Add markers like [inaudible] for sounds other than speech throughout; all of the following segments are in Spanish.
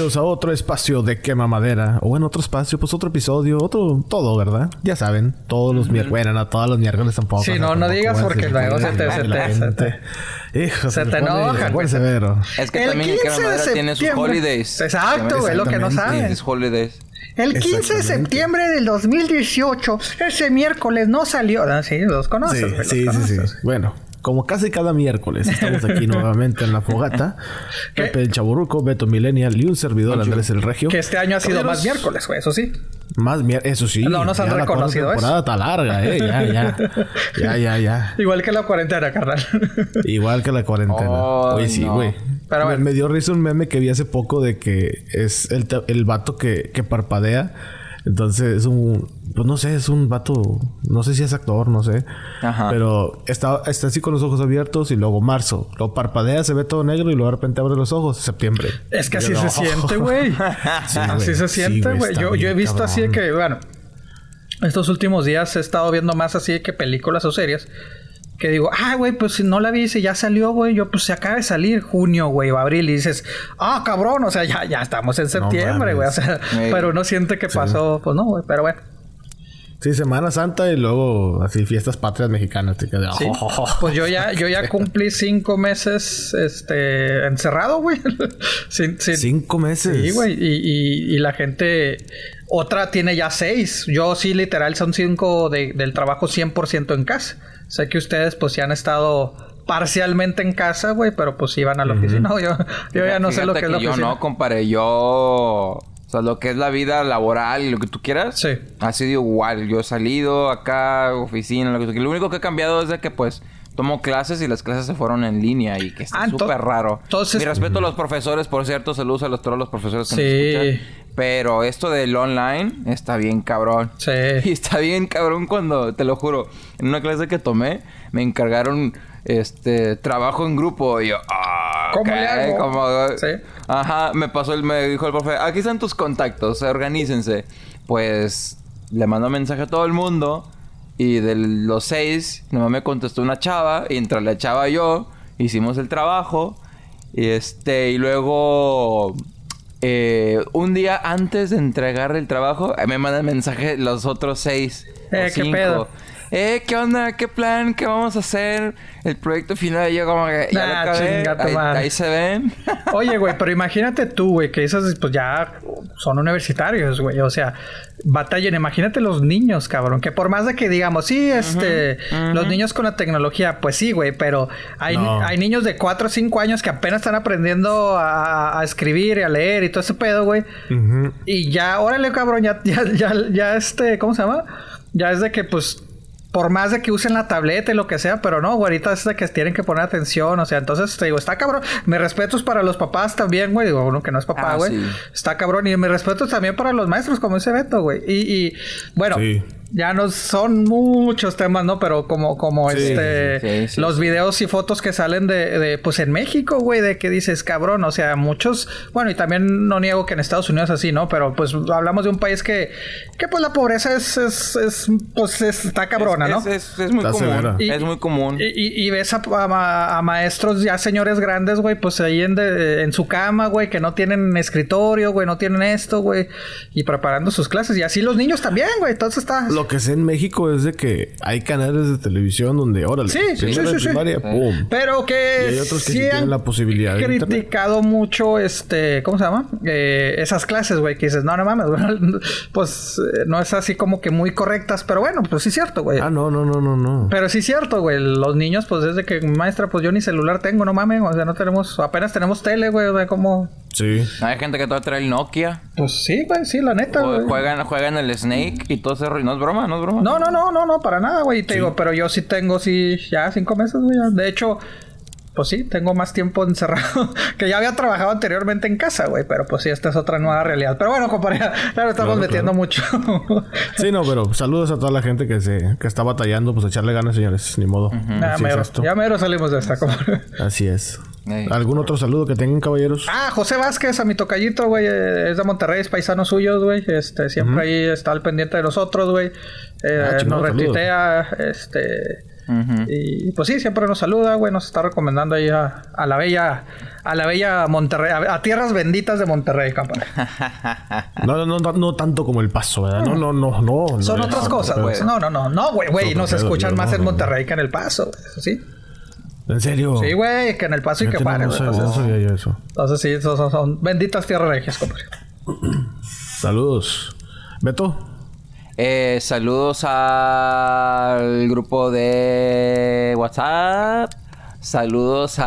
bienvenidos a otro espacio de quema madera. O en otro espacio, pues otro episodio, otro, todo, ¿verdad? Ya saben, todos los miércoles, bueno, no todos los miércoles tampoco. Sí, no, no digas porque luego se te, se te, se te, Hijo, se te enoja. Severo. Es que también el quema madera tiene sus holidays. Exacto, güey, lo que no saben. Holidays. El 15 de septiembre del 2018, ese miércoles no salió. Ah, sí, los conoces. Sí, sí, sí, sí. Bueno, como casi cada miércoles, estamos aquí [laughs] nuevamente en la fogata. [laughs] Pepe el Chaburruco, Beto Millennial y un servidor Andrés el Regio. Que este año ha sido más miércoles, güey, eso sí. Más miércoles, eso sí. No nos han reconocido la temporada está larga, eh. Ya, ya. [laughs] Ya, ya, ya. Igual que la cuarentena, carnal. Igual que la cuarentena. Oh, Oye, sí, no. güey. Pero me, bueno. me dio risa un meme que vi hace poco de que es el, el vato que, que parpadea. Entonces es un... Pues no sé, es un vato... No sé si es actor, no sé. Ajá. Pero está, está así con los ojos abiertos y luego marzo. Lo parpadea, se ve todo negro y luego de repente abre los ojos. Septiembre. Es que así yo, se no. siente, güey. [laughs] Sí, así se Sí, siente, güey, yo, yo he visto así de que, bueno, estos últimos días he estado viendo más así de que películas o series. Que digo, ah, güey, pues si no la vi, si ya salió, güey, yo pues se acaba de salir junio, güey, o abril, y dices, ah, cabrón, o sea, ya, ya estamos en septiembre, güey, o sea, Ey. pero uno siente que pasó, pues no, güey, pero bueno. Sí, Semana Santa y luego así fiestas patrias mexicanas. Te quedas, Sí. Pues yo ya, yo ya cumplí cinco meses, este, encerrado, güey. [laughs] Sin- sin- Cinco meses. Sí, güey. Y, y, y la gente. Otra tiene ya seis. Yo sí, literal, son cinco de- del trabajo 100% en casa. Sé que ustedes, pues, sí han estado parcialmente en casa, güey, pero pues iban a la oficina. No, [laughs] yo, yo ya no sé lo que, Fíjate es la yo oficina. no, compadre. Yo... O sea, lo que es la vida laboral y lo que tú quieras. Sí. Ha sido igual. Yo he salido acá, oficina, lo que tú quieras. Lo único que ha cambiado es de que, pues... Tomo clases y las clases se fueron en línea y que está Ah, súper raro. entonces- Mi respeto a los profesores, por cierto, saludos a los, todos los profesores que Sí. nos escuchan. Pero esto del online está bien cabrón. Sí. [laughs] Y está bien cabrón cuando, te lo juro, en una clase que tomé, me encargaron este trabajo en grupo y yo, ah, ¿Cómo ok, le hago? ¿cómo? Sí. Ajá, me pasó el, me dijo el profe, aquí están tus contactos, organícense. Pues le mando mensaje a todo el mundo y de los seis, nomás me contestó una chava y entre la chava y yo hicimos el trabajo y este y luego eh, un día antes de entregar el trabajo eh, me mandan mensaje los otros seis o Eh, ¿qué cinco. pedo? Eh, ¿qué onda? ¿Qué plan? ¿Qué vamos a hacer? El proyecto final. Y yo como que... Ya Nah, lo acabé. Ahí, madre. ahí se ven. [laughs] Oye, güey, pero imagínate tú, güey, que esos pues ya son universitarios, güey. O sea, batallen. Imagínate los niños, cabrón. Que por más de que digamos, sí, este, los niños con la tecnología, pues sí, güey, pero hay, No. hay niños de 4 o 5 años que apenas están aprendiendo a, a escribir y a leer y todo ese pedo, güey. Y ya, órale, cabrón, ya, ya, ya, ya, este, ¿cómo se llama? Ya es de que, pues, por más de que usen la tableta y lo que sea, pero no, güey, ahorita es de que tienen que poner atención, o sea, entonces te digo, está cabrón. Me respetos para los papás también, güey, digo, uno que no es papá, Ah, güey. sí. Está cabrón. Y me respeto también para los maestros, como ese Beto, güey. Y, y, bueno, Sí. Ya no son muchos temas, ¿no? Pero como, como Sí, este, sí, sí, los sí. videos y fotos que salen de, de, pues en México, güey, de que dices, cabrón, o sea, muchos, bueno, y también no niego que en Estados Unidos así, ¿no? Pero pues hablamos de un país que, que pues la pobreza es, es, es pues es- está cabrona, ¿no? es, es- es muy común. Y- es muy común. Y, y- y ves a, a- a maestros ya señores grandes, güey, pues ahí en, de- en su cama, güey, que no tienen escritorio, güey, no tienen esto, güey, y preparando sus clases. Y así los niños también, güey. Entonces está... Lo que sé en México es de que hay canales de televisión donde, órale, Sí, sí, primero sí, sí, primaria, pum. Pero que Y hay otros que sí sí tienen han la posibilidad de internet. criticado mucho, este, ¿cómo se llama? Eh, esas clases, güey, que dices, no, no mames, güey, [laughs] pues eh, no es así como que muy correctas, pero bueno, pues sí es cierto, güey. Ah, no, no, no, no, no. Pero sí es cierto, güey. Los niños, pues desde que maestra, pues yo ni celular tengo, no mames. O sea, no tenemos, apenas tenemos tele, güey. O sea, como. Sí. Hay gente que todavía trae el Nokia. Pues sí, güey, sí, la neta, güey. juegan, juegan el Snake y todo ese rollo. No es broma, no es broma. No, no, no, no, no, para nada, güey. Te digo, pero yo sí tengo, sí, ya cinco meses, güey. De hecho, pues sí, tengo más tiempo [laughs] encerrado. que ya había trabajado anteriormente en casa, güey. Pero pues sí, esta es otra nueva realidad. Pero bueno, compadre, [laughs] claro, estamos Claro, metiendo claro. mucho. [laughs] Sí, no, pero saludos a toda la gente que se que está batallando, pues echarle ganas, señores, ni modo. mero, esto. ya mero salimos de esta, compadre. Así es. ¿Algún otro saludo que tengan, caballeros? Ah, José Vázquez, a mi tocallito, güey, es de Monterrey, es paisano suyo, güey. Este, siempre ahí está al pendiente de nosotros, güey. Eh, Ah, nos retuitea, este. Y pues sí, siempre nos saluda, güey. Nos está recomendando ahí a, a la bella, a la bella Monterrey, a, a tierras benditas de Monterrey, compadre. [laughs] No, no, no, no tanto como el paso, ¿verdad? No, no, no, no. Son no, otras no, cosas, güey. No, no, no, no, güey, güey. Nos escuchan más no, en no, Monterrey que en El Paso, güey. Eso sí. ¿En serio? Sí, güey, que en El Paso y que Fíjate, pare, no, sabía, Entonces, sabía yo eso. entonces sí, son, son- son benditas tierras regias, compadre. [clears throat] Saludos. Beto. Eh, saludos al grupo de WhatsApp. Saludos a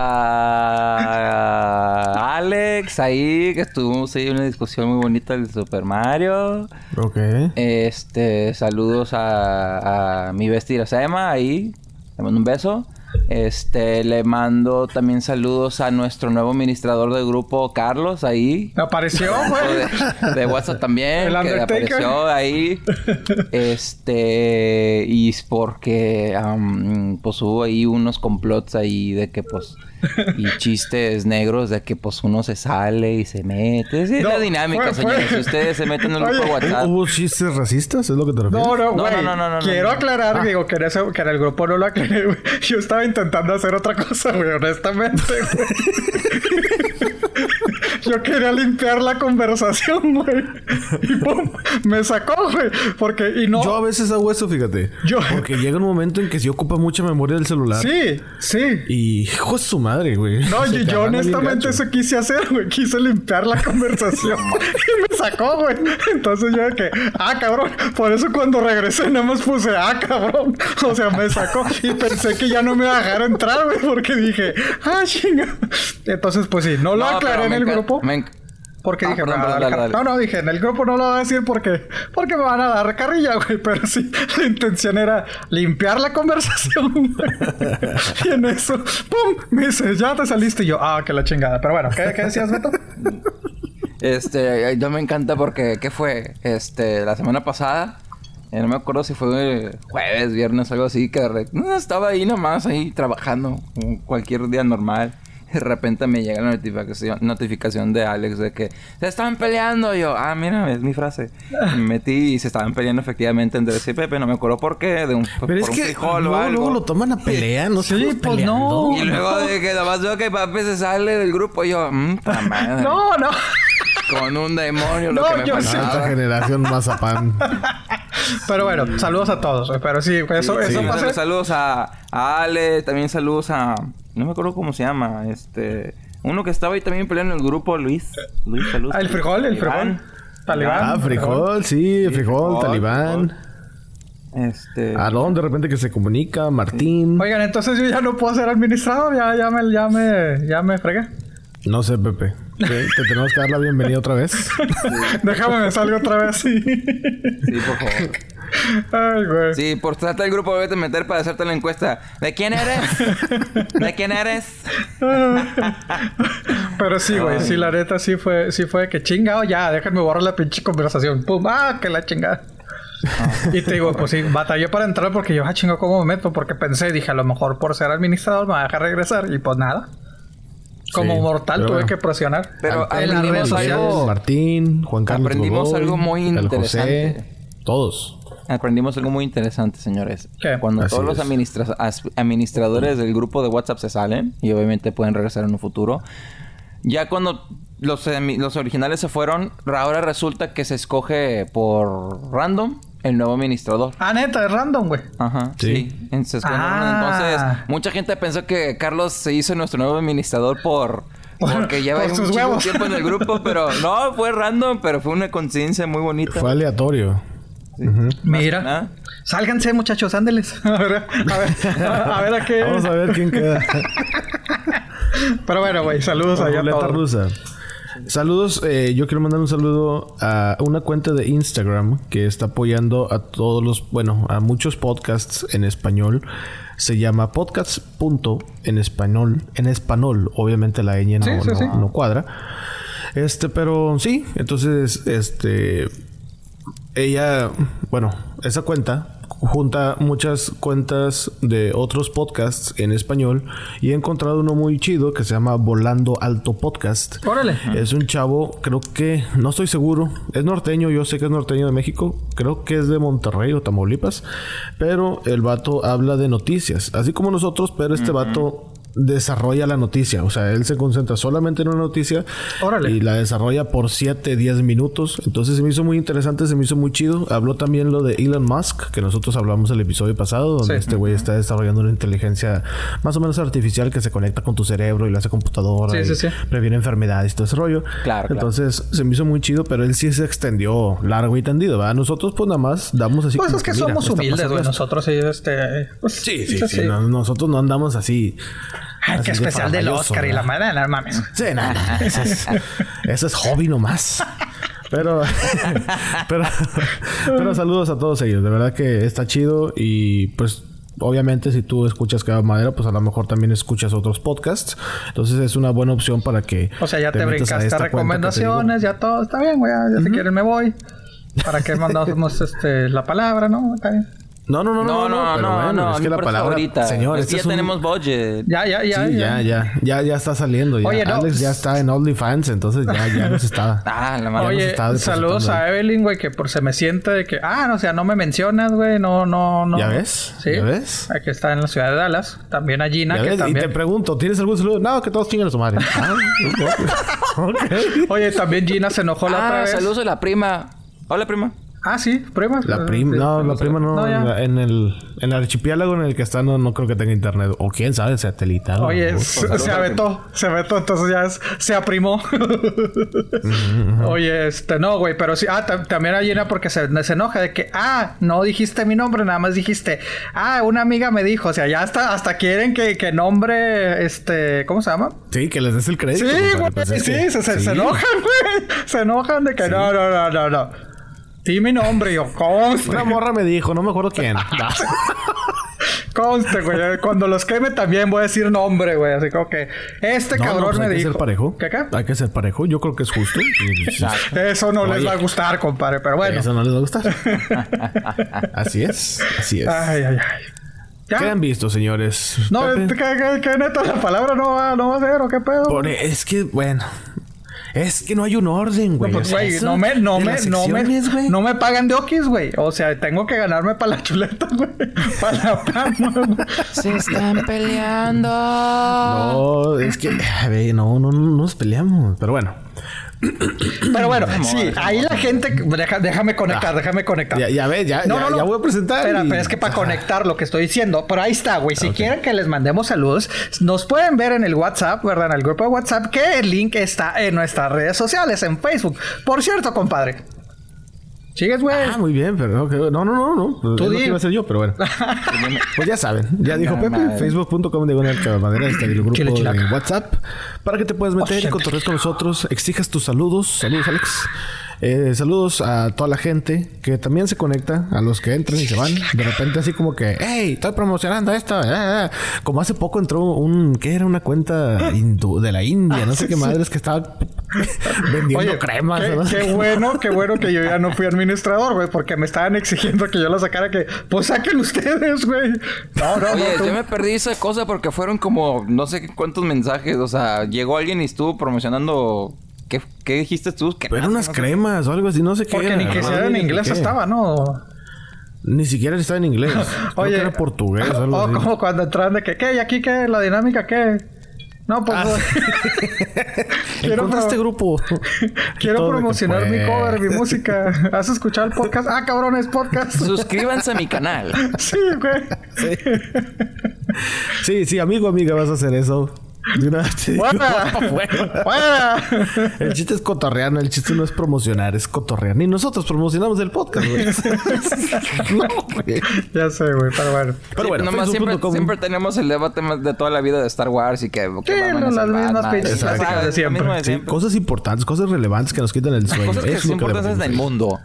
[laughs] Alex ahí, que estuvimos ahí en una discusión muy bonita del Super Mario. Ok. Este, saludos a, a mi bestia Sema ahí. Le mando un beso. Este, le mando también saludos a nuestro nuevo administrador del grupo, Carlos, ahí. Apareció, güey. De, de WhatsApp también, El que apareció ahí. Este, y es porque, pues hubo ahí unos complots ahí de que, pues, y chistes negros de que, pues, uno se sale y se mete. Sí, es No, la dinámica, fue- fue- señores. Si ustedes se meten en el grupo de WhatsApp. ¿Hubo chistes racistas? ¿Es lo que te refieres? No, no, No, güey. no, no, no, no, Quiero no. aclarar, digo, que en, ese- que en el grupo no lo aclaré, güey. Yo estaba intentando hacer otra cosa, güey, honestamente, güey. [laughs] Yo quería limpiar la conversación, güey. Y pum, me sacó, güey. Porque, y no. Yo a veces hago eso, fíjate. Yo- Porque llega un momento en que se ocupa mucha memoria del celular. Sí, sí. Y hijo de su madre, güey. No, Se yo, honestamente eso quise hacer, güey. Quise limpiar la conversación. [laughs] y me sacó, güey. Entonces yo de que, ah, cabrón. Por eso cuando regresé nada más puse, ah, cabrón. O sea, me sacó. Y pensé que ya no me iba a dejar entrar, güey. Porque dije, ah, chinga. Entonces, pues sí, no lo No, aclaré en el encan- grupo. me Porque Ah, dije, perdón, me van a perdón, dar dale, car- dale. no, no, dije, en el grupo no lo voy a decir porque, porque me van a dar carrilla, [laughs] güey. Pero sí, [laughs] la intención era limpiar la conversación, [laughs] güey. y en eso, ¡pum! Me dice, ya te saliste. Y yo, ah, que la chingada. Pero bueno, ¿qué, qué decías, Beto? Este, yo me encanta porque, ¿qué fue? Este, la semana pasada, eh, no me acuerdo si fue jueves, viernes, algo así, que re- no, estaba ahí nomás, ahí trabajando, como cualquier día normal. De repente me llega la notificación, notificación de Alex de que se estaban peleando. Y yo, ah, mira, es mi frase. Y me metí y se estaban peleando efectivamente Andrés y Pepe. No me acuerdo por qué, de un, Pero por es un que frijol o luego, algo. luego lo toman a pelea, no [laughs] Sí, estamos pues no. Y luego de que nada más veo que Pepe se sale del grupo. Y yo, mmm, madre. [laughs] No, no. Con un demonio, lo No, que me yo sí. Esta generación mazapán. [laughs] Pero bueno, saludos a todos, güey. Pero sí, eso, Sí, eso sí, pasa. Saludos a, a Ale, también saludos a. No me acuerdo cómo se llama. Este. Uno que estaba ahí también peleando en el grupo, Luis. Luis, saludos. Ah, el frijol, el frijol. Talibán. Ah, frijol, sí, frijol, frijol, talibán. Este. Aarón de repente que se comunica, Martín. Oigan, entonces yo ya no puedo ser administrador, ya, ya me, ya me, ya me fregué. No sé, Pepe. ¿Te tenemos que dar la bienvenida otra vez? Déjame me salgo otra vez, sí. Sí, por favor. Ay, güey. Sí, por trata del grupo, vete a meter para hacerte la encuesta. ¿De quién eres? ¿De quién eres? Pero sí, güey, sí, la neta sí fue, sí fue que chingado, ya, déjenme borrar la pinche conversación. Pum, ah, que la chingada. y te digo, pues sí, batallé para entrar porque yo, ah, chingo, ¿cómo me meto? Porque pensé, dije, a lo mejor por ser administrador me va a dejar regresar. Y pues nada. Como Sí, mortal tuve bueno. que presionar. Pero aprendimos algo-. Martín, Juan Carlos Aprendimos Godoy, algo muy interesante. José, todos. Aprendimos algo muy interesante, señores. ¿Qué? Cuando Así todos los administra- administradores del grupo de WhatsApp se salen, y obviamente pueden regresar en un futuro, ya cuando los, los originales se fueron, ahora resulta que se escoge por random el nuevo administrador. Ah, neta, es random, güey. Ajá, Sí. sí. En- se escoge Ah. Entonces, mucha gente pensó que Carlos se hizo nuestro nuevo administrador por... Porque lleva por un huevos. tiempo en el grupo, pero [laughs] no, fue random, pero fue una conciencia muy bonita. Fue aleatorio. Mira. Sálganse, muchachos, ándeles. [laughs] a ver, a ver, a, ver a qué. Vamos a ver quién queda. [laughs] Pero bueno, güey, saludos allá a todos. rusa. Saludos, eh, yo quiero mandar un saludo a una cuenta de Instagram que está apoyando a todos los, bueno, a muchos podcasts en español. Se llama podcasts punto en español, en español, obviamente la ñ no, Sí, sí, no- sí. no cuadra. Este, pero sí, entonces, este, ella, bueno, esa cuenta junta muchas cuentas de otros podcasts en español y he encontrado uno muy chido que se llama Volando Alto Podcast. Órale. Es un chavo, creo que, no estoy seguro, es norteño, yo sé que es norteño de México, creo que es de Monterrey o Tamaulipas, pero el vato habla de noticias, así como nosotros, pero este vato desarrolla la noticia. O sea, él se concentra solamente en una noticia Órale. y la desarrolla por 7, 10 minutos. Entonces se me hizo muy interesante, se me hizo muy chido. Habló también lo de Elon Musk, que nosotros hablamos el episodio pasado, donde Sí. este güey está desarrollando una inteligencia más o menos artificial que se conecta con tu cerebro y lo hace computadora Sí, y sí, sí. previene enfermedades y todo ese rollo. Claro, claro. Entonces se me hizo muy chido, pero él sí se extendió largo y tendido, ¿verdad? Nosotros pues nada más damos así Pues como es que somos humildes, güey. Nosotros sí, este... pues, Sí, sí, sí. no- nosotros no andamos así. Ay, qué de especial del Oscar y la madre, no mames. Sí, nada, Eso es, eso es hobby nomás. Pero, [laughs] pero, pero saludos a todos ellos. De verdad que está chido y pues obviamente si tú escuchas Cada Madera, pues a lo mejor también escuchas otros podcasts. Entonces es una buena opción para que... O sea, ya te, brincaste que te digo. recomendaciones, ya todo está bien, güey. Ya, ya si quieren me voy. ¿Para qué mandamos [laughs] este, la palabra, no? Está bien. No, no, no, No, no, pero no, bueno, no. Es que la palabra... favorita. Señor, es este ya es un- tenemos budget. Ya, ya, ya. Sí, ya, ya, ya, ya está saliendo. Ya. Oye, no. Alex ya está en OnlyFans, entonces ya, ya nos está. [laughs] Ah, la madre. Oye, está saludos a. Evelyn, güey, que por se me siente de que, ah, no, o sea, no me mencionas, güey, no, no, no. ¿Ya ves? Sí. ¿Ya ves? Aquí está en la ciudad de Dallas. También a Gina, Ya que ves, Y también. te pregunto, ¿tienes algún saludo? No, que todos chingan a su madre. [laughs] Ah, [laughs] ok. Oye, también Gina se enojó la otra Ah, vez. saludos a la prima. Hola, prima. Ah, sí, prima. La prima, Sí. no, la prima no. No, en, el, en el archipiélago en el que está no, no creo que tenga internet. O quién sabe, satelital. Oye, mejor. se, saludos se aventó, se entonces ya es- se aprimó. [laughs] Oye, este, no, güey, pero sí, ah, tam- también a Gina porque se, se enoja de que, ah, no dijiste mi nombre, nada más dijiste, ah, una amiga me dijo, o sea, ya hasta, hasta quieren que, que nombre, este, ¿cómo se llama? Sí, que les des el crédito. Sí, güey, pues es sí, que- se, se- sí. se enojan, güey, se enojan de que no, no, no, no, no. Di mi nombre, yo, conste, Una morra me dijo, no me acuerdo quién. [laughs] conste, güey. Cuando los queme también voy a decir nombre, güey. Así como que este No, no, cabrón pues me hay que dijo. ser parejo. ¿Qué qué? Hay que ser parejo. Yo creo que es justo. Y- [laughs] Eso no les va a gustar, compadre, pero bueno. Eso no les va a gustar. [laughs] así es. Así es. Ay, ay, ay. ¿Ya? ¿Qué han visto, señores? No? ¿qué, qué, qué neta la palabra no va, no va a ser o qué pedo? Por- es que, bueno. Es que no hay un orden, güey. No, pues, O sea, güey, no me, no me, no me, no me pagan de okis, güey. O sea, tengo que ganarme para la chuleta, güey. [laughs] Para la güey. Se están peleando. No, es que, a ver, no, no, no nos peleamos. Pero bueno, Pero bueno, Amor, sí, amor. ahí la gente... deja- déjame conectar, Ah. déjame conectar. ya, ya ves, ya, ya, ya voy a presentar. Espera, y- pero es que para conectar lo que estoy diciendo, pero ahí está, güey. Si Ok. quieren que les mandemos saludos, nos pueden ver en el WhatsApp, ¿verdad? En el grupo de WhatsApp, que el link está en nuestras redes sociales, en Facebook. Por cierto, compadre. ¿Sigues, güey? Ah, muy bien, pero no, no, no, no. Tú iba a ser yo, pero bueno. [laughs] pues ya saben, ya dijo Pepe, facebook.com de madera está el grupo de. WhatsApp para que te puedas meter y cotorrees con nosotros, exijas tus saludos, saludos Alex. Eh, saludos a toda la gente que también se conecta, a los que entran y se van. De repente así como que, hey, estoy promocionando esto. eh, eh". Como hace poco entró un, ¿qué era? Una cuenta hindú- de la India, no sé qué [laughs] madres que estaba [laughs] vendiendo cremas. qué, ¿no? qué bueno, qué bueno que yo ya no fui administrador, güey, porque me estaban exigiendo que yo lo sacara que, pues saquen ustedes, güey. No, no, Oye, no. tú- yo me perdí esa cosa porque fueron como no sé cuántos mensajes. O sea, llegó alguien y estuvo promocionando. ¿Qué, qué dijiste tú? Pero nada, unas no sé. cremas o algo así, no sé qué. Porque era, ni que no sea en inglés qué. estaba, ¿no? Ni siquiera estaba en inglés. [laughs] Creo Oye, que era portugués o algo o así. como cuando entraron de que, ¿qué? ¿Y aquí qué? ¿La dinámica qué? No, pues... Ah, [laughs] quiero Encontré pro- este grupo. [laughs] Quiero promocionar mi pues, cover, mi música. ¿Has escuchado el podcast? Ah, cabrón, es podcast. Suscríbanse a mi canal. sí, güey. Sí, sí, amigo, amiga, vas a hacer eso. De una vez te digo. [laughs] El chiste es cotorrear, no, el chiste no es promocionar, es cotorrear. Ni nosotros promocionamos el podcast, güey. [laughs] no, güey. ya sé, güey, pero bueno. Pero bueno, Nomás siempre, siempre tenemos el debate más de toda la vida de Star Wars y que... que Sí, no, las mismas de siempre. Sí, siempre. cosas importantes, cosas relevantes que nos quitan el sueño. Cosas que son importantes en el debatimos. mundo.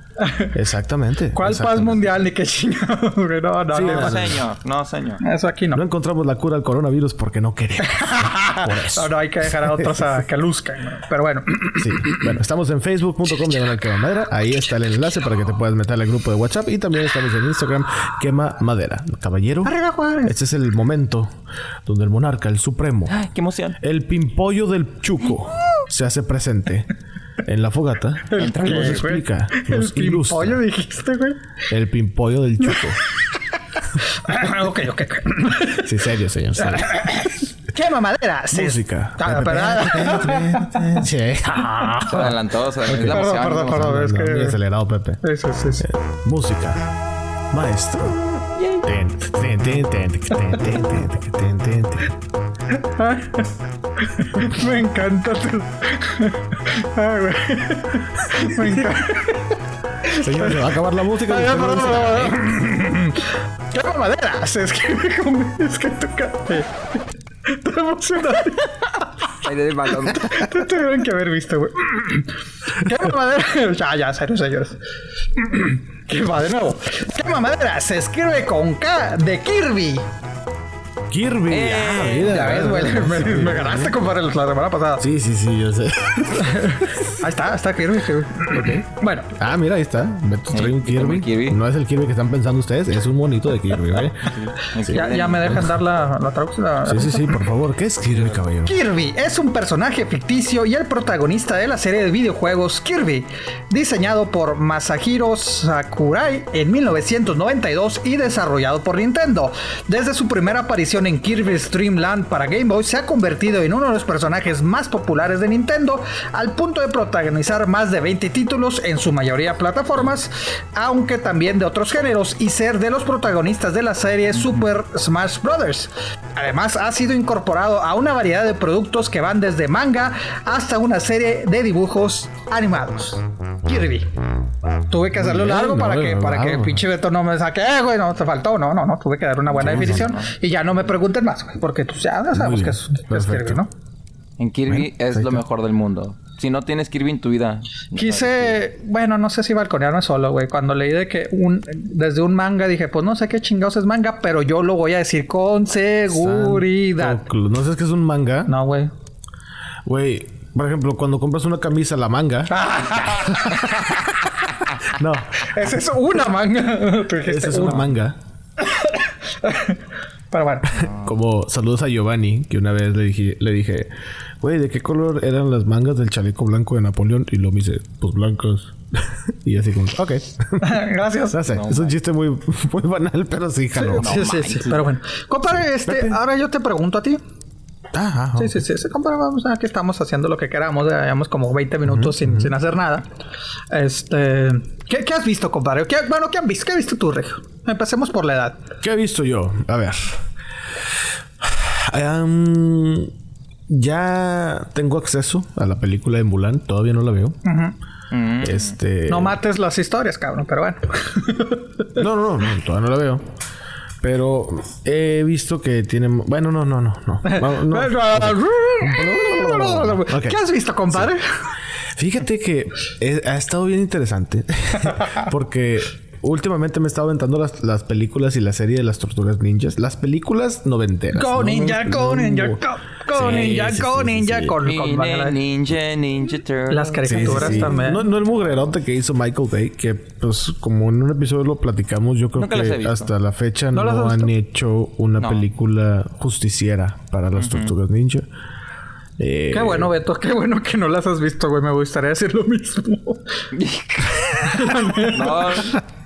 Exactamente. ¿Cuál paz exactamente. mundial ni qué chingados, güey? No, no, Sí, no, No, no, señor. No, señor. Eso aquí no. No encontramos la cura al coronavirus porque no queremos. [laughs] Por [laughs] eso. No, no, hay que dejar a otros a que luzcan. ¿no? Pero bueno. [laughs] Sí. Bueno, estamos en facebook.com de Quema Madera. Ahí está el enlace para que te puedas meter al grupo de WhatsApp. Y también estamos en Instagram, Quema Madera. Caballero, Arriba, Juárez. este es el momento donde el monarca, el supremo, Ay, qué emoción. el pimpollo del chuco, [laughs] se hace presente en la fogata. ¿El Nos güey? explica, nos El ilustra. pimpollo dijiste, güey. El pimpollo del chuco. ok, ok, ok. Sí, serio, señor. serio quema madera. Música. Sí. Adelantados. Perdón, perdón, Es que... Muy acelerado, Pepe. Eso, sí, sí. Música. Maestro. Me encanta tu... Me encanta... Señor, se va a acabar la música. Ay, no, no, no, ¡Quema madera! Es que, es que tocaste. [laughs] Te emocionado. Aire de balón. [laughs] Te tuvieron que haber visto, güey. ¿Qué mamadera? Ya, ya, serio, señores. ¿Qué va de nuevo? ¿Qué mamadera? Se escribe con K de Kirby. Kirby. Eh, ah, mira. Ya ves, güey. Me, me ganaste, compadre, la semana pasada. Sí, sí, sí, yo sé. [laughs] Ahí está, está Kirby. Kirby. Bueno, Ah, mira, ahí está. Beto trae un Kirby. No es el Kirby que están pensando ustedes, es un monito de Kirby, ¿vale? ya, ya me dejan dar la, la traducción. la- Sí, sí, sí, por favor. ¿Qué es Kirby, caballero? Kirby es un personaje ficticio y el protagonista de la serie de videojuegos Kirby, diseñado por Masahiro Sakurai en 1992 y desarrollado por Nintendo. Desde su primera aparición en Kirby's Dream Land para Game Boy, se ha convertido en uno de los personajes más populares de Nintendo, al punto de protagonizar más de 20 títulos, en su mayoría plataformas, aunque también de otros géneros, y ser de los protagonistas de la serie Super Smash Bros. Además, ha sido incorporado a una variedad de productos que van desde manga hasta una serie de dibujos animados. Kirby. Tuve que hacerlo largo para que, para que pinche Beto no me saque, "Eh, güey, no te faltó. No, no, no, tuve que dar una buena definición. Y ya no me pregunten más, güey, porque tú ya sabemos Muy que es, que es perfecto. Kirby, ¿no? En Kirby Bueno, es lo mejor del mundo. Si no tienes Kirby en tu vida. no Quise, bueno, no sé si balconearme solo, güey. Cuando leí de que un, desde un manga dije, pues no sé qué chingados es manga, pero yo lo voy a decir con seguridad. Santo ¿No sabes qué es un manga? No, güey. Güey, por ejemplo, cuando compras una camisa, la manga. [laughs] no, Esa es una manga. Esa es una una. manga. [laughs] Pero bueno. [laughs] Como saludos a Giovanni, que una vez le dije, le dije, güey, ¿de qué color eran las mangas del chaleco blanco de Napoleón? Y lo me dice, pues blancos. [laughs] y así como, ok. [laughs] Gracias. No sé, es un chiste muy, muy banal, pero sí, jaló. sí, sí, sí. Pero bueno. Compadre, este, ahora yo te pregunto a ti. Sí, sí, sí. sí, compadre, vamos a que estamos haciendo lo que queramos. ya Llevamos como 20 minutos sin, sin hacer nada. Este. ¿Qué, qué has visto, compadre? ¿Qué- bueno, ¿qué han visto? ¿Qué has visto tú, Regio? Empecemos por la edad. ¿Qué he visto yo? A ver. Ya tengo acceso a la película de Mulan. Todavía no la veo. Este. No mates las historias, cabrón, pero bueno. No, no, no, no, todavía no la veo. Pero he visto que tiene. Bueno, no, no, no, no. [laughs] ¿Qué has visto, compadre? Fíjate que he- ha estado bien interesante. [laughs] porque últimamente me he estado aventando las, las películas y la serie de las tortugas ninjas. Las películas noventeras. Go No, ninja, no, go no, ninja, go, go Sí, ninja, sí, go sí, sí, ninja, sí. con, con Ninja, ninja, ninja turtle. las Sí, sí, caricaturas sí. también. No, no el mugrerote que hizo Michael Bay, que pues como en un episodio lo platicamos, yo creo Nunca que hasta la fecha ¿No han hecho una No. película justiciera para las tortugas ninja. Eh, Qué bueno, Beto, qué bueno que no las has visto, güey. Me gustaría decir lo mismo. [laughs] no,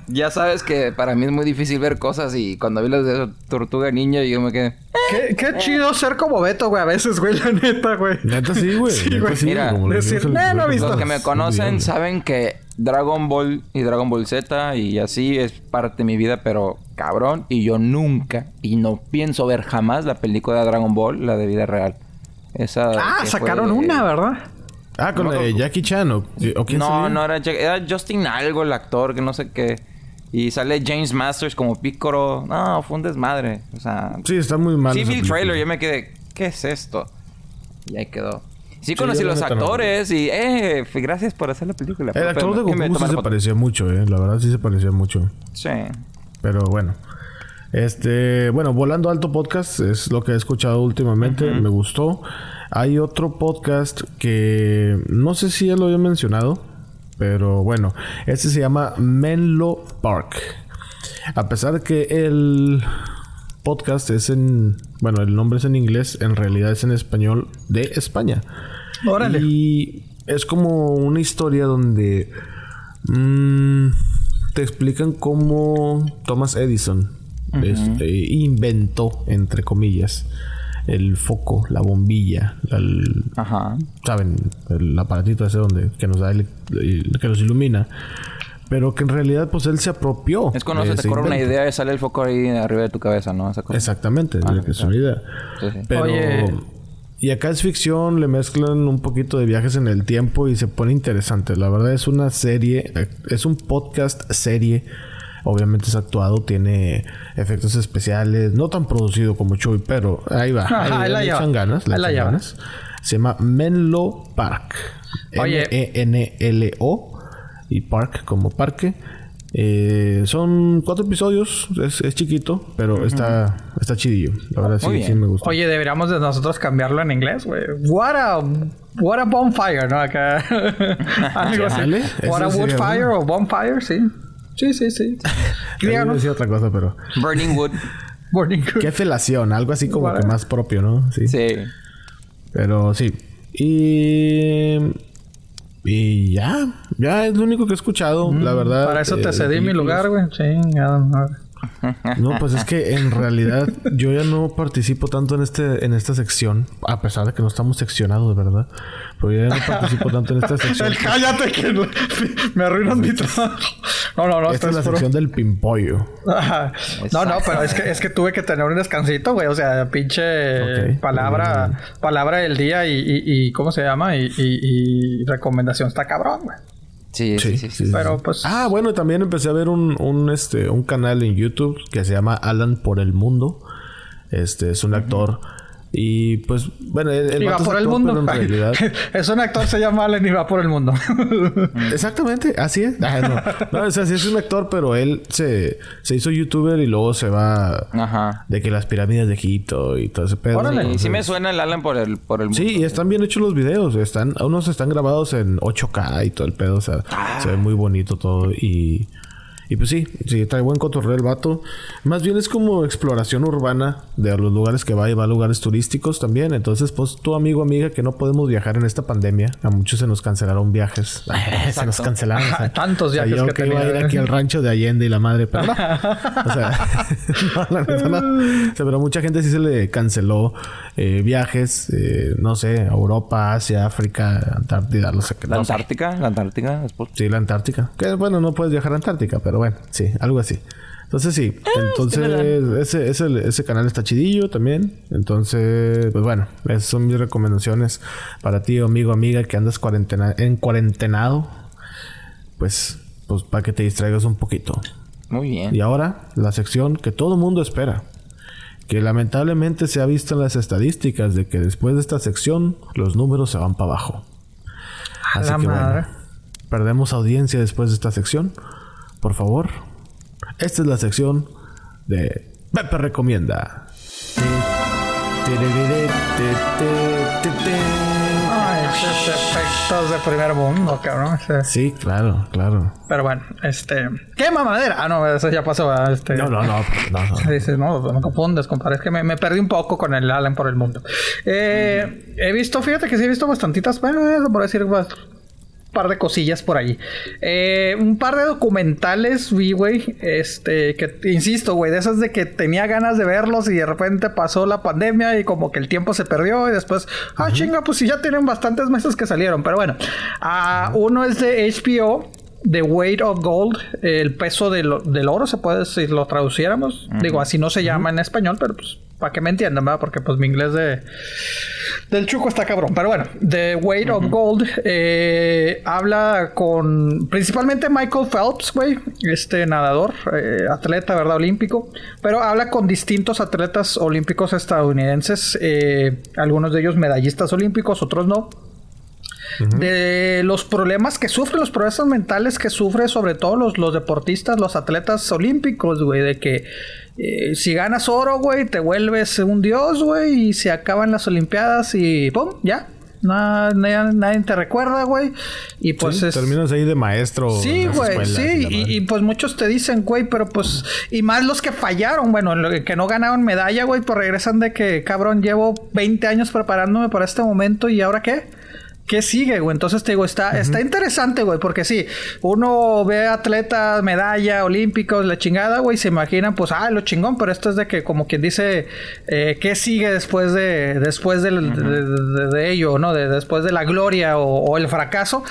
ya sabes que para mí es muy difícil ver cosas y cuando vi las de Tortuga Ninja yo me quedé... qué, qué chido ser como Beto, güey, a veces, güey, la neta, güey. Neta sí, güey. Sí, güey. sí, Mira, decir, el "Nah, no he visto". Los que me conocen saben que Dragon Ball y Dragon Ball Z y así es parte de mi vida, pero cabrón. Y yo nunca, y no pienso ver jamás la película de Dragon Ball, la de vida real. Esa Ah, sacaron fue- una, ¿verdad? Ah, con No, la de. Jackie Chan o, o quién No, no era, Jack- era Justin algo, el actor, que no sé qué. Y sale James Masters como Piccolo. No, fue un desmadre. O sea, Sí, está muy mal. sí vi el trailer, yo me quedé, ¿qué es esto? Y ahí quedó. Sí, conocí yo la los no. actores y, eh, gracias por hacer la película. El actor de Goku sí se parecía mucho, eh. La verdad sí se parecía mucho. Sí. Pero bueno. Este, bueno, Volando Alto Podcast es lo que he escuchado últimamente. Me gustó. Hay otro podcast que no sé si ya lo había mencionado. Pero bueno, este se llama Menlo Park. A pesar de que el podcast es en. Bueno, el nombre es en inglés, en realidad es en español de España. Órale. Y es como una historia donde mm, te explican cómo Thomas Edison este, inventó, entre comillas, el foco, la bombilla, la- el- Ajá. saben, el aparatito ese donde que nos da el- que nos ilumina. Pero que en realidad, pues él se apropió. Es cuando se te corre una idea y sale el foco ahí arriba de tu cabeza, ¿no? Esa cosa. Exactamente, Ah, es una idea. Sí, sí. Pero. Oye. Y acá es ficción, le mezclan un poquito de viajes en el tiempo y se pone interesante. La verdad es una serie, es un podcast serie. Obviamente es actuado, tiene efectos especiales, no tan producido como Chuy, pero ahí va. Ajá, ahí, ahí la echan ganas, le Ahí la echan lleva. ganas. Se llama Menlo Park. Oye. M-E-N-L-O y Park como parque. Eh, son cuatro episodios, es, es chiquito, pero está, está chidillo. La verdad sí, Muy sí me gusta. Oye, deberíamos de nosotros cambiarlo en inglés, güey. What a, what a bonfire, ¿no? Acá. [laughs] Algo así. What a woodfire bueno. o bonfire, sí. Sí, sí, sí. [laughs] Yo Díganos. decía otra cosa, pero. Burning Wood. [laughs] Morning. Qué felación, algo así como que más propio, ¿no? Sí. Sí. Pero sí. Y. Y ya. Ya es lo único que he escuchado, la verdad. Mm, Para eso eh, te de cedí mi lugar, güey. Chingada madre. No, pues es que en realidad yo ya no participo tanto en este en esta sección, a pesar de que no estamos seccionados, ¿verdad? Pero yo ya no participo tanto en esta sección. El [laughs] cállate que me arruinas mi trabajo. No, no, no. Esta es la sección del pimpollo. Ajá. No, no, pero es que, es que tuve que tener un descansito, güey. O sea, pinche palabra, palabra del día y, y, y- ¿cómo se llama? Y, y, y recomendación está cabrón, güey. Sí, sí, sí. sí. Pero pues. Ah, bueno, también empecé a ver un, un, este, un canal en YouTube que se llama Alan por el Mundo. Este es un actor. Y pues, bueno, el, y va por el mundo. [laughs] realidad. es un actor, se llama Allen y va por el mundo. [laughs] Exactamente, así es. Ah, no. No, o sea, sí es un actor, pero él se, se hizo youtuber y luego se va Ajá. de que las pirámides de Egipto y todo ese pedo. Órale. Sí, me suena el Alan por el, por el mundo. Sí, y están bien hechos los videos. Están, unos están grabados en 8K y todo el pedo. O sea, se ve muy bonito todo. Y, y pues sí, sí, trae buen cotorreo el vato. Más bien es como exploración urbana de los lugares que va y va a lugares turísticos también. Entonces, pues tu amigo, amiga, que no podemos viajar en esta pandemia. A muchos se nos cancelaron viajes. [laughs] se nos cancelaron. o sea, [laughs] Tantos o sea, viajes yo que que iba a ir aquí al rancho de Allende y la madre, pero no. O sea, [laughs] no, la neta no. O sea, pero mucha gente sí se le canceló eh, viajes, eh, no sé, a Europa, Asia, África, Antártida, no sé qué. La. Antártica, la Antártica. es por- Sí, la Antártica. Que bueno, no puedes viajar a Antártica, pero bueno, sí, algo así. Entonces sí, entonces ese, ese, ese canal está chidillo también. Entonces, pues bueno, esas son mis recomendaciones para ti, amigo, amiga, que andas cuarentena, en cuarentenado. Pues, pues para que te distraigas un poquito. Muy bien. Y ahora, la sección que todo mundo espera. Que lamentablemente se ha visto en las estadísticas de que después de esta sección los números se van para abajo. Así la que madre. bueno, perdemos audiencia después de esta sección. Por favor, esta es la sección de Pepe Recomienda. Ay, esos efectos de primer mundo, cabrón. Sí, claro, claro. Pero bueno, este. ¿Qué mamadera? Ah, no, eso ya pasó. Este... No, no, no, no, no. [laughs] Dices, no, no me confundes, compadre. Es que me, me perdí un poco con el Alan por el mundo. Eh, He visto, fíjate que sí he visto bastantitas, bueno, eso por decir par de cosillas por ahí. Eh, un par de documentales vi, güey. Este, que insisto, güey, de esas de que tenía ganas de verlos y de repente pasó la pandemia y como que el tiempo se perdió y después, ah, chinga, pues sí, ya tienen bastantes meses que salieron. Pero bueno, ah, uno es de HBO. The Weight of Gold, el peso del, del oro, se puede decir, lo traduciéramos. Digo, así no se llama en español, pero pues para que me entiendan, ¿verdad? Porque pues mi inglés de del chuco está cabrón. Pero bueno, The Weight of Gold eh, habla con principalmente Michael Phelps, güey, este nadador, eh, atleta, ¿verdad? Olímpico. Pero habla con distintos atletas olímpicos estadounidenses, eh, algunos de ellos medallistas olímpicos, otros no. De los problemas que sufren, los problemas mentales que sufren sobre todo los, los deportistas, los atletas olímpicos, güey, de que eh, si ganas oro, güey, te vuelves un dios, güey, y se acaban las olimpiadas y ¡pum! Ya, nadie, te recuerda, güey. Y pues Terminas ahí de maestro. Sí, güey, sí. Y, pues muchos te dicen, güey, pero pues... Y más los que fallaron, bueno, que no ganaron medalla, güey, pues regresan de que, cabrón, llevo 20 años preparándome para este momento y ahora qué? ¿Qué sigue, güey? Entonces te digo, está, está interesante, güey, porque sí, uno ve atletas, medalla, olímpicos, la chingada, güey, se imaginan, pues, ah, lo chingón, pero esto es de que, como quien dice, eh, ¿qué sigue después de, después del, de, ello, ¿no? De, después de la gloria o el fracaso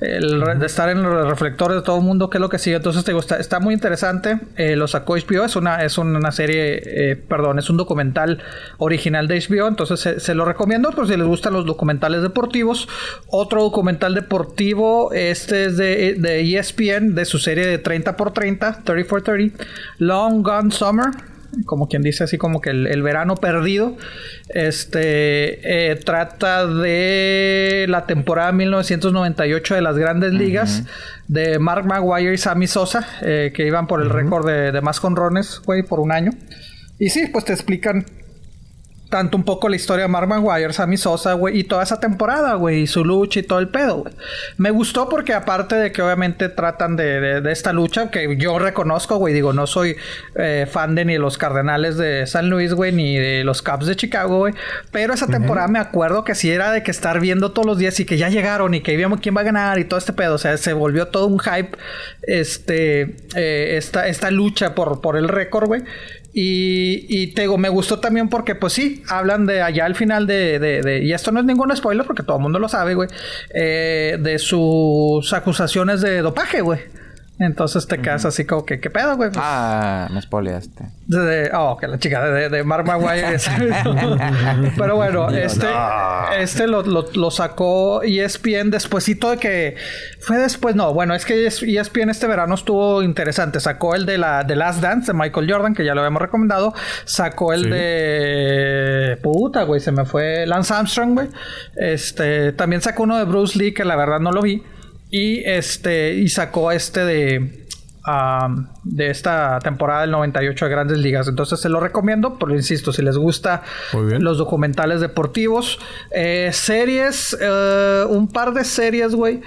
el, de estar en los reflectores de todo el mundo, qué es lo que sigue. Entonces, te gusta, está muy interesante. Eh, lo sacó HBO, es una, es una serie, eh, perdón, es un documental original de HBO. Entonces, se, lo recomiendo por si les gustan los documentales deportivos. Otro documental deportivo, este es de, de ESPN, de su serie de 30 x 30, 30 x 30, Long Gone Summer como quien dice así como que el, verano perdido. Este eh, trata de la temporada 1998 de las grandes ligas de Mark Maguire y Sammy Sosa, eh, que iban por el récord de, de, más conrones, güey, por un año. Y sí, pues te explican tanto un poco la historia de Mark Maguire, Sammy Sosa, güey, y toda esa temporada, güey, y su lucha y todo el pedo, güey. Me gustó porque aparte de que obviamente tratan de, de, esta lucha, que yo reconozco, güey, digo, no soy eh, fan de ni los Cardenales de San Luis, güey, ni de los Cubs de Chicago, güey, pero esa temporada me acuerdo que sí era de que estar viendo todos los días y que ya llegaron y que íbamos quién va a ganar y todo este pedo, o sea, se volvió todo un hype, este, eh, esta, esta lucha por, por el récord, güey. Y, y me gustó también porque, pues sí, hablan de allá al final de, de, y esto no es ningún spoiler porque todo el mundo lo sabe, güey, eh, de sus acusaciones de dopaje, güey. Entonces te quedas así como que, ¿qué pedo, güey? ah, me spoileaste. De, oh, que la chica de, de Mark Maguire. [laughs] Pero bueno, este, este lo, lo, sacó ESPN despuésito de que... Fue después, no, bueno, es que ESPN este verano estuvo interesante. Sacó el de la de Last Dance de Michael Jordan, que ya lo habíamos recomendado. Sacó el de... Puta, güey, se me fue Lance Armstrong, güey. Este, también sacó uno de Bruce Lee, que la verdad no lo vi. Y este, y sacó este de, de esta temporada del 98 de Grandes Ligas. Entonces se lo recomiendo, pero insisto, si les gusta los documentales deportivos, eh, series, eh, un par de series, güey.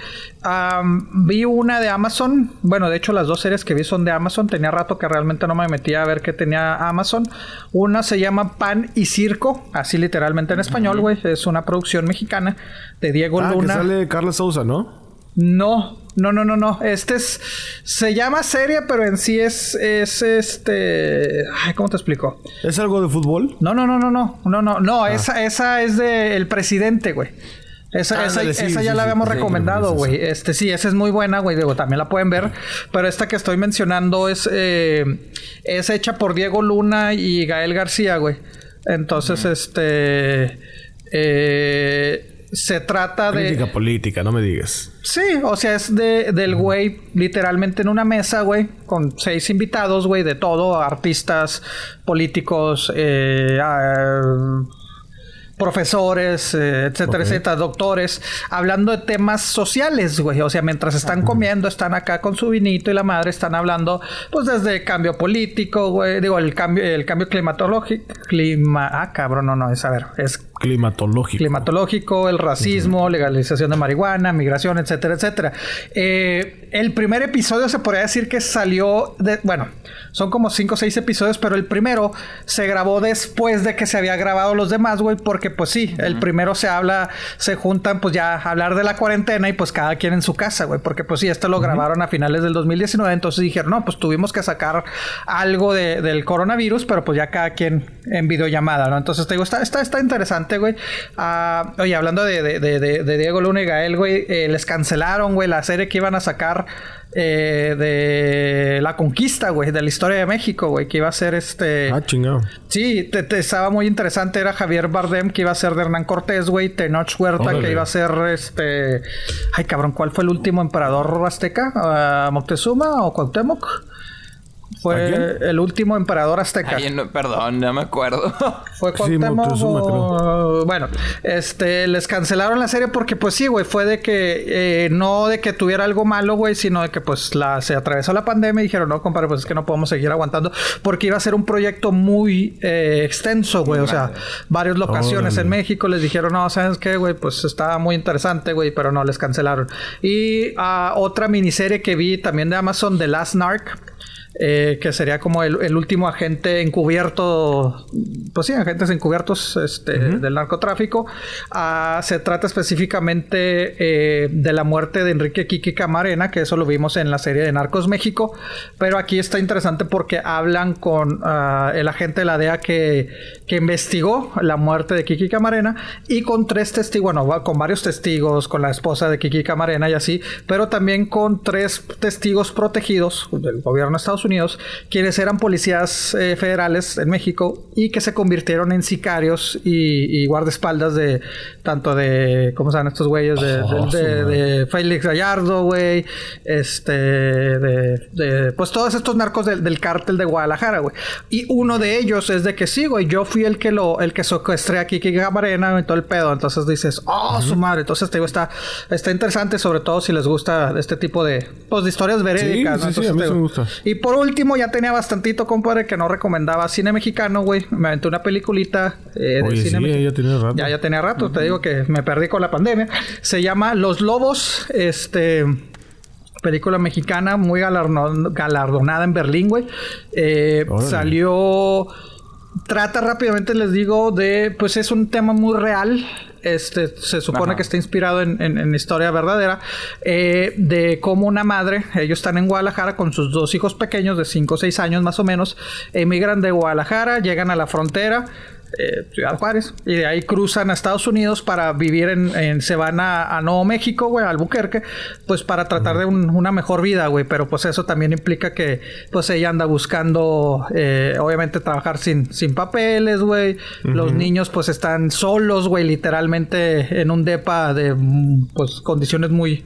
vi una de Amazon. Bueno, de hecho, las dos series que vi son de Amazon. Tenía rato que realmente no me metía a ver qué tenía Amazon. Una se llama Pan y Circo, así literalmente en español, güey. Es una producción mexicana de Diego ah, Luna. Que sale Carlos Sousa, ¿no? No, no, no, no, no. Este es. Se llama serie, pero en sí es. Es este. Ay, ¿cómo te explico? ¿Es algo de fútbol? No, no, no, no, no. No, no, no. Ah. Esa, esa es de el presidente, güey. Esa, esa, esa ya la habíamos recomendado, güey. Este sí, esa es muy buena, güey. Digo, también la pueden ver. Pero esta que estoy mencionando es, eh, es hecha por Diego Luna y Gael García, güey. Entonces, este. Eh, se trata de. Política política, no me digas. Sí, o sea, es de, del güey, literalmente en una mesa, güey, con seis invitados, güey, de todo, artistas, políticos, eh, ah, profesores, eh, etcétera, etcétera, doctores, hablando de temas sociales, güey. O sea, mientras están comiendo, están acá con su vinito y la madre están hablando, pues desde cambio político, güey. Digo, el cambio, el cambio climatológico. Clima. Ah, cabrón, no, no, es a ver, es climatológico. Climatológico, el racismo, legalización de marihuana, migración, etcétera, etcétera. Eh, el primer episodio se podría decir que salió de. Bueno, son como cinco o seis episodios, pero el primero se grabó después de que se había grabado los demás, güey, porque pues sí, el primero se habla, se juntan pues ya a hablar de la cuarentena y pues cada quien en su casa, güey, porque pues sí, esto lo grabaron a finales del 2019, entonces dijeron, no, pues tuvimos que sacar algo del coronavirus, pero pues ya cada quien en videollamada, ¿no? Entonces te digo, está, está, está interesante, güey. Ah, oye, hablando de, de, Diego Luna y Gael, güey, eh, les cancelaron, güey, la serie que iban a sacar eh, de la conquista, güey, de la historia de México, güey, que iba a ser este. Ah, chingado. Sí, te, estaba muy interesante. Era Javier Bardem, que iba a ser de Hernán Cortés, güey. Tenoch Huerta, que iba a ser este. Ay, cabrón, ¿cuál fue el último emperador azteca? ¿Moctezuma o Cuauhtémoc? Fue el último emperador azteca. Ay, no, perdón, no me acuerdo. [laughs] Fue Sí, Cuauhtémoc o- Bueno, este, les cancelaron la serie porque, pues sí, güey, fue de que, eh, no de que tuviera algo malo, güey, sino de que, pues, la, se atravesó la pandemia y dijeron, no, compadre, pues es que no podemos seguir aguantando porque iba a ser un proyecto muy eh, extenso, güey, o sea, varias locaciones Órale. en México les dijeron, no, ¿sabes qué, güey? Pues estaba muy interesante, güey, pero no, les cancelaron. Y ah, otra miniserie que vi también de Amazon, The Last Narc. Eh, que sería como el, el último agente encubierto, pues sí, agentes encubiertos este, del narcotráfico. Ah, se trata específicamente eh, de la muerte de Enrique Kiki Camarena, que eso lo vimos en la serie de Narcos México, pero aquí está interesante porque hablan con ah, el agente de la DEA que, que investigó la muerte de Kiki Camarena y con tres testigos, bueno, con varios testigos, con la esposa de Kiki Camarena y así, pero también con tres testigos protegidos del gobierno de Estados Unidos, quienes eran policías eh, federales en México y que se convirtieron en sicarios y, y guardaespaldas de tanto de, ¿cómo se llaman estos güeyes? De, Oh, Félix Gallardo, güey, este, de, pues todos estos narcos del, del cártel de Guadalajara, güey. Y uno de ellos es de que sí, güey, yo fui el que lo, el que secuestré a Kiki Camarena y todo el pedo. Entonces dices, oh, su madre. Entonces te digo, está, está interesante, sobre todo si les gusta este tipo de, pues, de historias verídicas, sí, ¿no? sí, Entonces, a mí te sí digo- me gusta. Y por último, ya tenía bastantito, compadre, que no recomendaba cine mexicano, güey. Me aventé una peliculita eh, de cine sí, mexicano. ya tiene rato. Ya, ya tenía rato, te digo que me perdí con la pandemia. Se llama Los Lobos, este película mexicana muy galardonada en Berlín, güey. Eh, salió trata rápidamente les digo de pues es un tema muy real este se supone Ajá. que está inspirado en, en- en historia verdadera eh, de cómo una madre ellos están en Guadalajara con sus dos hijos pequeños de 5 o 6 años más o menos emigran de Guadalajara llegan a la frontera eh, Ciudad. Juárez. Y de ahí cruzan a Estados Unidos para vivir en, en- se van a, a Nuevo México, güey, a Albuquerque, pues para tratar de un- una mejor vida, güey, pero pues eso también implica que pues ella anda buscando eh, obviamente trabajar sin, sin papeles, güey, los niños pues están solos, güey, literalmente en un depa de pues condiciones muy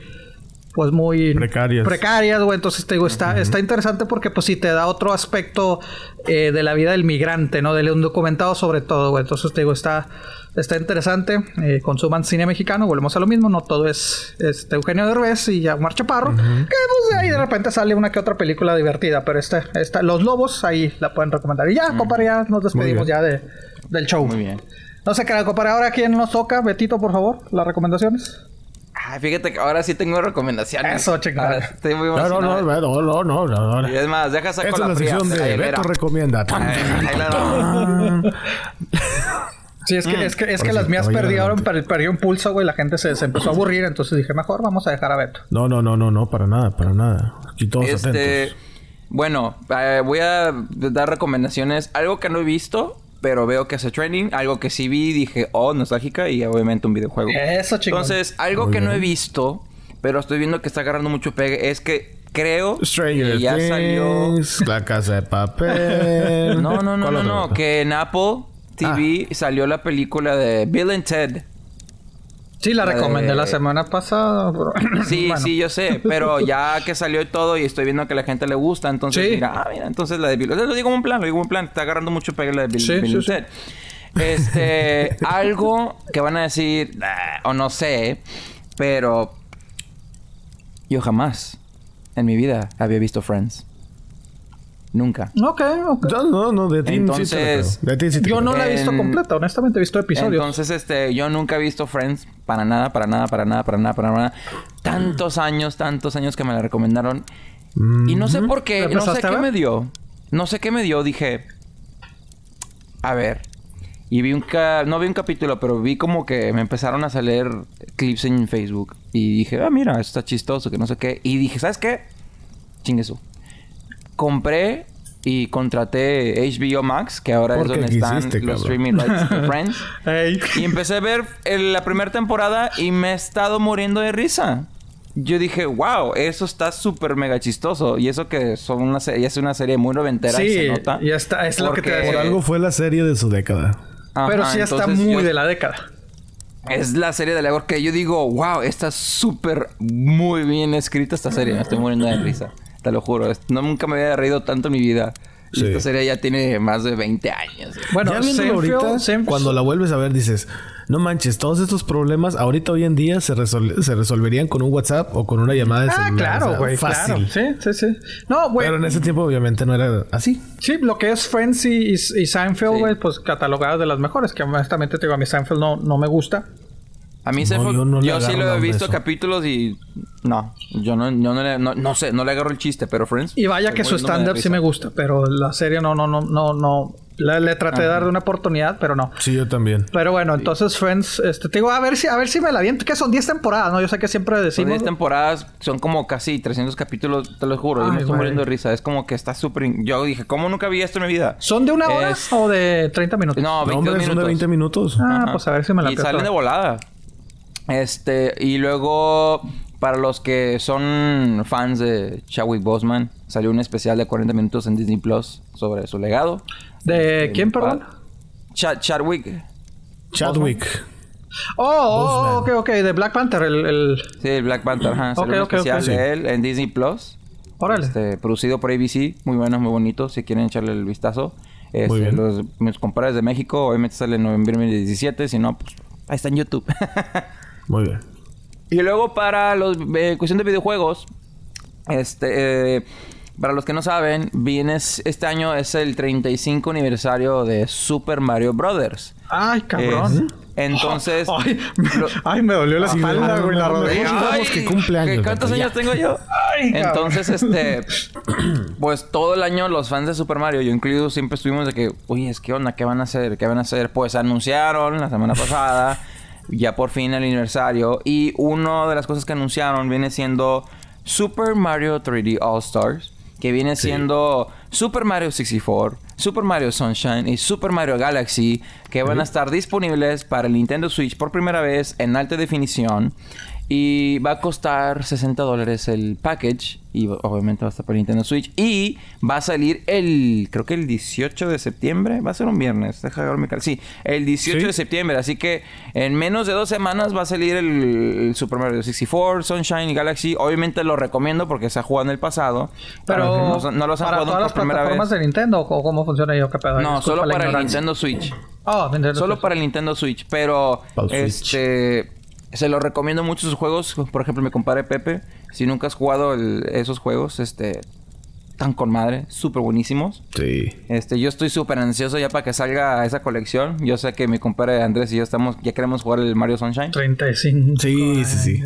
pues muy Precarias. precarias, güey. Entonces te digo, está, está interesante porque pues sí te da otro aspecto eh, de la vida del migrante, ¿no? Del undocumentado sobre todo, güey. Entonces te digo, está, está interesante. Eh, consuman cine mexicano, volvemos a lo mismo, no todo es este Eugenio Derbez y Omar Chaparro. Que pues ahí de repente sale una que otra película divertida, pero esta, esta, Los Lobos, ahí la pueden recomendar. Y ya, compadre, ya nos despedimos ya de, del show. Muy bien. No sé qué, compadre, ahora quién nos toca, Betito, por favor, las recomendaciones. Ay, fíjate que ahora sí tengo recomendaciones. Eso, chingada. Estoy muy No, no, no, no, no, no, no. Y es más, deja saco Esta es la la fría. sección de Ahí, Beto mira. recomienda. Ay. Sí, es que, es que, es que las mías perdieron, adelante. per- perdió un pulso, güey. La gente se, se empezó a aburrir. Entonces dije, mejor vamos a dejar a Beto. No, no, no, no, no, para nada, para nada. Aquí todos Este, atentos. bueno, eh, voy a dar recomendaciones. Algo que no he visto, pero veo que hace trending. Algo que sí vi, dije, oh, nostálgica. Y obviamente un videojuego. Eso, chingón. Entonces, algo Muy que no he visto, pero estoy viendo que está agarrando mucho pegue, es que creo Stranger que ya salió. Things, La Casa de Papel. No, no, no, ¿Cuál no, no. Que en Apple TV Ah. salió la película de Bill and Ted. Sí, la recomendé la semana pasada. bro. [clears throat] Sí, Bueno. sí, yo sé, pero ya que salió y todo y estoy viendo que a la gente le gusta, entonces Sí. mira, ah, mira, entonces la de Bill, lo digo como un plan, lo digo como un plan, está agarrando mucho pegue la de Bill, Sí, Bill sí. Este, [laughs] algo que van a decir, o no sé, pero yo jamás en mi vida había visto Friends. Nunca. Ok, ok. No, no, no, de ti sí te Entonces. De ti sí te Yo creo. no la he visto En- completa. Honestamente, he visto episodios. Entonces, este, yo nunca he visto Friends para nada, para nada, para nada, para nada, para nada. Tantos años, tantos años que me la recomendaron. Y no sé por qué, ¿La no sé qué me dio. No sé qué me dio, dije. A ver. Y vi un ca- no vi un capítulo, pero vi como que me empezaron a salir clips en Facebook. Y dije, ah, mira, esto está chistoso, que no sé qué. Y dije, ¿sabes qué? Chingue su. Compré y contraté HBO Max, que ahora es donde están quisiste, los streaming rights de [laughs] Friends. Y empecé a ver el- la primera temporada y me he estado muriendo de risa. Yo dije, wow, eso está súper mega chistoso. Y eso que son una serie, es una serie muy noventera y Sí, se nota. ya está, es lo que te Por algo fue la serie de su década. Ajá, Pero sí está muy yo- de la década. Es la serie de la que yo digo, wow, está súper muy bien escrita esta serie. Me estoy muriendo de risa. Te lo juro. No, nunca me había reído tanto en mi vida. Y Sí. esta serie ya tiene más de 20 años. Bueno, ya viéndolo ahorita, Seinfeld- cuando la vuelves a ver, dices, no manches, todos estos problemas ahorita hoy en día se, resol- se resolverían con un WhatsApp o con una llamada de Ah, celular. o claro, sea, güey, claro. Fácil. Sí, sí, sí. No, güey. Pero en ese tiempo, obviamente, no era así. Sí, lo que es Friends y, y, Seinfeld, Sí. güey, pues catalogadas de las mejores. Que honestamente te digo, a mí Seinfeld no, no me gusta. A mí No, Seinfeld, yo no yo sí lo he visto capítulos y no, yo no, yo no, le- no, no sé, no le agarro el chiste, pero Friends. Y vaya que su no stand-up sí me gusta, pero la serie no, no, no, no, no. Le, le traté de dar una oportunidad, pero no. Sí, yo también. Pero bueno, entonces Friends, este, te digo, a ver si, a ver si me la viento, que son 10 temporadas, ¿no? Yo sé que siempre Son decimos. 10 temporadas, son como casi 300 capítulos, te lo juro. yo Ay, me estoy muriendo de risa. Es como que está súper... in- Yo dije, ¿cómo nunca vi esto en mi vida? ¿Son de una hora Es- o de 30 minutos? No, No, 22 hombre, son minutos. de 20 minutos. Ah, Ajá. pues a ver si me la Y salen de volada. Este, y luego, para los que son fans de Chadwick Boseman, salió un especial de 40 minutos en Disney Plus sobre su legado. ¿De quién, perdón? Chadwick. Chadwick. Oh, oh, Boseman. ok, ok, de Black Panther, el... el... Sí, el Black Panther. Ajá. Salió Ok, un ok, especial de él en Disney Plus. Órale. Este, producido por ABC. Muy bueno, muy bonito. Si quieren echarle el vistazo. Este, Muy bien. Los, mis compadres de México, obviamente sale en noviembre del 17. Si no, pues ahí está en YouTube. [laughs] Muy bien. Y luego para los eh, cuestión de videojuegos, este eh, para los que no saben, viene este año es el 35 aniversario de Super Mario Brothers. Ay, cabrón. Es- entonces, Ay, me, lo- ay, me dolió la espalda, no, güey, la rodilla. Ay, que cumple años, ¿Cuántos años tengo yo? Ay. Entonces, este, [clears throat] pues todo el año los fans de Super Mario, yo incluido, siempre estuvimos de que, oye, es que onda, ¿qué van a hacer? ¿Qué van a hacer? Pues anunciaron la semana pasada, ya por fin el aniversario, y una de las cosas que anunciaron viene siendo Super Mario 3D All Stars, que viene siendo Super Mario 64, Super Mario Sunshine y Super Mario Galaxy, que van a estar disponibles para el Nintendo Switch por primera vez en alta definición. Y va a costar 60 dólares el package. Y obviamente va a estar para Nintendo Switch. Y va a salir el, creo que el 18 de septiembre. Va a ser un viernes. Deja de ver mi Sí, el 18 Sí. de septiembre. Así que en menos de dos semanas va a salir el, el Super Mario 64, Sunshine y Galaxy. Obviamente lo recomiendo porque se ha jugado en el pasado. Pero no, no los han para jugado todas las por primera plataformas vez. de Nintendo o cómo funciona yo qué pedo. No, Disculpa solo para el. Nintendo Switch. Oh, Nintendo Solo Switch. para el Nintendo Switch, pero Para el este se lo recomiendo mucho sus juegos, por ejemplo, mi compadre Pepe, si nunca has jugado el- esos juegos, este tan con madre, súper buenísimos. Sí. Este, yo estoy súper ansioso ya para que salga esa colección. Yo sé que mi compadre Andrés y yo estamos ya queremos jugar el Mario Sunshine. 35. Sí, sí, sí.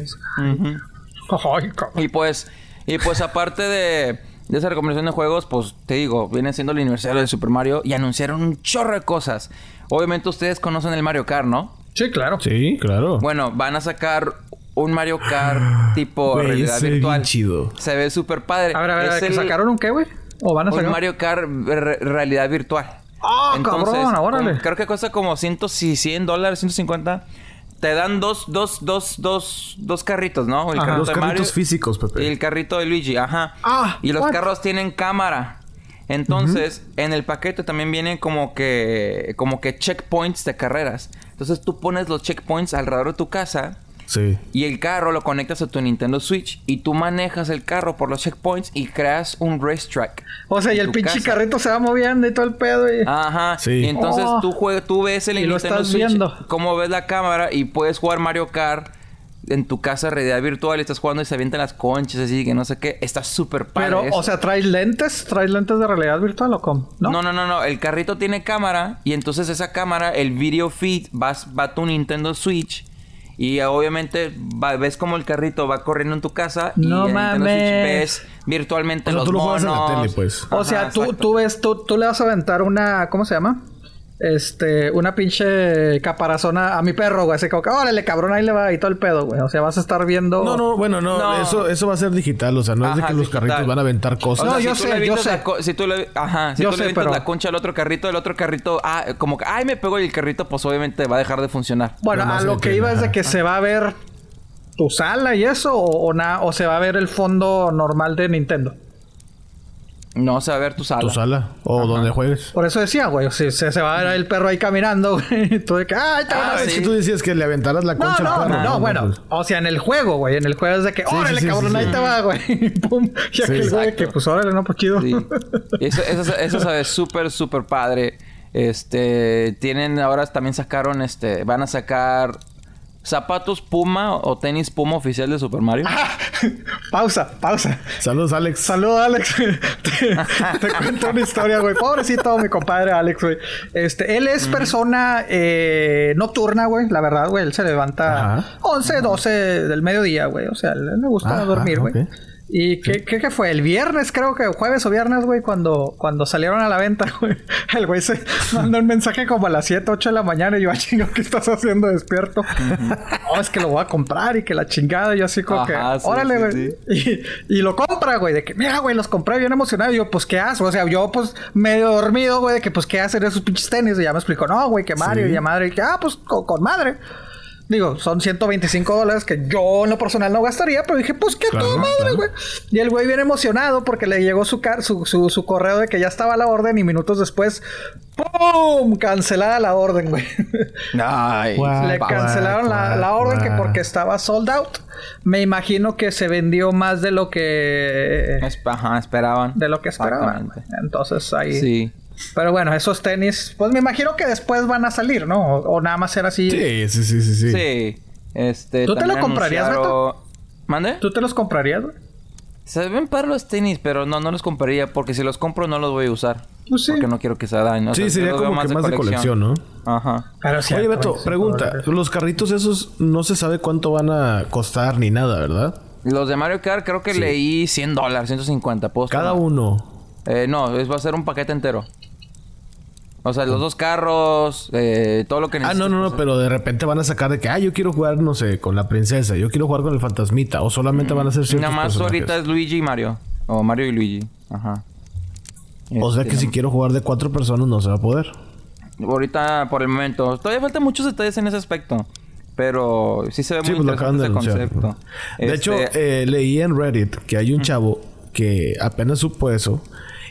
cabrón. Y pues, y pues aparte de, de esa recomendación de juegos, pues te digo, viene siendo el aniversario de Super Mario y anunciaron un chorro de cosas. Obviamente ustedes conocen el Mario Kart, ¿no? Sí, claro. Sí, claro. Bueno, van a sacar un Mario Kart tipo Güey, realidad se ve virtual. bien chido. Se ve súper padre. A ver, a ver, Es ¿que el- sacaron un qué, güey? ¿O van a sacar? un Mario Kart re- realidad virtual. ¡Ah, cabrón! ¡Órale! creo que cuesta como 100, si 100 dólares, 150. Te dan dos, dos, dos, dos, dos carritos, ¿no? El Ajá. carrito Los de carritos Mario físicos, y Pepe. el carrito de Luigi, ajá. Ah, y los what? carros tienen cámara. Entonces, en el paquete también vienen como que como que checkpoints de carreras. Entonces, tú pones los checkpoints alrededor de tu casa Sí. y el carro lo conectas a tu Nintendo Switch y tú manejas el carro por los checkpoints y creas un racetrack. O sea, y el pinche casa. carrito se va moviendo y todo el pedo. Y... Ajá. Sí. Y entonces Oh. tú jue- tú ves el Y lo Nintendo estás Switch, viendo. cómo ves la cámara y puedes jugar Mario Kart en tu casa realidad virtual y estás jugando y se avientan las conchas así que no sé qué. Está súper padre. Pero, eso. o sea, ¿traes lentes? ¿Traes lentes de realidad virtual o cómo? ¿No? ¿No? no, no, no, El carrito tiene cámara y entonces esa cámara, el video feed, va, va a tu Nintendo Switch y obviamente va- ves como el carrito va corriendo en tu casa y No Switch mames. ves virtualmente O sea, los tú lo en la monos. tele, pues. O Ajá, sea, tú, tú ves, tú, tú le vas a aventar una, ¿cómo se llama? Este, una pinche caparazona a mi perro, güey. Así como que, órale, cabrón, ahí le va y todo el pedo, güey. O sea, vas a estar viendo. No, no, bueno, no, No. Eso, eso va a ser digital, o sea, no es de que los digital. carritos van a aventar cosas. No, O sea, yo si sé, yo sé. si tú le, ajá, si Yo tú sé, le pero- la concha al otro carrito, el otro carrito, ah, como que, ay, me pegó y el carrito, pues obviamente va a dejar de funcionar. Bueno, a lo que iba es de ajá. que se va a ver tu sala y eso, o, o, na- o se va a ver el fondo normal de Nintendo. No se va a ver tu sala. Tu sala. O donde juegues. Por eso decía, güey, si se, se va a ver el perro ahí caminando, [laughs] güey. Tú de que, ¡ay, te Ah, ver". es que tú decías que le aventaras la No, concha no, al perro. no, bueno, pues. o sea, en el juego, güey, en el juego es de que, Sí, órale, sí, sí, cabrón, sí, ahí sí. te va, güey, [laughs] pum, y aquel Sí, güey exacto. que, pues, órale, no, pues chido. Sí. [laughs] Eso, eso, eso se ve súper, súper padre. Este, tienen, ahora también sacaron, este, van a sacar zapatos Puma o tenis Puma oficial de Super Mario. pausa, pausa. Saludos, Alex. Saludos, Alex. [laughs] te, te cuento una historia, güey. Pobrecito mi compadre Alex, güey. Este, él es persona eh, nocturna, güey. La verdad, güey. Él se levanta Ajá. 11, 12 del mediodía, güey. O sea, le le gusta Ajá, dormir, güey. ok. ¿Y qué, qué, qué fue? El viernes, creo que jueves o viernes, güey, cuando, cuando salieron a la venta, [laughs] güey. El güey se manda un mensaje como a las 7, 8 de la mañana y yo, ah, chingo, ¿qué estás haciendo despierto? No, es que lo voy a comprar y que la chingada. Y yo así como Ajá, que, sí, órale, sí, güey. sí. Y, y lo compra, güey, de que, mira, güey, los compré bien emocionado. Y yo, pues, ¿qué haces? O sea, yo, pues, medio dormido, güey, de que, pues, ¿qué hacer esos pinches tenis? Y ya me explicó, no, güey, que Mario y ya madre. Y que, ah, pues, con, con madre. Digo, son 125 dólares que yo en lo personal no gastaría, pero dije, pues, qué Claro, toda madre, claro. güey. Y el güey bien emocionado porque le llegó su, car- su, su, su correo de que ya estaba la orden y minutos después, ¡pum! Cancelada la orden, güey. Ay, Guau. Le cancelaron la, la orden que porque estaba sold out. Me imagino que se vendió más de lo que Ajá, esperaban. de lo que esperaban. Entonces ahí. Sí. Pero bueno, esos tenis, pues me imagino que después van a salir, ¿no? O, o nada más ser así. Sí, sí, sí, sí. sí. Sí. Este, ¿Tú te lo comprarías, anunciaron- ¿Mande? ¿Tú te los comprarías, güey? Se ven para los tenis, pero no, no los compraría porque si los compro no los voy a usar. Pues sí. Porque no quiero que se dañen. O Sí, sea, sería como que más de colección, ¿no? Ajá. Pero sí, Oye, Beto, 45 pregunta. Los carritos esos no se sabe cuánto van a costar ni nada, ¿verdad? Los de Mario Kart creo que Sí. leí 100 dólares, 150. ¿puedo Cada uno. Eh, no, es, va a ser un paquete entero. O sea, los dos carros, eh, todo lo que Ah, necesitas. no, no, no, pues, pero de repente van a sacar de que, ah, yo quiero jugar, no sé, con la princesa, yo quiero jugar con el fantasmita, o solamente van a ser ciertos Nada más personajes. ahorita es Luigi y Mario. O Mario y Luigi. Ajá. O sea que Este, si quiero jugar de cuatro personas no se va a poder. Ahorita, por el momento. Todavía faltan muchos detalles en ese aspecto. Pero sí se ve Sí, muy pues interesante ese concepto. De Este, hecho, eh, leí en Reddit que hay un chavo que apenas supo eso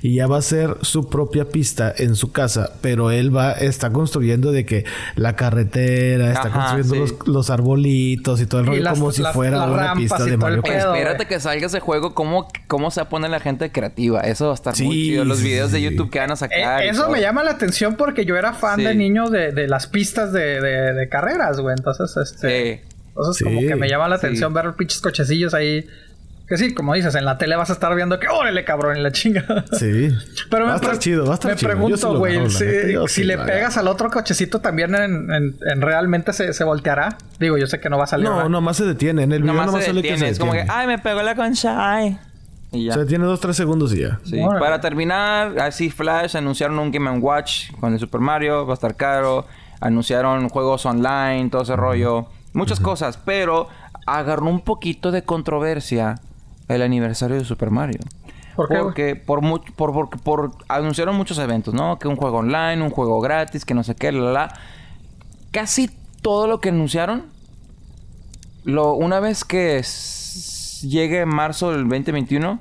y ya va a hacer su propia pista en su casa, pero él va, está construyendo de que la carretera, está Ajá, construyendo sí. los, los arbolitos y todo el rollo las- como si las- fuera las una pista de Mario. Kart. Espérate que salga ese juego, ¿cómo, cómo se pone la gente creativa. Eso va a estar muy chido. Los sí, videos de. YouTube que van a sacar. Eh, y eso todo. me llama la atención porque yo era fan Sí. de niño de, de las pistas de, de- de carreras, güey. Entonces, este. Sí. Entonces, Sí. como que me llama la Sí. atención ver pinches cochecillos ahí. Que sí, como dices, en la tele vas a estar viendo que órale, cabrón, en la chinga. Sí. Pero va me a estar chido, va a estar me chido. Pregunto, güey, si, le pegas al otro cochecito también en, en- en realmente se, se volteará. Digo, yo sé que no va a salir. No, ¿verdad? nomás se detiene. En el video Nomás, nomás, se sale que detiene. se Es como que, ay, me pegó la concha, ay. Y ya. Se detiene dos, tres segundos y ya. Sí. Para terminar, así Flash anunciaron un Game Watch con el Super Mario, va a estar caro. Anunciaron juegos online, todo ese rollo. Muchas cosas, pero agarró un poquito de controversia el aniversario de Super Mario. ¿Por qué? Porque por, mu- por, por, por- anunciaron muchos eventos, ¿no? Que un juego online, un juego gratis, que no sé qué, la, la. Casi todo lo que anunciaron, lo, una vez que llegue marzo del 2021,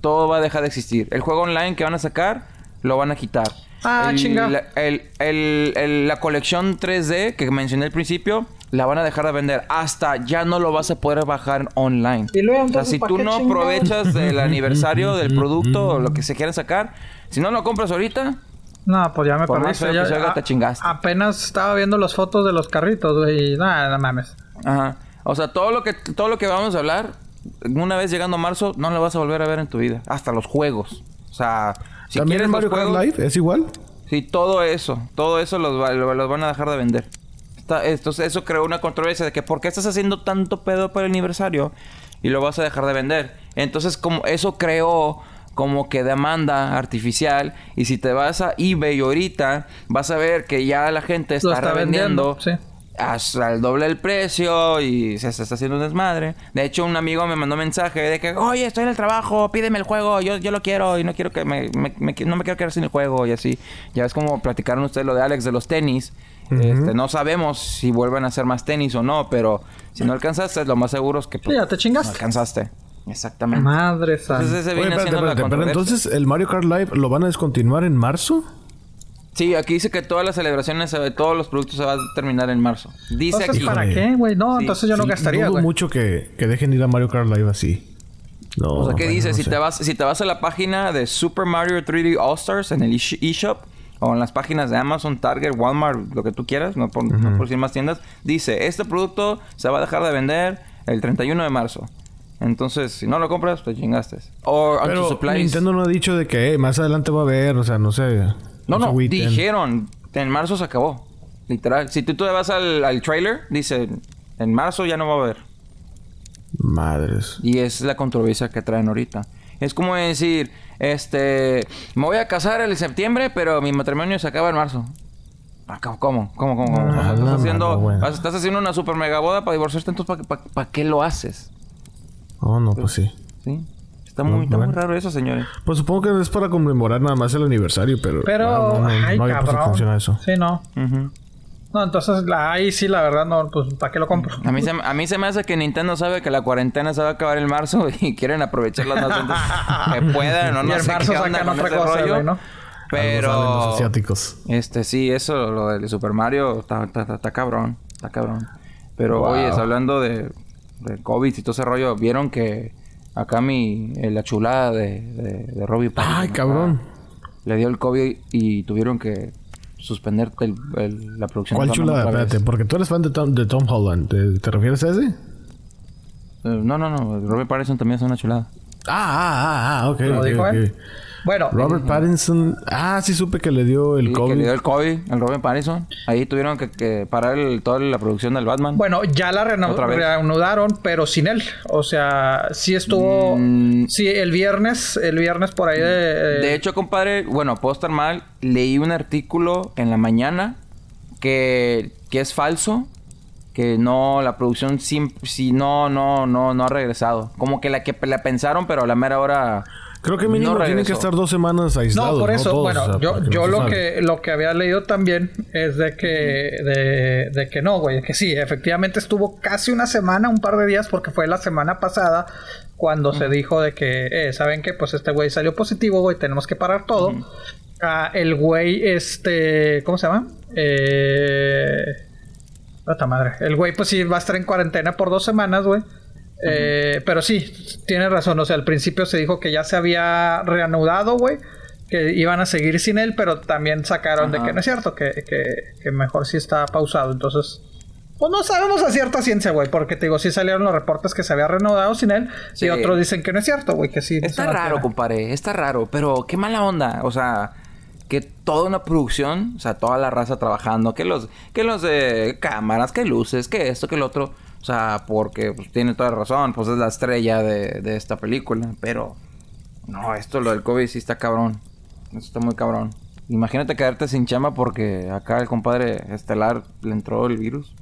todo va a dejar de existir. El juego online que van a sacar, lo van a quitar. Ah, El- chinga. la- el- el- el- la colección 3D que mencioné al principio, la van a dejar de vender. Hasta ya no lo vas a poder bajar online. Y luego, o sea, entonces, si ¿para tú no aprovechas del [laughs] aniversario del producto o lo que se quiera sacar, si no lo compras ahorita, No, pues ya me perdiste. ya- que a- te chingaste. Apenas estaba viendo las fotos de los carritos, güey. y Nada, no mames. Ajá. O sea, todo lo que todo lo que vamos a hablar, una vez llegando a marzo, no lo vas a volver a ver en tu vida. Hasta los juegos. O sea, si También quieres en Mario Kart juegos, Live es igual. Sí, todo eso. Todo eso los, va- lo- los van a dejar de vender. Está- esto, eso creó una controversia de que ¿por qué estás haciendo tanto pedo para el aniversario? Y lo vas a dejar de vender. Entonces, como eso creó como que demanda artificial. Y si te vas a eBay ahorita, vas a ver que ya la gente está, revendiendo. vendiendo, sí. hasta el doble del precio y se, se está haciendo un desmadre. De hecho, un amigo me mandó mensaje de que, oye, estoy en el trabajo, pídeme el juego, yo, yo lo quiero y no quiero que me, me- me- no me quiero quedar sin el juego y así. Ya ves como platicaron ustedes lo de Alex de los tenis. Este, no sabemos si vuelven a hacer más tenis o no, pero si no alcanzaste, lo más seguro es que pues, Sí, ya te chingaste. no alcanzaste. Exactamente. Madre santa. Entonces ese Oye, viene espérate, la espérate, pero controversia. entonces el Mario Kart Live lo van a descontinuar en marzo. Sí, aquí dice que todas las celebraciones, todos los productos se van a terminar en marzo. Dice Entonces, aquí. ¿para qué, güey? No, Sí, entonces yo no Sí, gastaría, dudo mucho que, que dejen ir a Mario Kart Live así. No. O sea, ¿qué bueno, dice? no si, sé. te vas, si te vas a la página de Super Mario 3D All Stars en el eSh- eShop o en las páginas de Amazon, Target, Walmart, lo que tú quieras, no por, no por decir más tiendas, dice, este producto se va a dejar de vender el 31 de marzo. Entonces, si no lo compras, te chingaste. O Pero supplies. Nintendo no ha dicho de que más adelante va a haber, o sea, no sé. No, no, dijeron, en marzo se acabó. Literal. Si tú, tú vas al, al trailer, dice, en marzo ya no va a haber. Madres. Y es la controversia que traen ahorita. Es como decir, este, me voy a casar en septiembre, pero mi matrimonio se acaba en marzo. Ah, ¿Cómo? ¿Cómo? ¿Cómo? ¿Cómo? cómo? Ah, estás, haciendo, mano, estás haciendo una super mega boda para divorciarte, entonces ¿para, para, qué lo haces? Oh, no, pues sí. ¿Sí? Está muy, está Bueno. muy raro eso, señores. Pues supongo que es para conmemorar nada más el aniversario, pero. Pero, no, no, no, ay, puesto cabrón. atención a eso. Sí, no. Ujú. No, entonces la, ahí sí, la verdad, no, pues ¿para qué lo compro? A mí, se, a mí se me hace que Nintendo sabe que la cuarentena se va a acabar en marzo [laughs] y quieren aprovechar las más antes que [laughs] puedan. No, Y en sé marzo qué sacan otra cosa, rollo. saben los Pero... asiáticos. Este, sí, eso, lo del Super Mario, está, está, está- está cabrón. Está cabrón. Pero, Wow. oye, hablando de, de COVID y todo ese rollo, vieron que acá mi, eh, la chulada de, de, de Robbie Ay, cabrón. Le dio el COVID y tuvieron que suspender el- el- la producción. ¿Cuál chulada? Espérate, porque tú eres fan de Tom, de Tom Holland. ¿Te, te refieres a ese? Eh, no, no, no. Robbie Pattinson también es una chulada. Ah, ah, ah, ah, ok. ¿Lo ok, dijo ok. él? Bueno, Robert Pattinson. Ah, sí supe que le dio el Sí, COVID. que le dio el COVID, el Robin Pattinson. Ahí tuvieron que, que parar el- toda la producción del Batman. bueno, ya la reno- Otra vez. reanudaron, pero sin él. O sea, sí estuvo... Mm. Sí, el viernes, el viernes por ahí de... De hecho, compadre, bueno, puedo estar mal. Leí un artículo en la mañana que, que es falso. Que no, la producción sí, sí, no, no, no, no ha regresado. Como que la que la pensaron, pero a la mera hora. Creo que mínimo no tienen que estar dos semanas aislados. No, por eso, Todos, bueno, o sea, yo, yo lo que lo que había leído también es de que de, de que no, güey, que sí, efectivamente estuvo casi una semana, un par de días, porque fue la semana pasada cuando se dijo de que, eh, ¿saben qué? Pues este güey salió positivo, güey, tenemos que parar todo. Ah, el güey, este, ¿cómo se llama? Eh... Puta madre. El güey, pues sí, va a estar en cuarentena por dos semanas, güey. Eh, pero sí, tiene razón. O sea, al principio se dijo que ya se había reanudado, güey. Que iban a seguir sin él, pero también sacaron de que no es cierto, que, que, que mejor sí está pausado. Entonces, pues no sabemos a cierta ciencia, güey. Porque te digo, sí salieron los reportes que se había reanudado sin él. Sí. Y otros dicen que no es cierto, güey. Que sí. Está raro, compadre. Está raro. Pero qué mala onda. O sea, que toda una producción, o sea, toda la raza trabajando, que los, que los de cámaras, que luces, que esto, que el otro. O sea, porque pues, tiene toda razón, pues es la estrella de, esta película. Pero, no, esto, lo del COVID sí está cabrón. Eso está muy cabrón. Imagínate quedarte sin chamba porque acá el compadre estelar le entró el virus.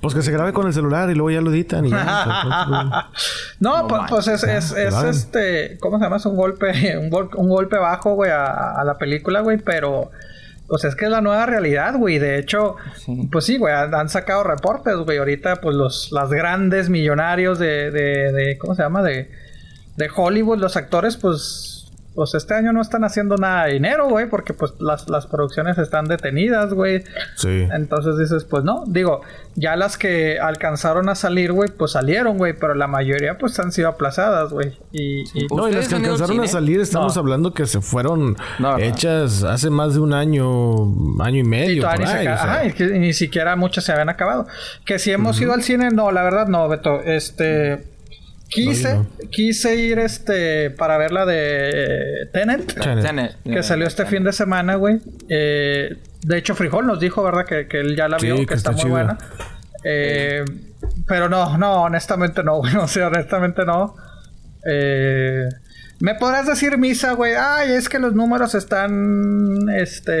Pues que se grabe con el celular y luego ya lo editan y ya. [laughs] No, No pues, pues es, es, es este, ¿cómo se llama? Es un golpe, [laughs] un, gol- un golpe bajo, güey, a, a la película, güey, pero pues es que es la nueva realidad, güey. De hecho, Sí. pues sí, güey, han, han sacado reportes, güey. Ahorita, pues los, las grandes millonarios de, de, de ¿cómo se llama? De, de Hollywood, los actores, pues, pues este año no están haciendo nada de dinero, güey, porque pues las, las producciones están detenidas, güey. sí. Entonces dices, pues no, digo, ya las que alcanzaron a salir, güey, pues salieron, güey, pero la mayoría pues han sido aplazadas, güey. Y, y- No, y las ¿Ustedes que alcanzaron a salir, estamos No. hablando que se fueron No, no. hechas hace más de un año, año y y medio. todavía por ni, se ahí, acaba- o sea. ajá, y que ni siquiera muchas se habían acabado. Que si hemos ido al cine, no, la verdad no, Beto. Este. Quise, No, quise ir este para ver la de Tenet. Que salió este fin de semana, güey. Eh, de hecho, Frijol nos dijo, ¿verdad? Que, que él ya la Sí, vio, que, que está, está muy buena. Eh, pero no, no, honestamente no, [laughs] güey. O sea, honestamente no. Eh, me podrás decir misa, güey. Ay, es que los números están. Este.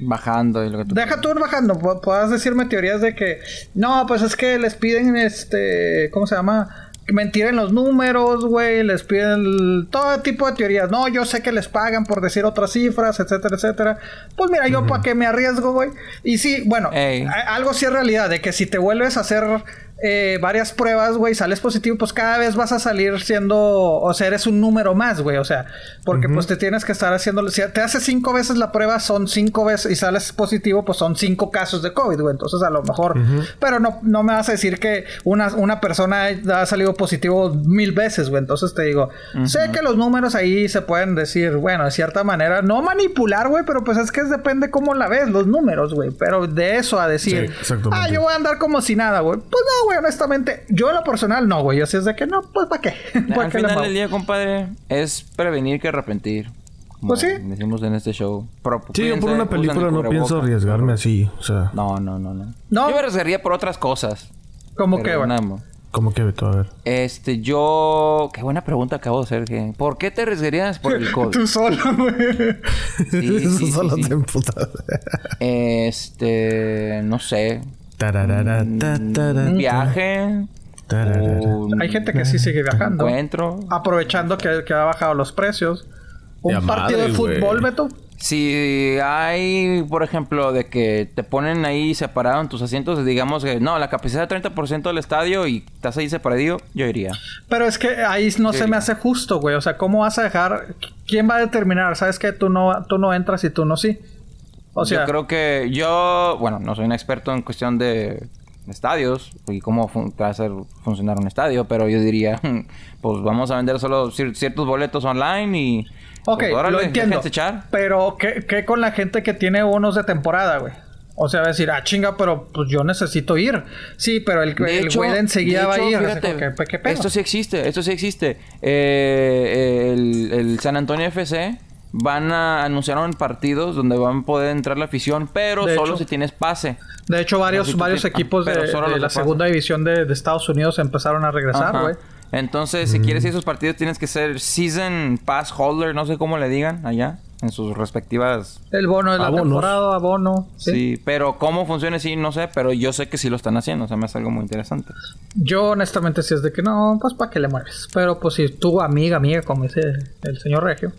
Bajando y lo que tú Deja tú ir bajando. po- Podrás decirme teorías de que. No, pues es que les piden este. ¿Cómo se llama? Mentir en los números, güey. Les piden el- todo tipo de teorías. No, yo sé que les pagan por decir otras cifras, etcétera, etcétera. Pues mira, yo para qué me arriesgo, güey. Y sí, bueno, a- algo sí es realidad. De que si te vuelves a hacer eh, varias pruebas, güey, sales positivo, pues cada vez vas a salir siendo, o sea, eres un número más, güey, o sea, porque pues te tienes que estar haciendo, si te haces cinco veces la prueba, son cinco veces, y sales positivo, pues son cinco casos de COVID, güey, entonces a lo mejor, pero no, no me vas a decir que una, una persona ha salido positivo mil veces, güey, entonces te digo, sé que los números ahí se pueden decir, bueno, de cierta manera, no manipular, güey, pero pues es que depende cómo la ves, los números, güey, pero de eso a decir, ah, yo voy a andar como si nada, güey, pues no, güey honestamente, yo en lo personal no, güey. Así es de que no, pues ¿para qué? [laughs] Al final del día, compadre, es prevenir que arrepentir. Pues sí. Decimos en este show. sí, yo por una película no pienso arriesgarme así. O sea. No, no, no, no. Yo me arriesgaría por otras cosas. ¿Cómo que, güey? ¿Cómo que, Beto? A ver. Este, yo... Qué buena pregunta acabo de hacer. Que... ¿Por qué te arriesgarías por el COVID? [laughs] Tú solo, güey. Sí, [laughs] Tú solo te Este... No sé. Un viaje. Hay gente que sí sigue viajando. Encuentro. Aprovechando que, que ha bajado los precios. Un partido de fútbol, Beto. Si hay, por ejemplo, de que te ponen ahí separado en tus asientos, digamos que no, la capacidad de 30% del estadio y estás ahí separado, yo iría. Pero es que ahí no se me hace justo, güey. O sea, ¿cómo vas a dejar? ¿Quién va a determinar? ¿Sabes que tú no, tú no entras y tú no sí? O sea, yo creo que yo, bueno, no soy un experto en cuestión de estadios y cómo hacer funcionar un estadio, pero yo diría, [laughs] pues vamos a vender solo ciertos boletos online y... Ok, pues, lo entiendo. Pero ¿qué, con la gente que tiene bonos de temporada, güey? O sea, decir, ah, chinga, pero pues yo necesito ir. Sí, pero el, güey de enseguida va a ir. esto sí existe, esto sí existe. Eh, el, el San Antonio FC van a anunciar un partidos donde van a poder entrar la afición, pero solo si tienes pase. De hecho, varios, varios equipos de, la segunda división de, Estados Unidos empezaron a regresar, güey. Entonces, si quieres ir a esos partidos, tienes que ser Season Pass Holder, no sé cómo le digan allá, en sus respectivas. El bono de la temporada, abono. ¿sí? pero cómo funciona, sí, no sé, pero yo sé que sí lo están haciendo, o sea, me hace algo muy interesante. Yo, honestamente, si es de que no, pues para qué le mueves. Pero, pues, si tu amiga, amiga, como dice el señor Regio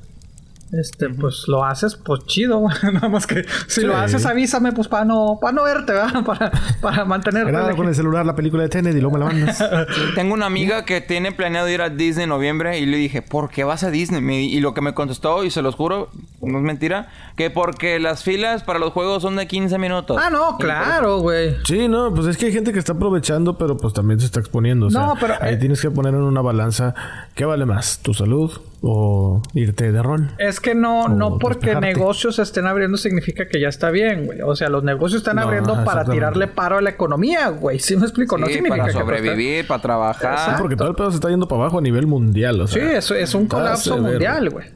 este, pues lo haces, pues chido, [laughs] Nada más que si lo haces, avísame, pues para no, para no verte, ¿verdad? [laughs] Para, para mantener. Graba con el celular la película de Tenet y luego me la mandas. [laughs] Tengo una amiga que tiene planeado ir a Disney en noviembre y le dije, ¿por qué vas a Disney? Y lo que me contestó, y se los juro, no es mentira, que porque las filas para los juegos son de 15 minutos. Ah, no, claro, güey. Sí, no, pues es que hay gente que está aprovechando, pero pues también se está exponiendo. no, pero. Ahí eh, tienes que poner en una balanza, ¿qué vale más? ¿Tu salud o irte de rol? Es que no, no porque negocios estén abriendo significa que ya está bien, güey. O sea, los negocios están abriendo para tirarle paro a la economía, güey. ¿Sí me explico? no significa para sobrevivir, para trabajar. Sí, porque todo el pedo se está yendo para abajo a nivel mundial, o sea. Sí, eso es un colapso mundial, güey.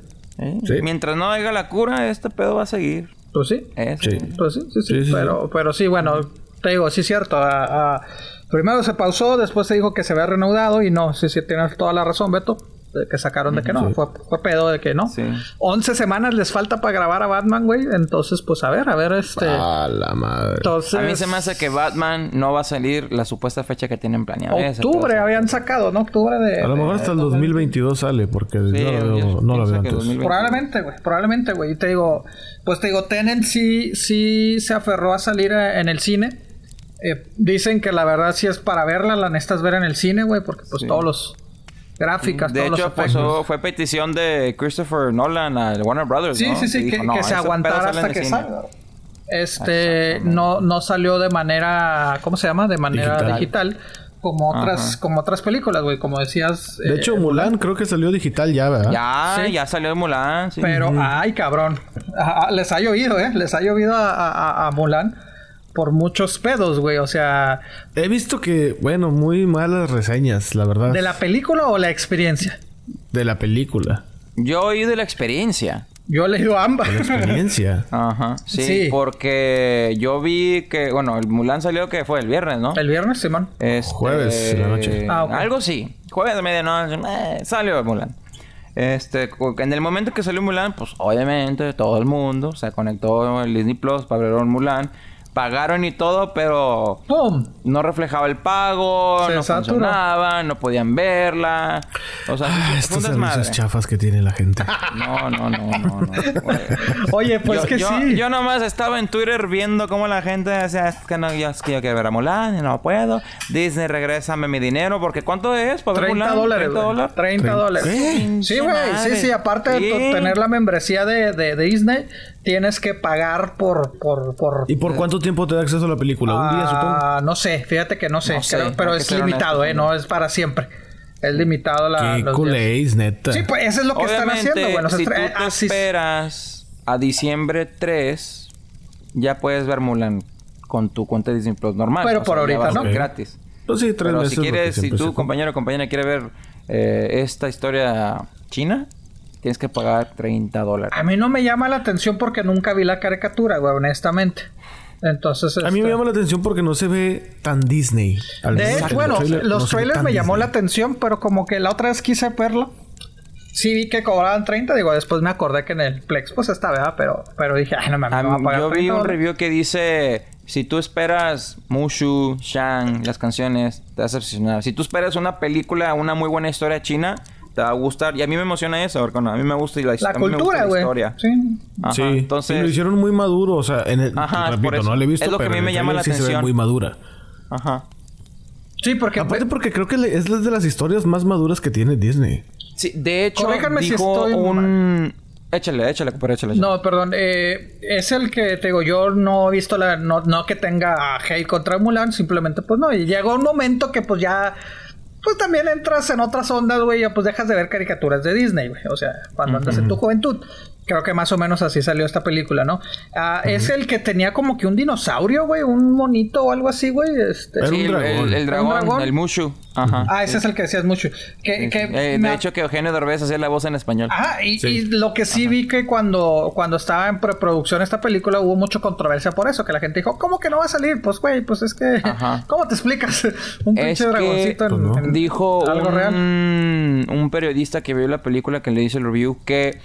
Mientras no haya la cura, este pedo va a seguir. Pues sí. Sí. Pues sí, sí, sí. pero, pero sí, bueno, te digo, sí es cierto. primero se pausó, después se dijo que se había reanudado y no, sí, sí, tienes toda la razón, Beto que sacaron de que no, fue, pedo de que no. Sí. 11 semanas les falta para grabar a Batman, güey. Entonces, pues a ver, a ver, este. A la madre. Entonces... A mí se me hace que Batman no va a salir la supuesta fecha que tienen planeada. Octubre habían sacado, ¿no? Octubre de. A lo mejor hasta el 2022 sale, porque no, lo veo antes. Probablemente, güey. Probablemente, güey. Y te digo, pues te digo, Tenen sí, sí se aferró a salir eh, en el cine. Eh, dicen que la verdad sí es para verla, la necesitas ver en el cine, güey, porque pues todos los gráficas, de hecho, fue petición de Christopher Nolan a Warner Brothers. Sí, sí, sí, que, se aguantara hasta que salga. Este no, no salió de manera, ¿cómo se llama? De manera digital. como otras, como otras películas, güey, como decías. De hecho, eh, Mulan creo que salió digital ya, ¿verdad? Ya, ya salió de Mulan. Pero, ay, cabrón. les ha llovido, ¿eh? Les ha llovido a Mulan por muchos pedos, güey. O sea. He visto que, bueno, muy malas reseñas, la verdad. ¿De la película o la experiencia? De la película. Yo oí de la experiencia. Yo he leído ambas. De la experiencia. [laughs] Ajá. Sí, porque yo vi que, bueno, el Mulan salió que fue el viernes, ¿no? El viernes, Simón. Este, Jueves de la noche. Ah, Algo sí. Jueves de medianoche. Eh, salió el Mulan. Este, en el momento que salió Mulan, pues obviamente todo el mundo se conectó al Disney Plus para ver Mulan. Pagaron y todo, pero ¡Pum! no reflejaba el pago, Se no saturó. funcionaba, no podían verla. O sea, Ah, servicios chafas que tiene la gente. [laughs] No, no, no, no, no. Oye, pues yo, que yo- sí. Yo nomás estaba en Twitter viendo cómo la gente decía, es que no, yo, es que yo quiero ver a Mulan no puedo. Disney, regrésame mi dinero, porque ¿cuánto es para ver 30 Mulan? dólares. 30 güey. dólares. 30 dólares. ¿Qué? Sí, güey. Sí, sí. Aparte de tener la membresía de, de, de Disney, tienes que pagar por... por, por ¿Y por cuánto tiempo te da acceso a la película? ¿Un día, supongo? Ah, no sé. Fíjate que no sé. No sé, creo- pero es limitado, ¿eh? No es para siempre. Es limitado la... Qué culéis, neta. Sí, pues eso es lo que están haciendo. Los si tú estre- te ah, esperas a diciembre 3, ya puedes ver Mulan con tu cuenta de Disney Plus normal. Pero O por sea, ahorita no. gratis. Pues sí, tres Pero meses si quieres, si se- compañero o compañera, quiere ver eh, esta historia china, tienes que pagar 30 dólares. A mí no me llama la atención porque nunca vi la caricatura, güey, honestamente. Entonces, A mí me este, llama la atención porque no se ve tan Disney. Al De hecho, bueno, trailer no los ve trailers me llamó Disney. la atención, pero como que la otra vez quise verlo. Sí vi que cobraban 30, digo, después me acordé que en el Plex pues está, ¿verdad? Pero, pero dije, ay, no me A me voy a pagar yo vi 30 un dólares. review que dice, si tú esperas Mushu, Shang, las canciones, te vas a obsesionar. Si tú esperas una película, una muy buena historia china, te va a gustar. Y a mí me emociona eso, porque no, a mí me gusta la, La a mí me gusta cultura, la güey. historia. Sí. Ajá, sí, entonces... y lo hicieron muy maduro, o sea, en el, Ajá, repito, por eso. no lo he visto, Es lo que pero a mí me llama la se ve atención. muy madura. Ajá. Sí, porque... Aparte porque creo que es de las historias más maduras que tiene Disney. Sí, de hecho, Corríjanme si dijo estoy un... Échale, échale, pero échale. échale. No, perdón. eh, es el que te digo, yo no he visto la. No, no que tenga hate contra Mulan, simplemente pues no. Y llegó un momento que pues ya. Pues también entras en otras ondas, güey, y pues dejas de ver caricaturas de Disney, güey. O sea, cuando andas en tu juventud. Creo que más o menos así salió esta película, ¿no? Ah, Es el que tenía como que un dinosaurio, güey, un monito o algo así, güey. Este... Sí, un el- dragón. El, el ¿Un dragón, dragón? el Mushu. Ajá. Ah, ese es el que decías mucho. Que, Sí, que sí. Eh, me- de hecho, que Eugenio Derbez hacía la voz en español. Ajá, y, Sí. y lo que sí vi que cuando, cuando estaba en preproducción esta película hubo mucha controversia por eso, que la gente dijo, ¿cómo que no va a salir? Pues güey, pues es que, Ajá. [laughs] ¿cómo te explicas? Un Es pinche que, dragoncito en, pues, no. en Dijo algo un, real. un periodista que vio la película que le hizo el review que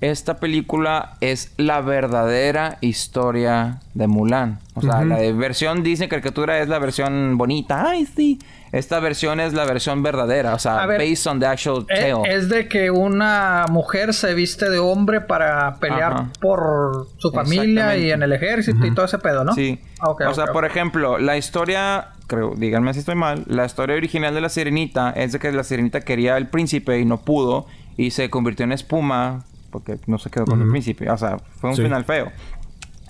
esta película es la verdadera historia de Mulan. O sea, la de versión Disney caricatura es la versión bonita. Ay, sí. Esta versión es la versión verdadera. O sea, ver, based on the actual Eh, tale. Es de que una mujer se viste de hombre para pelear Ajá. por su familia y en el ejército y todo ese pedo, ¿no? Sí. Ah, o sea, por ejemplo, la historia, creo, díganme si estoy mal, la historia original de la sirenita es de que la sirenita quería al príncipe y no pudo y se convirtió en espuma porque no se quedó con el príncipe. O sea, fue un Sí. final feo.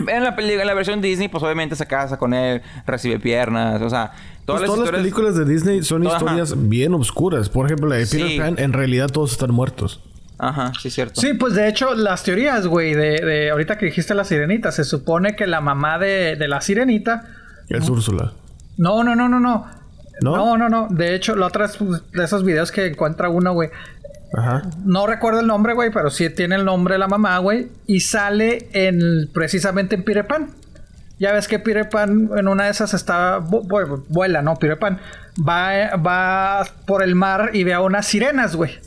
En la, en la versión Disney, pues obviamente se casa con él, recibe piernas, o sea, todas Pues las todas las películas de Disney son historias bien oscuras. Por ejemplo, la de Peter Sí. Pan, en realidad todos están muertos. Ajá, sí, cierto. Sí, pues de hecho, las teorías, güey, de, de ahorita que dijiste la sirenita, se supone que la mamá de, de la sirenita Es Úrsula. No, no, no, no, no. ¿No? No, no, no. De hecho, la otra es pues, de esos videos que encuentra uno, güey. Ajá. No recuerdo el nombre, güey, pero sí tiene el nombre de la mamá, güey. Y sale en precisamente en Peter Pan. Ya ves que Peter Pan en una de esas está... vu- vu- vuela, ¿no? Peter Pan. Va, va por el mar y ve a unas sirenas, güey.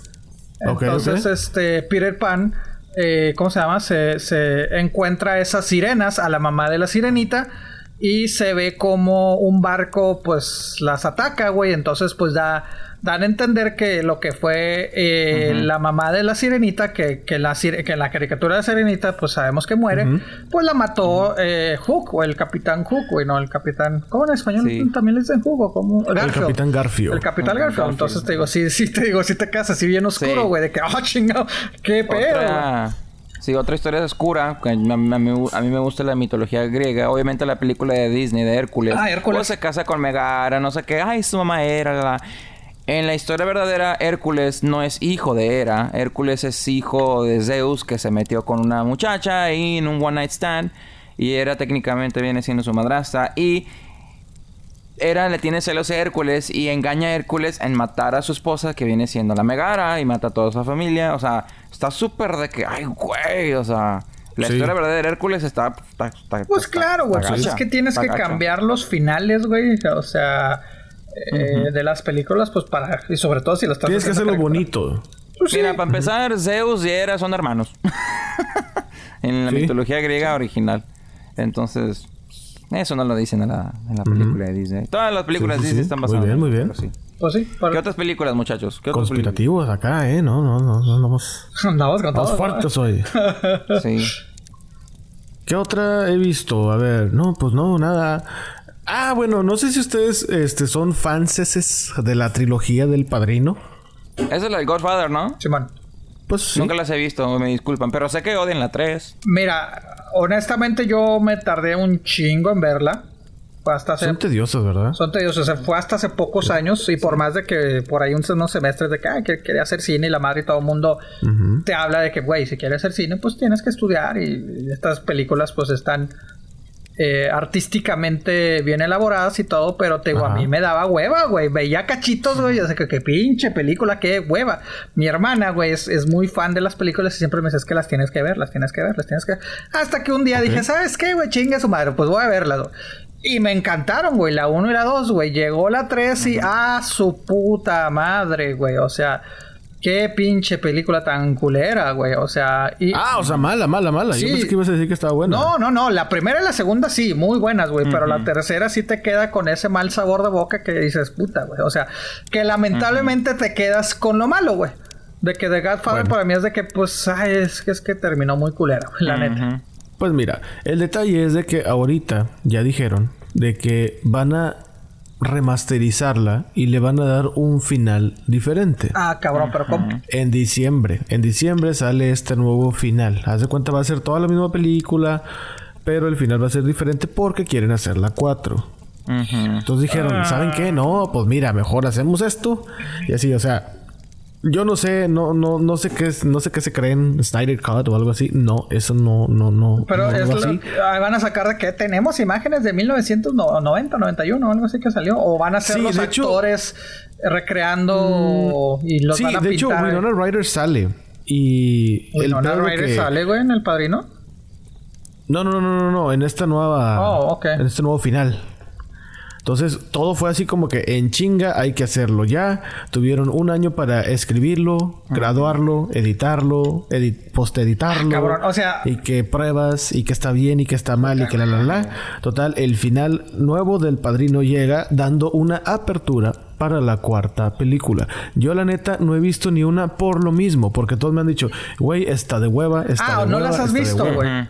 Entonces, ok. este, Peter Pan, eh, ¿cómo se llama? Se, se encuentra esas sirenas a la mamá de la sirenita y se ve como un barco, pues, las ataca, güey. Entonces, pues, da, dan a entender que lo que fue eh, la mamá de la sirenita, que, que, la, que en la caricatura de la sirenita, pues, sabemos que muere, pues, la mató eh, Hook, o el capitán Hook, güey, no, el capitán... ¿Cómo en español Sí. también le dicen Hook? o ¿Cómo? El Capitán Garfio. El Capitán. Garfield. Entonces te digo, sí, sí te digo, sí te casas así bien oscuro, Sí. güey, de que, ah, chingado, qué pedo, sí, otra historia oscura. Que a, mí, a mí- a mí me gusta la mitología griega. Obviamente la película de Disney, de Hércules. Ah, Hércules. Pues se casa con Megara, no sé qué. Ay, su mamá era. la. En la historia verdadera, Hércules no es hijo de Hera. Hércules es hijo de Zeus que se metió con una muchacha ahí en un one night stand. Y Hera técnicamente viene siendo su madrastra. Y Hera le tiene celos a Hércules y engaña a Hércules en matar a su esposa, que viene siendo la Megara, y mata a toda su familia. O sea, está súper de que, ay, güey, o sea, la Sí. historia verdadera de Hércules está. está- está- Pues está- claro, güey, pues es que tienes que cambiar los finales, güey, o sea, eh, de las películas, pues para, y sobre todo si lo estás Tienes que hacerlo bonito. Pues sí. Mira, para empezar, Zeus y Hera son hermanos. [laughs] en la Sí. mitología griega original. Entonces, Eso no lo dicen en la, en la película de Disney. Todas las películas Sí, de sí, Disney sí. están Muy basadas bien, muy bien. pero sí. Pues sí, ¿Qué otras películas, muchachos? ¿Qué películas? Conspirativos acá, ¿eh? No, no, no, no andamos, [laughs] andamos con andamos todo. fuertes hoy. Sí. ¿Qué otra he visto? A ver, no, pues no, nada. Ah, bueno, no sé si ustedes este, son fanses de la trilogía del Padrino. Esa es la del Godfather, ¿no? Simón. Pues sí. Nunca las he visto, me disculpan. Pero sé que odian la 3. Mira, honestamente yo me tardé un chingo en verla. Fue hasta hace... Son tediosos, ¿verdad? Son tediosos. O sea, fue hasta hace pocos años y por más de que por ahí unos semestres de que quería hacer cine y la madre y todo el mundo te habla de que, güey, si quieres hacer cine, pues tienes que estudiar y estas películas pues están eh, artísticamente bien elaboradas y todo, pero te digo, a mí me daba hueva, güey. Veía cachitos, güey, o sea, que, que pinche película, qué hueva. Mi hermana, güey, es, es muy fan de las películas y siempre me dice, es que las tienes que ver, las tienes que ver, las tienes que ver. Hasta que un día dije, ¿sabes qué, güey? Chinga su madre, pues voy a verlas, güey. Y me encantaron, güey, la 1 y la 2, güey. Llegó la 3 y, ah, su puta madre, güey. O sea, qué pinche película tan culera, güey. O sea, y... Ah, o sea, mala, mala, mala. Sí. Yo pensé que ibas a decir que estaba buena. No, no, no. La primera y la segunda sí, muy buenas, güey. Pero la tercera sí te queda con ese mal sabor de boca que dices, puta, güey. O sea, que lamentablemente te quedas con lo malo, güey. De que The Godfather Bueno. para mí es de que, pues, ay, es que es que terminó muy culera, [laughs] güey, la neta. Pues mira, el detalle es de que ahorita ya dijeron de que van a remasterizarla y le van a dar un final diferente. Ah, cabrón, pero ¿cómo? En diciembre. En diciembre sale este nuevo final. Haz de cuenta, va a ser toda la misma película, pero el final va a ser diferente porque quieren hacer la 4. Ujú. Entonces dijeron, ¿saben qué? No, pues mira, mejor hacemos esto. Y así, o sea, yo no sé, no, no, no sé qué es, no sé qué se creen, Snyder Cut o algo así. No, eso no, no, no. Pero no, es lo- ah, van a sacar de que tenemos imágenes de 1990, 91, algo así que salió. O van a ser Sí, los hecho- Mm, actores recreando y los Sí, van a de hecho. Winona Ryder sale. Y Winona pedo Ryder que- sale, güey, en El Padrino. No, no, no, no, no, no, en esta nueva. Oh, ok. En este nuevo final. Entonces, todo fue así como que en chinga hay que hacerlo ya. Tuvieron un año para escribirlo, graduarlo, editarlo, edit posteditarlo. Ah, cabrón, o sea- Y que pruebas, y que está bien, y que está mal, y que la la la. Total, el final nuevo del padrino llega dando una apertura para la cuarta película. Yo, la neta, no he visto ni una por lo mismo, porque todos me han dicho, güey, está de hueva, está Ah, de ¿no hueva, las has está de visto, hueva". güey?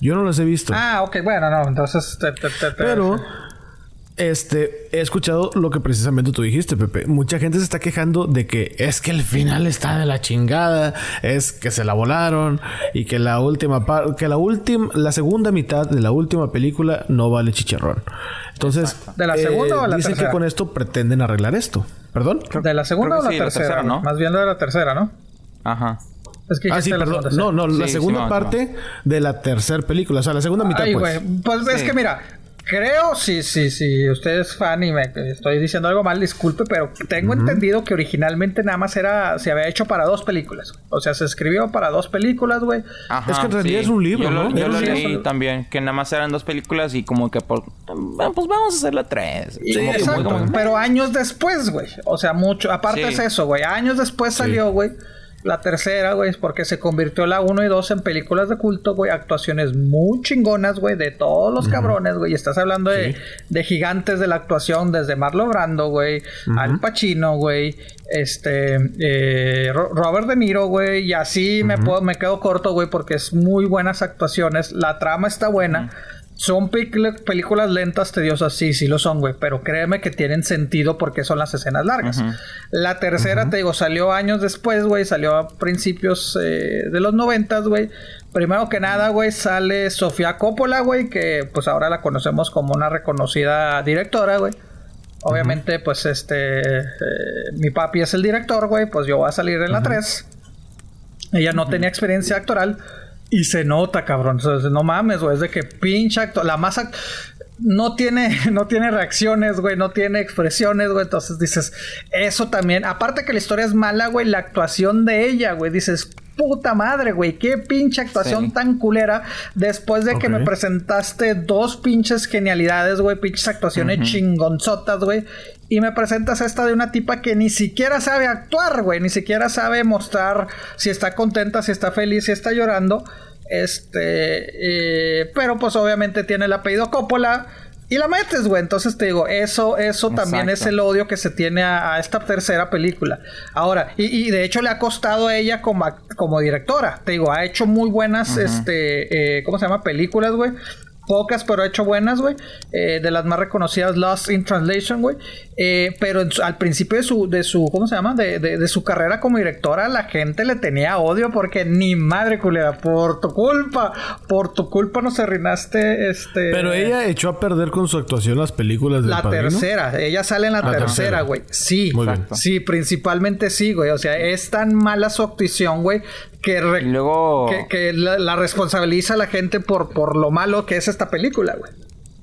Yo no las he visto. Ah, ok, bueno, no, entonces te, te- te- te- Pero, este, he escuchado lo que precisamente tú dijiste, Pepe. Mucha gente se está quejando de que es que el final está de la chingada, es que se la volaron y que la última parte, que la última, la segunda mitad de la última película no vale chicharrón. Entonces, eh, ¿De la segunda o la dicen tercera? que con esto pretenden arreglar esto. ¿Perdón? ¿De la segunda o la sí, la tercera? ¿no? Más bien de la tercera, ¿no? Ajá. Es que Ah, sí, la perdón. No, no, la Sí, segunda sí, parte de la tercera película, o sea, la segunda mitad, Ay, pues. güey. Pues es que mira, creo, si, si, si usted es fan y me estoy diciendo algo mal, disculpe, pero tengo entendido que originalmente nada más era, se había hecho para dos películas. O sea, se escribió para dos películas, güey. Ajá, Es que en realidad es un libro, yo ¿no? Lo, yo lo leí también, que nada más eran dos películas y como que por... "Ah, Pues vamos a hacer la tres. Sí, Como que- exacto, como pero años después, güey. O sea, mucho. Aparte Sí. es eso, güey. Años después salió, güey. La tercera, güey, porque se convirtió la 1 y 2 en películas de culto, güey. Actuaciones muy chingonas, güey, de todos los cabrones, güey. Y estás hablando de, de gigantes de la actuación, desde Marlon Brando, güey, Al Pacino, güey, este, eh, Ro- Robert De Niro, güey. Y así me, puedo, me quedo corto, güey, porque es muy buenas actuaciones. La trama está buena. Son películas lentas, tediosas, sí, sí lo son, güey, pero créeme que tienen sentido porque son las escenas largas. La tercera, te digo, salió años después, güey, salió a principios eh, de los noventas, güey. Primero que nada, güey, sale Sofía Coppola, güey, que pues ahora la conocemos como una reconocida directora, güey. Obviamente, pues este, eh, mi papi es el director, güey, pues yo voy a salir en la 3. Ella no tenía experiencia actoral y se nota, cabrón. Sea, no mames, güey. Es de que pinche actor. La más act- no tiene, [laughs] no tiene reacciones, güey. No tiene expresiones, güey. Entonces dices, eso también. Aparte que la historia es mala, güey. La actuación de ella, güey. Dices, puta madre, güey. Qué pinche actuación Sí. tan culera. Después de que me presentaste dos pinches genialidades, güey. Pinches actuaciones chingonzotas, güey. Y me presentas esta de una tipa que ni siquiera sabe actuar, güey. Ni siquiera sabe mostrar si está contenta, si está feliz, si está llorando. Este, eh, pero pues obviamente tiene el apellido Coppola. Y la metes, güey. Entonces te digo, eso, eso también es el odio que se tiene a, esta tercera película. Ahora, y, de hecho le ha costado a ella como, como directora. Te digo, ha hecho muy buenas, este, eh, ¿cómo se llama? Películas, güey pocas, pero ha hecho buenas, güey. Eh, de las más reconocidas, Lost in Translation, güey. Eh, pero al principio de su, de su, ¿cómo se llama? De, de, su carrera como directora, la gente le tenía odio porque ni madre culera, por tu culpa, por tu culpa nos arruinaste, este... Pero ella echó a perder con su actuación las películas de La tercera, ella sale en la ah, tercera, güey. Sí, sí, principalmente sí, güey. O sea, es tan mala su actuación, güey, que, luego... que, la, responsabiliza a la gente por, por lo malo que es esta película, güey.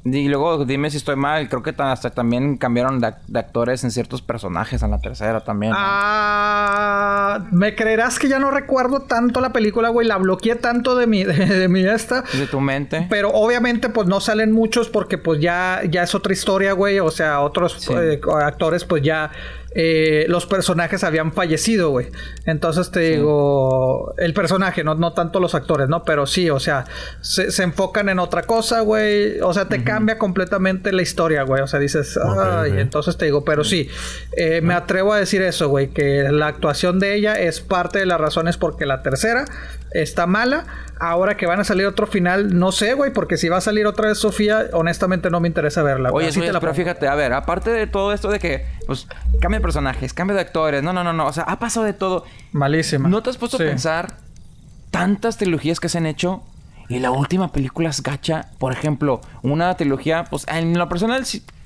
Y luego dime si estoy mal, creo que hasta también cambiaron de, actores en ciertos personajes en la tercera también. Ah, me creerás que ya no recuerdo tanto la película, güey, la bloqueé tanto de mi [laughs] de, mi esta. De tu mente. Pero obviamente pues no salen muchos porque pues ya ya es otra historia, güey, o sea, otros eh, actores pues ya eh, los personajes habían fallecido, güey. Entonces te digo, el personaje, no, no tanto los actores, ¿no? Pero sí, o sea, se, enfocan en otra cosa, güey. O sea, te cambia completamente la historia, güey. O sea, dices, ay, entonces te digo, pero sí, eh, me atrevo a decir eso, güey, que la actuación de ella es parte de las razones porque la tercera está mala Ahora que van a salir otro final, no sé, güey, porque si va a salir otra vez Sofía, honestamente no me interesa verla. Oye, sí, pero fíjate, a ver, aparte de todo esto de que, pues, cambia de personajes, cambia de actores, no, no, no, no, o sea, ha pasado de todo. Malísima. ¿No te has puesto a pensar tantas trilogías que se han hecho y la última película es gacha? Por ejemplo, una trilogía, pues, en lo personal,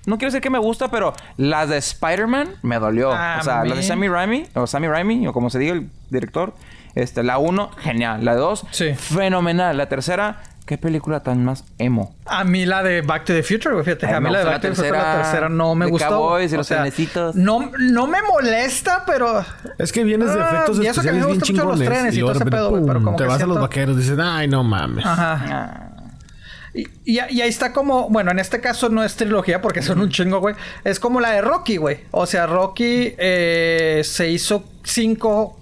no quiero decir que me gusta, pero las de Spider-Man me dolió. Ah, o sea, las de Sammy Raimi, o Sammy Raimi, o como se diga el director. Este, la 1, genial. La 2, fenomenal. La tercera, qué película tan más emo. A mí la de Back to the Future, güey. Fíjate, a mí la de Back to the Future, la tercera no me gustó. Cowboys y los sea, no, no me molesta, pero... Es que vienes de ah, efectos ah, especiales bien chingones. Los trenes y, y todo ese pedo, pum, pero como te vas a los vaqueros y dices, ay, no mames. Ajá. Ah. Y, y, ahí está como, bueno, en este caso no es trilogía porque son un chingo, güey. Es como la de Rocky, güey. O sea, Rocky eh, se hizo cinco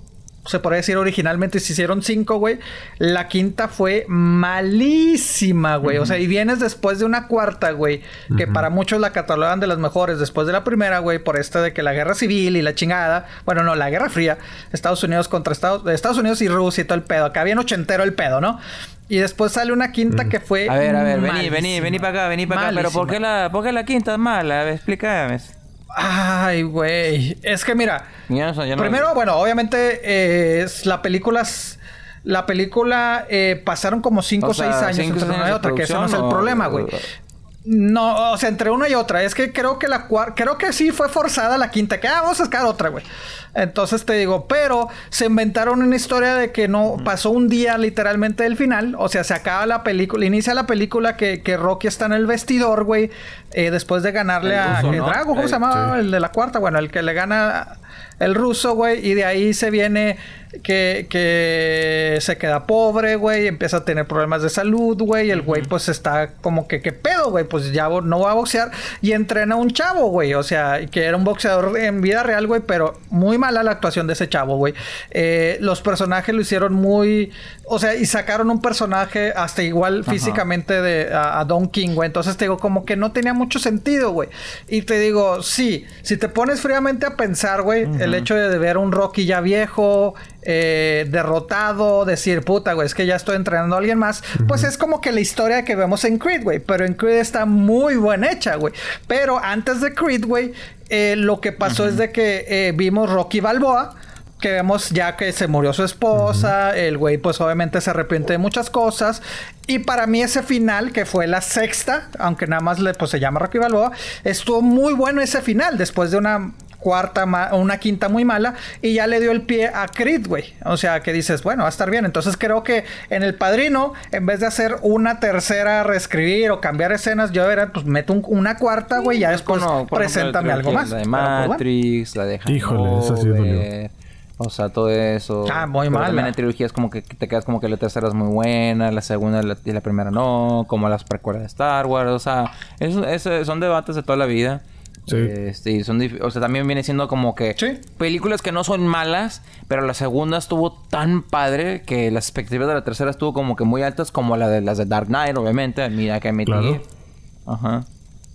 se podría decir originalmente se hicieron cinco, güey. La quinta fue malísima, güey. O sea, y vienes después de una cuarta, güey. Que para muchos la catalogan de las mejores. Después de la primera, güey. Por esta de que la guerra civil y la chingada. Bueno, no, la guerra fría. Estados Unidos contra Estados, Estados Unidos y Rusia y todo el pedo. Acá bien ochentero el pedo, ¿no? Y después sale una quinta que fue. A ver, a ver, vení, vení, vení para acá, vení para acá. Pero ¿por qué, la, ¿por qué la quinta es mala? A ver, explícame. Ay, güey. Es que mira. primero, bueno, obviamente eh, la película. La película eh, pasaron como 5 o 6 años entre una y otra, que ese no es el problema, güey. No, o sea, entre una y otra. Es que creo que la cuarta, creo que sí fue forzada la quinta, que ah, vamos a sacar otra, güey. Entonces te digo, pero se inventaron una historia de que no pasó un día literalmente del final. O sea, se acaba la película, inicia la película que, que Rocky está en el vestidor, güey, eh, después de ganarle a Drago, ¿cómo se llamaba? El de la cuarta, bueno, el que le gana el ruso, güey, y de ahí se viene que, que se queda pobre, güey, empieza a tener problemas de salud, güey, el güey pues está como que, ¿qué pedo, güey? Pues ya no va a boxear y entrena a un chavo, güey, o sea, que era un boxeador en vida real, güey, pero muy mala la actuación de ese chavo, güey. Eh, los personajes lo hicieron muy, o sea, y sacaron un personaje hasta igual físicamente de a, Don King, güey, entonces te digo, como que no tenía mucho sentido, güey. Y te digo, sí, si te pones fríamente a pensar, güey, el hecho de ver un Rocky ya viejo, eh, derrotado, decir, puta, güey, es que ya estoy entrenando a alguien más, pues es como que la historia que vemos en Creed, güey, pero en Creed está muy buena hecha, güey. Pero antes de Creed, güey, eh, lo que pasó es de que eh, vimos Rocky Balboa, que vemos ya que se murió su esposa, el güey pues obviamente se arrepiente de muchas cosas y para mí ese final que fue la sexta, aunque nada más le pues se llama Rocky Balboa, estuvo muy bueno ese final después de una cuarta o una quinta muy mala y ya le dio el pie a Creed, güey. O sea, que dices, bueno, va a estar bien. Entonces creo que en El Padrino, en vez de hacer una tercera, reescribir o cambiar escenas, yo era, pues meto una cuarta, güey, y ya después preséntame algo más. La de Matrix, la de Híjole, esa sí O sea, todo eso. Ah, muy mal. También en trilogías como que te quedas como que la tercera es muy buena, la segunda y la primera no, como las precuelas de Star Wars. O sea, eso, eso son debates de toda la vida. Sí. Este, y son o sea, también viene siendo como que Sí. películas que no son malas, pero la segunda estuvo tan padre que las expectativas de la tercera estuvo como que muy altas, como la de las de Dark Knight, obviamente. Mira que admitir. Claro. Ajá.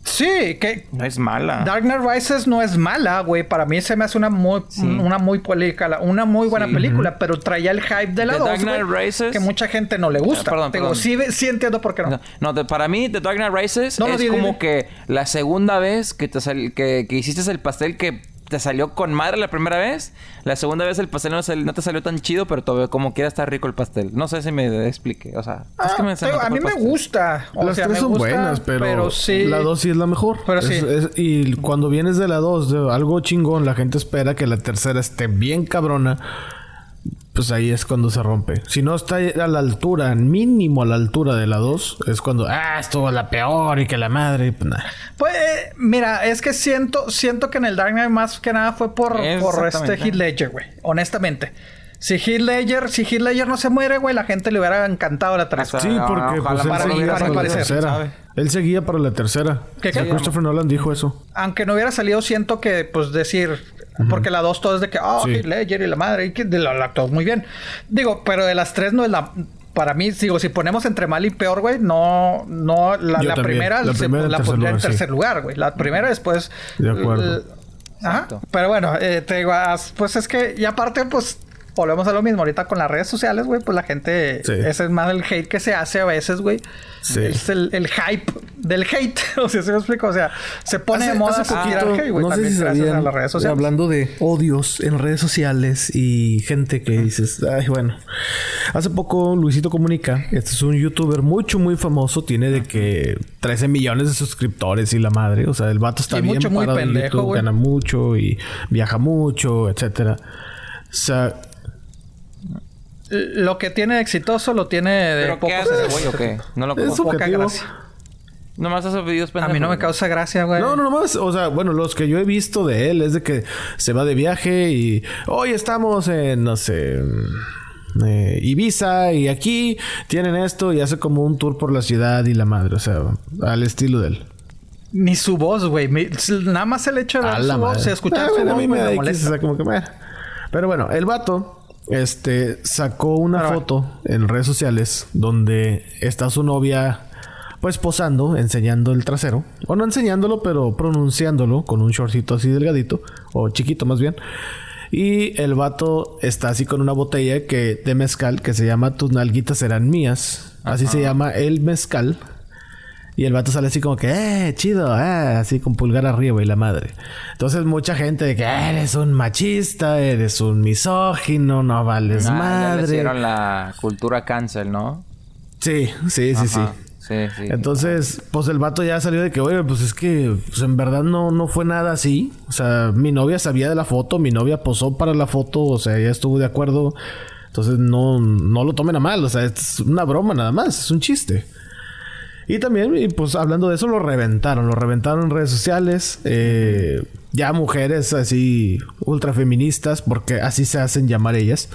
Sí, que No es mala. Dark Knight Rises no es mala, güey. Para mí se me hace una muy, una muy película, una muy buena Sí. película, pero traía el hype de la The 2, Dark Knight Rises- que mucha gente no le gusta. Ah, perdón, Te digo, perdón. sí, sí entiendo por qué no. No, para mí, The Dark Knight Rises No, es di, di, como di. que la segunda vez que te sal- que, que hiciste el pastel que te salió con madre la primera vez. La segunda vez el pastel no, sal- no te salió tan chido, pero todavía como quiera está rico el pastel. No sé si me explique. O sea, Ah, es que me te digo, se a mí me gusta. O Las sea, tres me son gusta, buenas, pero, sí. la 2 sí es la mejor. Pero Es- sí. es- y cuando vienes de la 2, de algo chingón, la gente espera que la tercera esté bien cabrona. Pues ahí es cuando se rompe. Si no está a la altura, mínimo a la altura de la 2, es cuando, ah, esto es la peor y que la madre. Pues, nah. Pues, eh, mira, es que siento, siento que en el Dark Knight más que nada fue por, por este. Heath Ledger, güey. Honestamente. Si Heath Ledger, si Heath Ledger no se muere, güey, la gente le hubiera encantado la 3. O sea, Sí, porque ojalá pues, él para seguía para para mi la tercera. Él seguía para la tercera. ¿Qué, qué? Christopher Nolan dijo eso. Aunque no hubiera salido, siento que, pues, decir... Porque la 2 todo es de que, oh, Sí. Ledger y la madre, y que de la, la actuó muy bien. Digo, pero de las tres no es la... Para mí, digo, si ponemos entre mal y peor, güey, no, no, la, primera, La se- primera la tercer pondría en tercer lugar, güey. La primera después... De acuerdo. l- Ajá. Pero bueno, eh, te digo, pues es que, y aparte, pues, volvemos a lo mismo. Ahorita con las redes sociales, güey, pues la gente, Sí. ese es más el hate que se hace a veces, güey. Sí. Es el, el hype del hate. [laughs] o sea, ¿se me explico? O sea, se pone de Hace- moda hace tirar poquito, hate, güey, no sé si gracias sabían, a las redes sociales. hablando de odios en redes sociales y gente que dices, ay, bueno. Hace poco Luisito Comunica, este es un youtuber mucho, muy famoso, tiene de que 13 millones de suscriptores y la madre, o sea, el vato está Y bien mucho, muy pendejo, YouTube, gana mucho y viaja mucho, etcétera. O sea, Lo que tiene exitoso lo tiene de ¿Pero poco qué hace güey o qué? No lo es conozco. poca gracia. Nomás hace videos A pendejos. mí no me causa gracia, güey. No, no, nomás, o sea, bueno, los que yo he visto de él es de que se va de viaje y hoy estamos en, no sé, eh, Ibiza y aquí tienen esto y hace como un tour por la ciudad y la madre, o sea, al estilo de él. Ni su voz, güey. Nada más el hecho de A ver su voz, madre. escuchar Ah, su bueno, voz, a mí me da me X, molesta. o sea, como que me- Pero bueno, el vato este sacó una Pero foto en redes sociales donde está su novia pues posando, enseñando el trasero, o no enseñándolo, pero pronunciándolo con un shortcito así delgadito o chiquito más bien. Y el vato está así con una botella que de mezcal que se llama Tus nalguitas serán mías. Así se llama el mezcal. Y el vato sale así como que, eh, chido, eh, así con pulgar arriba y la madre. Entonces mucha gente de que "Ah, eres un machista, eres un misógino, no vales Ah, ya le madre. hicieron la cultura cancel, ¿no? Sí, sí, sí. Sí, sí. Entonces, pues el vato ya salió de que, oye, pues es que pues, en verdad no, no fue nada así. O sea, mi novia sabía de la foto, mi novia posó para la foto, o sea, ella estuvo de acuerdo. Entonces no, no lo tomen a mal, o sea, es una broma nada más, es un chiste. Y también, y pues hablando de eso, lo reventaron, lo reventaron en redes sociales. eh, ya mujeres así ultra feministas, porque así se hacen llamar ellas.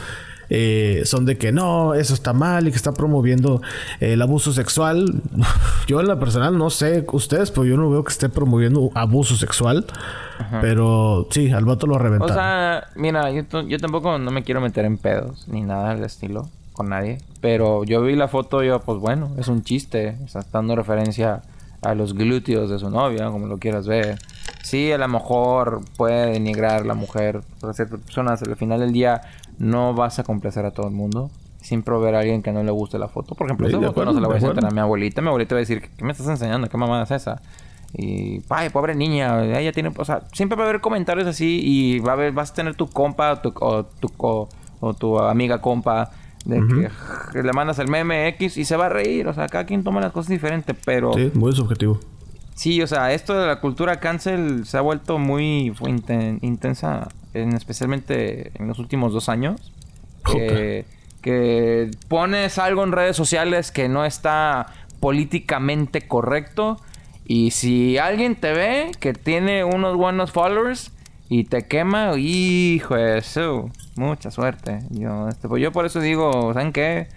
eh, son de que no, eso está mal y que está promoviendo el abuso sexual. [laughs] Yo en la personal no sé ustedes, pero yo no veo que esté promoviendo abuso sexual. Pero sí, al vato lo O reventaron. sea, mira, yo, yo tampoco no me quiero meter en pedos ni nada del estilo con nadie. Pero yo vi la foto y yo, pues bueno, es un chiste. Sea, dando referencia a los glúteos de su novia, como lo quieras ver. Sí, a lo mejor puede denigrar a la mujer para ciertas personas. Al final del día no vas a complacer a todo el mundo. Siempre va a alguien que no le guste la foto. Por ejemplo, Sí, esa no se la voy a enseñar a mi abuelita. Mi abuelita va a decir, ¿qué me estás enseñando? ¿Qué mamada es esa? Y, ay, pobre niña, ella tiene, o sea, siempre va a haber comentarios así y va a haber, vas a tener tu compa o tu, o tu, o, o tu amiga compa de que, que le mandas el meme X y se va a reír, o sea, cada quien toma las cosas diferentes, pero Sí, muy subjetivo. sí, o sea, esto de la cultura cancel se ha vuelto muy inten- intensa, en, especialmente en los últimos dos años. Que, que pones algo en redes sociales que no está políticamente correcto. Y si alguien te ve que tiene unos buenos followers y te quema, hijo de su, mucha suerte. Yo, este, pues yo por eso digo, ¿saben qué?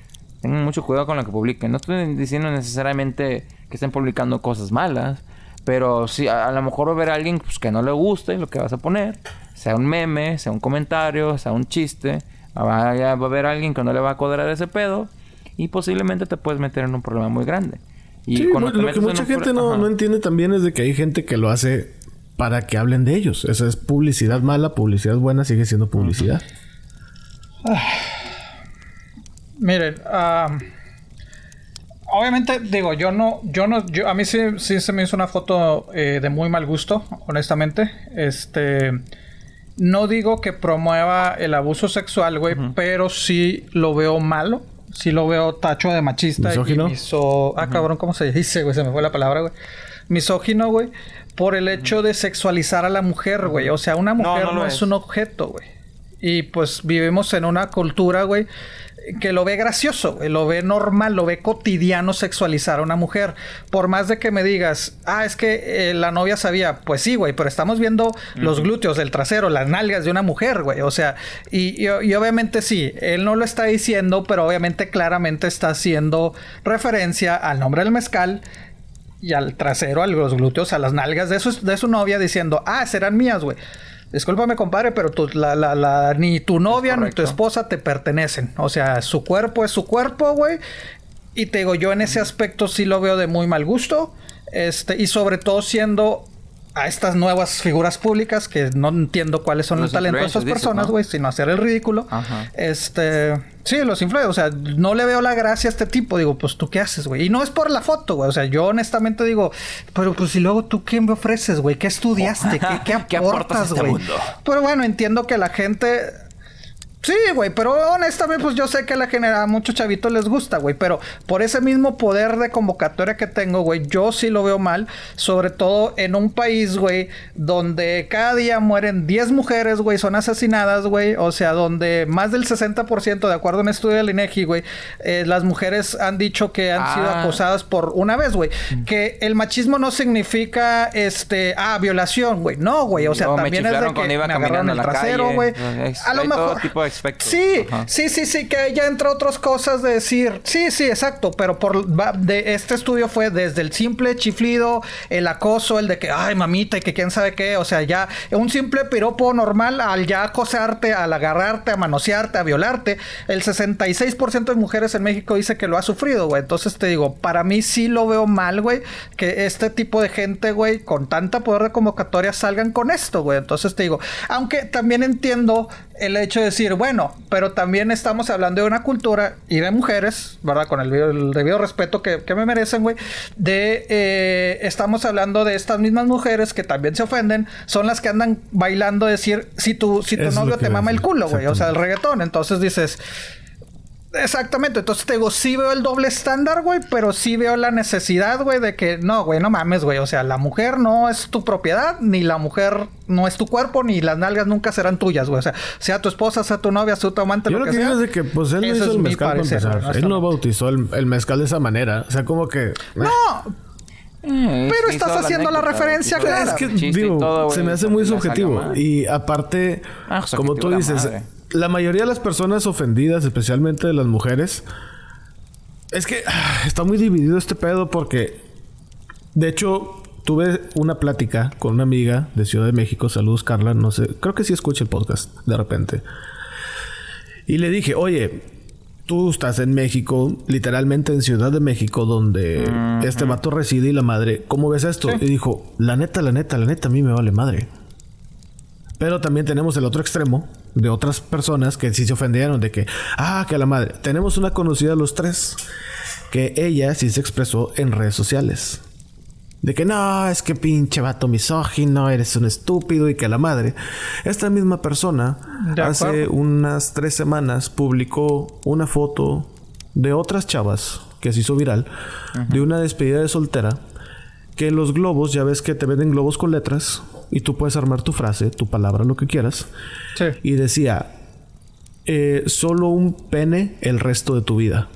Tengan mucho cuidado con lo que publiquen. No estoy diciendo necesariamente que estén publicando cosas malas, Pero sí, a, a lo mejor va a ver a alguien pues, que no le guste lo que vas a poner. Sea un meme, sea un comentario, sea un chiste. Va a, va a haber alguien que no le va a cuadrar ese pedo. Y posiblemente te puedes meter en un problema muy grande. Y Sí, lo te que mucha gente no, no entiende también es de que hay gente que lo hace para que hablen de ellos. Esa es publicidad mala, publicidad buena, sigue siendo publicidad. Miren, ah, obviamente digo, yo no, yo no, yo a mí sí, sí se me hizo una foto eh, de muy mal gusto, honestamente. Este, no digo que promueva el abuso sexual, güey, pero sí lo veo malo. Sí lo veo tacho de machista ¿Misógino? y miso... Ah, cabrón, ¿cómo se dice, güey? Se me fue la palabra, güey. Misógino, güey. Por el hecho de sexualizar a la mujer, güey. O sea, una mujer no es es. un objeto, güey. Y pues vivimos en una cultura, güey, que lo ve gracioso, güey, lo ve normal, lo ve cotidiano sexualizar a una mujer. Por más de que me digas, ah, es que eh, la novia sabía, pues sí, güey, pero estamos viendo los glúteos, el trasero, las nalgas de una mujer, güey. O sea, y, y- y obviamente sí, él no lo está diciendo, pero obviamente claramente está haciendo referencia al nombre del mezcal y al trasero, a los glúteos, a las nalgas de su, de su novia diciendo, ah, serán mías, güey. Discúlpame, compadre, pero tu- la- la- la- ni tu novia ni tu esposa te pertenecen. O sea, su cuerpo es su cuerpo, güey. Y te digo, yo en ese aspecto sí lo veo de muy mal gusto. Este, y sobre todo siendo a estas nuevas figuras públicas que no entiendo cuáles son Los el talento de estas personas, ¿no? güey, sino hacer el ridículo. Ajá. Este, sí, los influencers, o sea, no le veo la gracia a este tipo, digo, pues tú qué haces, güey. Y no es por la foto, güey, o sea, yo honestamente digo, pero pues si luego tú qué me ofreces, güey, ¿qué estudiaste? [laughs] ¿Qué, qué ¿Qué aportas este güey? mundo? Pero bueno, entiendo que la gente Sí, güey, pero honestamente, pues yo sé que a la genera a muchos chavitos les gusta, güey. Pero por ese mismo poder de convocatoria que tengo, güey, yo sí lo veo mal. Sobre todo en un país, güey, donde cada día mueren 10 mujeres, güey, son asesinadas, güey. O sea, donde más del 60%, de acuerdo a un estudio del INEGI, güey, eh, las mujeres han dicho que han sido Ah. acosadas por una vez, güey. Que el machismo no significa, este, ah, violación, güey. No, güey. O sea, me también es de que me agarraron el la trasero, güey. A lo mejor. tipo de Sí, Ajá. sí, sí, sí, que ya entre otras cosas de decir, sí, sí, exacto, pero por de este estudio fue desde el simple chiflido, el acoso, el de que, ay, mamita, y que quién sabe qué, o sea, ya un simple piropo normal al ya acosarte, al agarrarte, a manosearte, a violarte, el 66% de mujeres en México dice que lo ha sufrido, güey. Entonces te digo, para mí sí lo veo mal, güey, que este tipo de gente, güey, con tanta poder de convocatoria salgan con esto, güey. Entonces te digo, aunque también entiendo el hecho de decir, bueno, pero también estamos hablando de una cultura y de mujeres, ¿verdad? Con el, debido- el debido respeto que, que me merecen, güey. De, eh, estamos hablando de estas mismas mujeres que también se ofenden, son las que andan bailando decir, si tu, si tu Eso novio te mama el culo, güey. O sea, el reggaetón. Entonces dices... Exactamente, entonces te digo, sí veo el doble estándar, güey, pero sí veo la necesidad, güey, de que no, güey, no mames, güey, o sea, la mujer no es tu propiedad, ni la mujer no es tu cuerpo, ni las nalgas nunca serán tuyas, güey, o sea, sea tu esposa, sea tu novia, sea tu amante, Yo lo que sea. digo es de que, pues, él hizo es el mi mezcal para parecer, empezar. güey, él no bautizó el, el mezcal de esa manera. O sea, como que... eh, No, Eh, Pero sí, estás haciendo la anécdota, referencia clara. Es que, digo, todo, se me hace muy subjetivo. Y aparte, Ah, como tú la dices, madre. La mayoría de las personas ofendidas, especialmente de las mujeres, es que ah, está muy dividido este pedo porque, de hecho, tuve una plática con una amiga de Ciudad de México. Saludos, Carla. No sé, creo que sí escucha el podcast de repente. Y le dije, oye, tú estás en México, literalmente en Ciudad de México, donde este vato reside y la madre, ¿cómo ves esto? Y dijo, la neta, la neta, la neta, a mí me vale madre. Pero también tenemos el otro extremo de otras personas que sí se ofendieron de que, ah, que a la madre. Tenemos una conocida los tres que ella sí se expresó en redes sociales. De que no, es que pinche vato misógino, eres un estúpido y que la madre. Esta misma persona hace unas tres semanas publicó una foto de otras chavas que se hizo viral de una despedida de soltera que los globos, ya ves que te venden globos con letras y tú puedes armar tu frase, tu palabra, lo que quieras. sí. Y decía, eh, solo un pene el resto de tu vida.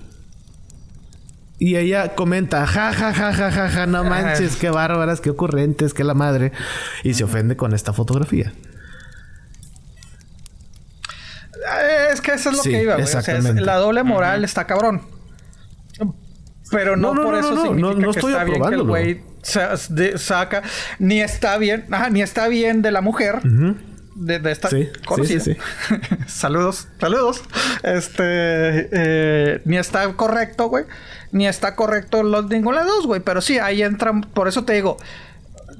Y ella comenta, ja, ja, ja, ja, ja, ja, no [laughs] manches, qué bárbaras, qué ocurrentes, qué la madre. Y se ofende con esta fotografía. Eh, Es que eso es lo Sí, que iba, güey. O sea, la doble moral está cabrón. Pero no, No, no, por no, eso no, no, significa no que estoy está bien que el güey saca, ni está bien, ni está bien de la mujer. de, esta sí, Sí, sí, [laughs] saludos, saludos. Este, eh, ni está correcto, güey. Ni está correcto los ninguna de dos, güey. Pero sí, ahí entran, por eso te digo,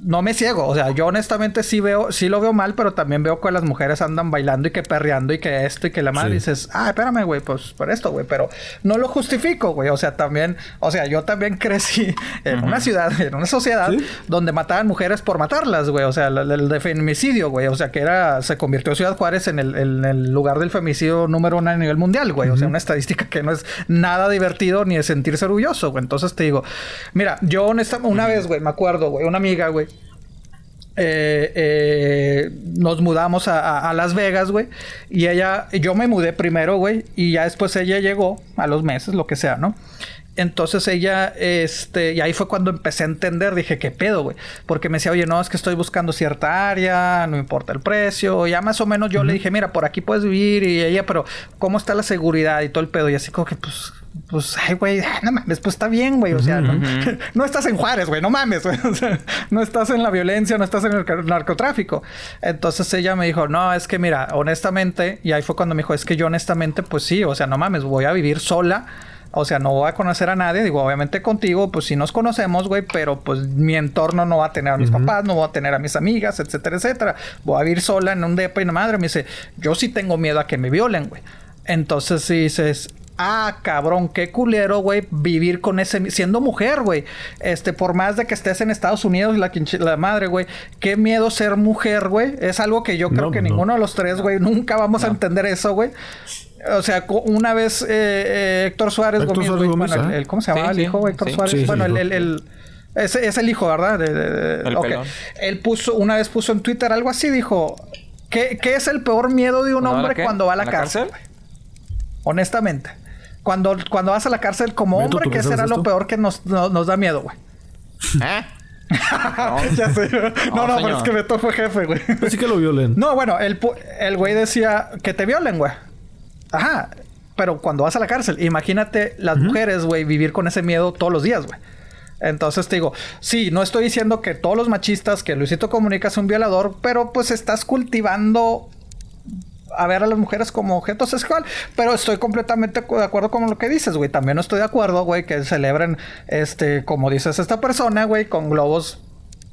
no me ciego. O sea, yo honestamente sí veo, sí lo veo mal, pero también veo que las mujeres andan bailando y que perreando y que esto y que la madre dices, ah, espérame, güey, pues por esto, güey. Pero no lo justifico, güey. O sea, también, o sea, yo también [laughs] crecí en una ciudad, en una sociedad donde mataban mujeres por matarlas, güey. O sea, el, de femicidio, güey. O sea, que era, se convirtió Ciudad Juárez en el, lugar del femicidio número uno a nivel mundial, güey. O sea, una estadística que no es nada divertido ni de sentirse orgulloso, güey. Entonces te digo, mira, yo honestamente, una vez, güey, me acuerdo, güey, una amiga, güey eh, eh, nos mudamos a, Las Vegas, güey. Y ella, yo me mudé primero, güey. Y ya después ella llegó a los meses, lo que sea, ¿no? Entonces ella, este, y ahí fue cuando empecé a entender, dije, ¿qué pedo, güey? Porque me decía, oye, no, es que estoy buscando cierta área, no importa el precio. Ya más o menos yo le dije, mira, por aquí puedes vivir. Y ella, pero, ¿cómo está la seguridad y todo el pedo? Y así como que, pues, pues, ay, güey, no mames, pues está bien, güey. O sea, no, [laughs] estás en Juárez, güey, no mames, güey. [laughs] O sea, no estás en la violencia, no estás en el narcotráfico. Entonces ella me dijo, no, es que mira, honestamente, y ahí fue cuando me dijo, es que yo honestamente, pues sí, o sea, no mames, voy a vivir sola. O sea, no voy a conocer a nadie. Digo, obviamente contigo, pues sí nos conocemos, güey, pero pues mi entorno no va a tener a mis papás, no va a tener a mis amigas, etcétera, etcétera. Voy a vivir sola en un depa y una madre me dice, yo sí tengo miedo a que me violen, güey. Entonces sí dices, Ah, cabrón, qué culero, güey, vivir con ese... Siendo mujer, güey. Este, por más de que estés en Estados Unidos y la, la madre, güey. Qué miedo ser mujer, güey. Es algo que yo creo que ninguno de los tres, güey, nunca vamos a entender eso, güey. O sea, una vez eh, eh, Héctor Suárez Gómez. Bueno, el, ¿cómo se llama el hijo, güey? Héctor Suárez. bueno, el, el, es, es, el hijo, ¿verdad? De, el okay. Él puso, una vez puso en Twitter algo así, dijo... ¿Qué, qué es el peor miedo de un hombre cuando va a la, cárcel? Honestamente. Cuando, cuando vas a la cárcel como hombre, que será lo peor que nos, da miedo, güey. ¿Eh? no, [laughs] ya sé. No, no, pero es que Beto fue jefe, güey. Así que lo violen. No, bueno, el, el güey decía que te violen, güey. Ajá. Pero cuando vas a la cárcel, imagínate las mujeres, güey, vivir con ese miedo todos los días, güey. Entonces te digo, sí, no estoy diciendo que todos los machistas, que Luisito Comunica es un violador, pero pues estás cultivando a ver a las mujeres como objeto sexual. Pero estoy completamente de acuerdo con lo que dices, güey. También no estoy de acuerdo, güey, que celebren, este, como dices esta persona, güey, con globos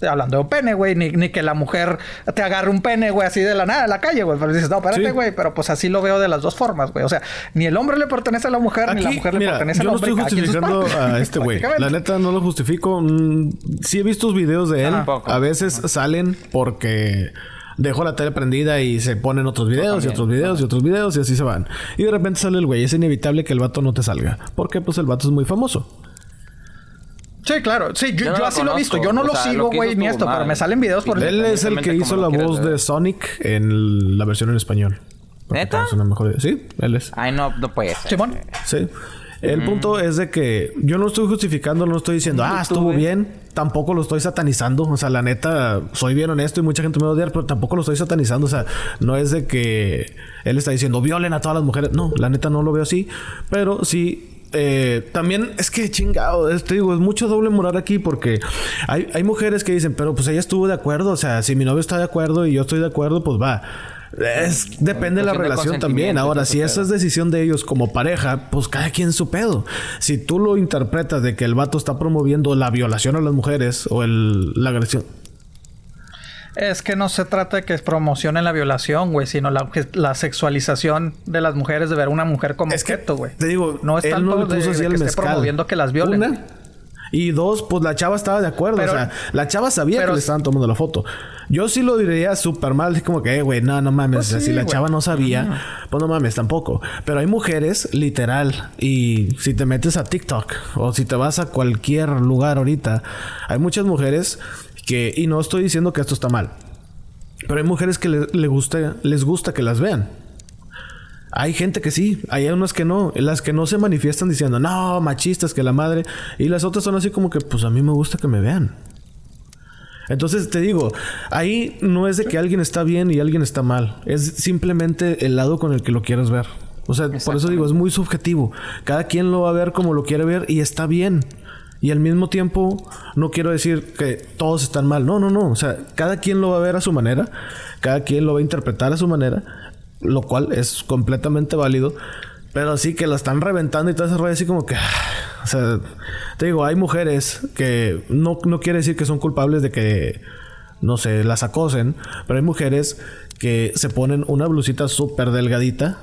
hablando de un pene, güey, ni, que la mujer te agarre un pene, güey, así de la nada en la calle, güey. Pero dices, no, espérate, güey, pero pues así lo veo de las dos formas, güey. O sea, ni el hombre le pertenece a la mujer, ni la mujer le pertenece al hombre. Yo no estoy justificando a [laughs] este güey. La neta no lo justifico. Mm, sí he visto videos de él. a veces salen porque dejó la tele prendida y se ponen otros videos y otros videos y otros videos y así se van. Y de repente sale el güey. Es inevitable que el vato no te salga. Porque pues el vato es muy famoso. Sí, claro. Sí, yo, así lo he visto. Yo no lo sigo, güey, ni esto, pero me salen videos por Él es el que hizo la voz de Sonic en la versión en español. ¿Neta? Sí, él es. Ay, no, no puede ser. Sí. El punto es de que yo no estoy justificando, no estoy diciendo, ah, estuvo bien. Tampoco lo estoy satanizando. O sea, la neta, soy bien honesto y mucha gente me va a odiar, pero tampoco lo estoy satanizando. O sea, no es de que él está diciendo, violen a todas las mujeres. No, la neta no lo veo así. Pero sí eh, también es que chingado, te digo, es mucho doble moral aquí porque hay, hay mujeres que dicen, pero pues ella estuvo de acuerdo, o sea, si mi novio está de acuerdo y yo estoy de acuerdo, pues va. Es, depende de la relación también. Ahora, si esa es decisión de ellos como pareja, pues cada quien su pedo. Si tú lo interpretas de que el vato está promoviendo la violación a las mujeres o el, la agresión. Es que no se trata de que promocionen la violación, güey, sino la, la, sexualización de las mujeres, de ver a una mujer como es objeto, güey. Te digo, no es tanto de, que esté promoviendo que las violen. Y dos, pues la chava estaba de acuerdo. o sea, la chava sabía que le estaban tomando la foto. Yo sí lo diría súper mal. Como que, eh, güey, no, no mames. Pues si la chava no sabía, pues no mames tampoco. Pero hay mujeres, literal. Y si te metes a TikTok o si te vas a cualquier lugar ahorita, hay muchas mujeres que... Y no estoy diciendo que esto está mal. Pero hay mujeres que le, gusta, les gusta que las vean. Hay gente que sí, hay unas que no. Las que no se manifiestan diciendo, no, machistas, que la madre. Y las otras son así como que, pues a mí me gusta que me vean. Entonces te digo, ahí no es de que alguien está bien y alguien está mal. Es simplemente el lado con el que lo quieres ver. O sea, por eso digo, es muy subjetivo. Cada quien lo va a ver como lo quiere ver y está bien. Y al mismo tiempo, no quiero decir que todos están mal. No, no, no. O sea, cada quien lo va a ver a su manera. Cada quien lo va a interpretar a su manera. Lo cual es completamente válido. Pero sí que la están reventando y todo ese rollo así como que... O sea, te digo, hay mujeres que no, no quiere decir que son culpables de que, no sé, las acosen. Pero hay mujeres que se ponen una blusita súper delgadita,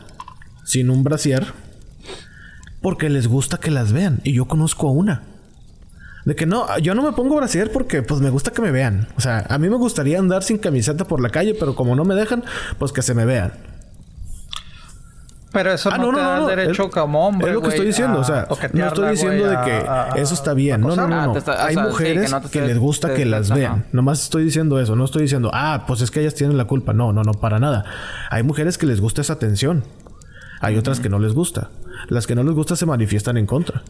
sin un brasier, porque les gusta que las vean. Y yo conozco a una. De que no, yo no me pongo brasier porque pues me gusta que me vean. O sea, a mí me gustaría andar sin camiseta por la calle, pero como no me dejan, pues que se me vean. Pero eso Ah, no, no, te no, da no. derecho Es- como hombre. Es lo que estoy diciendo. a O sea, no estoy diciendo de que a- a- eso está bien. No, no, no. Ah, o Hay sea, sí, que mujeres no que, te- les gusta te- que las vean. Nomás estoy diciendo eso. No estoy diciendo, ah, pues es que ellas tienen la culpa. No, no, no, para nada. Hay mujeres que les gusta esa atención. Hay otras que no les gusta. Las que no les gusta se manifiestan en contra.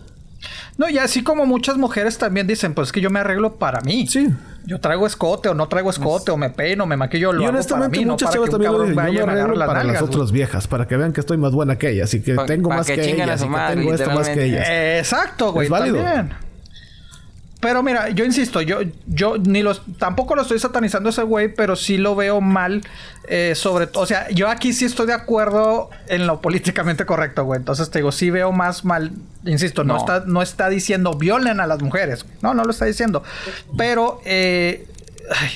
No, y así como muchas mujeres también dicen, pues es que yo me arreglo para mí. Sí. Yo traigo escote o no traigo escote o me peino, me maquillo, lo y hago para honestamente, no muchas para chavas que un también vaya Yo me arreglo las para las otras viejas. Para que vean que estoy más buena que ellas. Y que Pa- tengo pa' más que ellas. Y que tengo esto más que ellas. Exacto, güey. Es válido. también. Pero mira, yo insisto, yo, yo ni los, tampoco lo estoy satanizando a ese güey, pero sí lo veo mal, eh, sobre todo, o sea, yo aquí sí estoy de acuerdo en lo políticamente correcto, güey. Entonces te digo, sí veo más mal, insisto, no, No. está, no está diciendo violen a las mujeres, no, no lo está diciendo, pero eh, ay,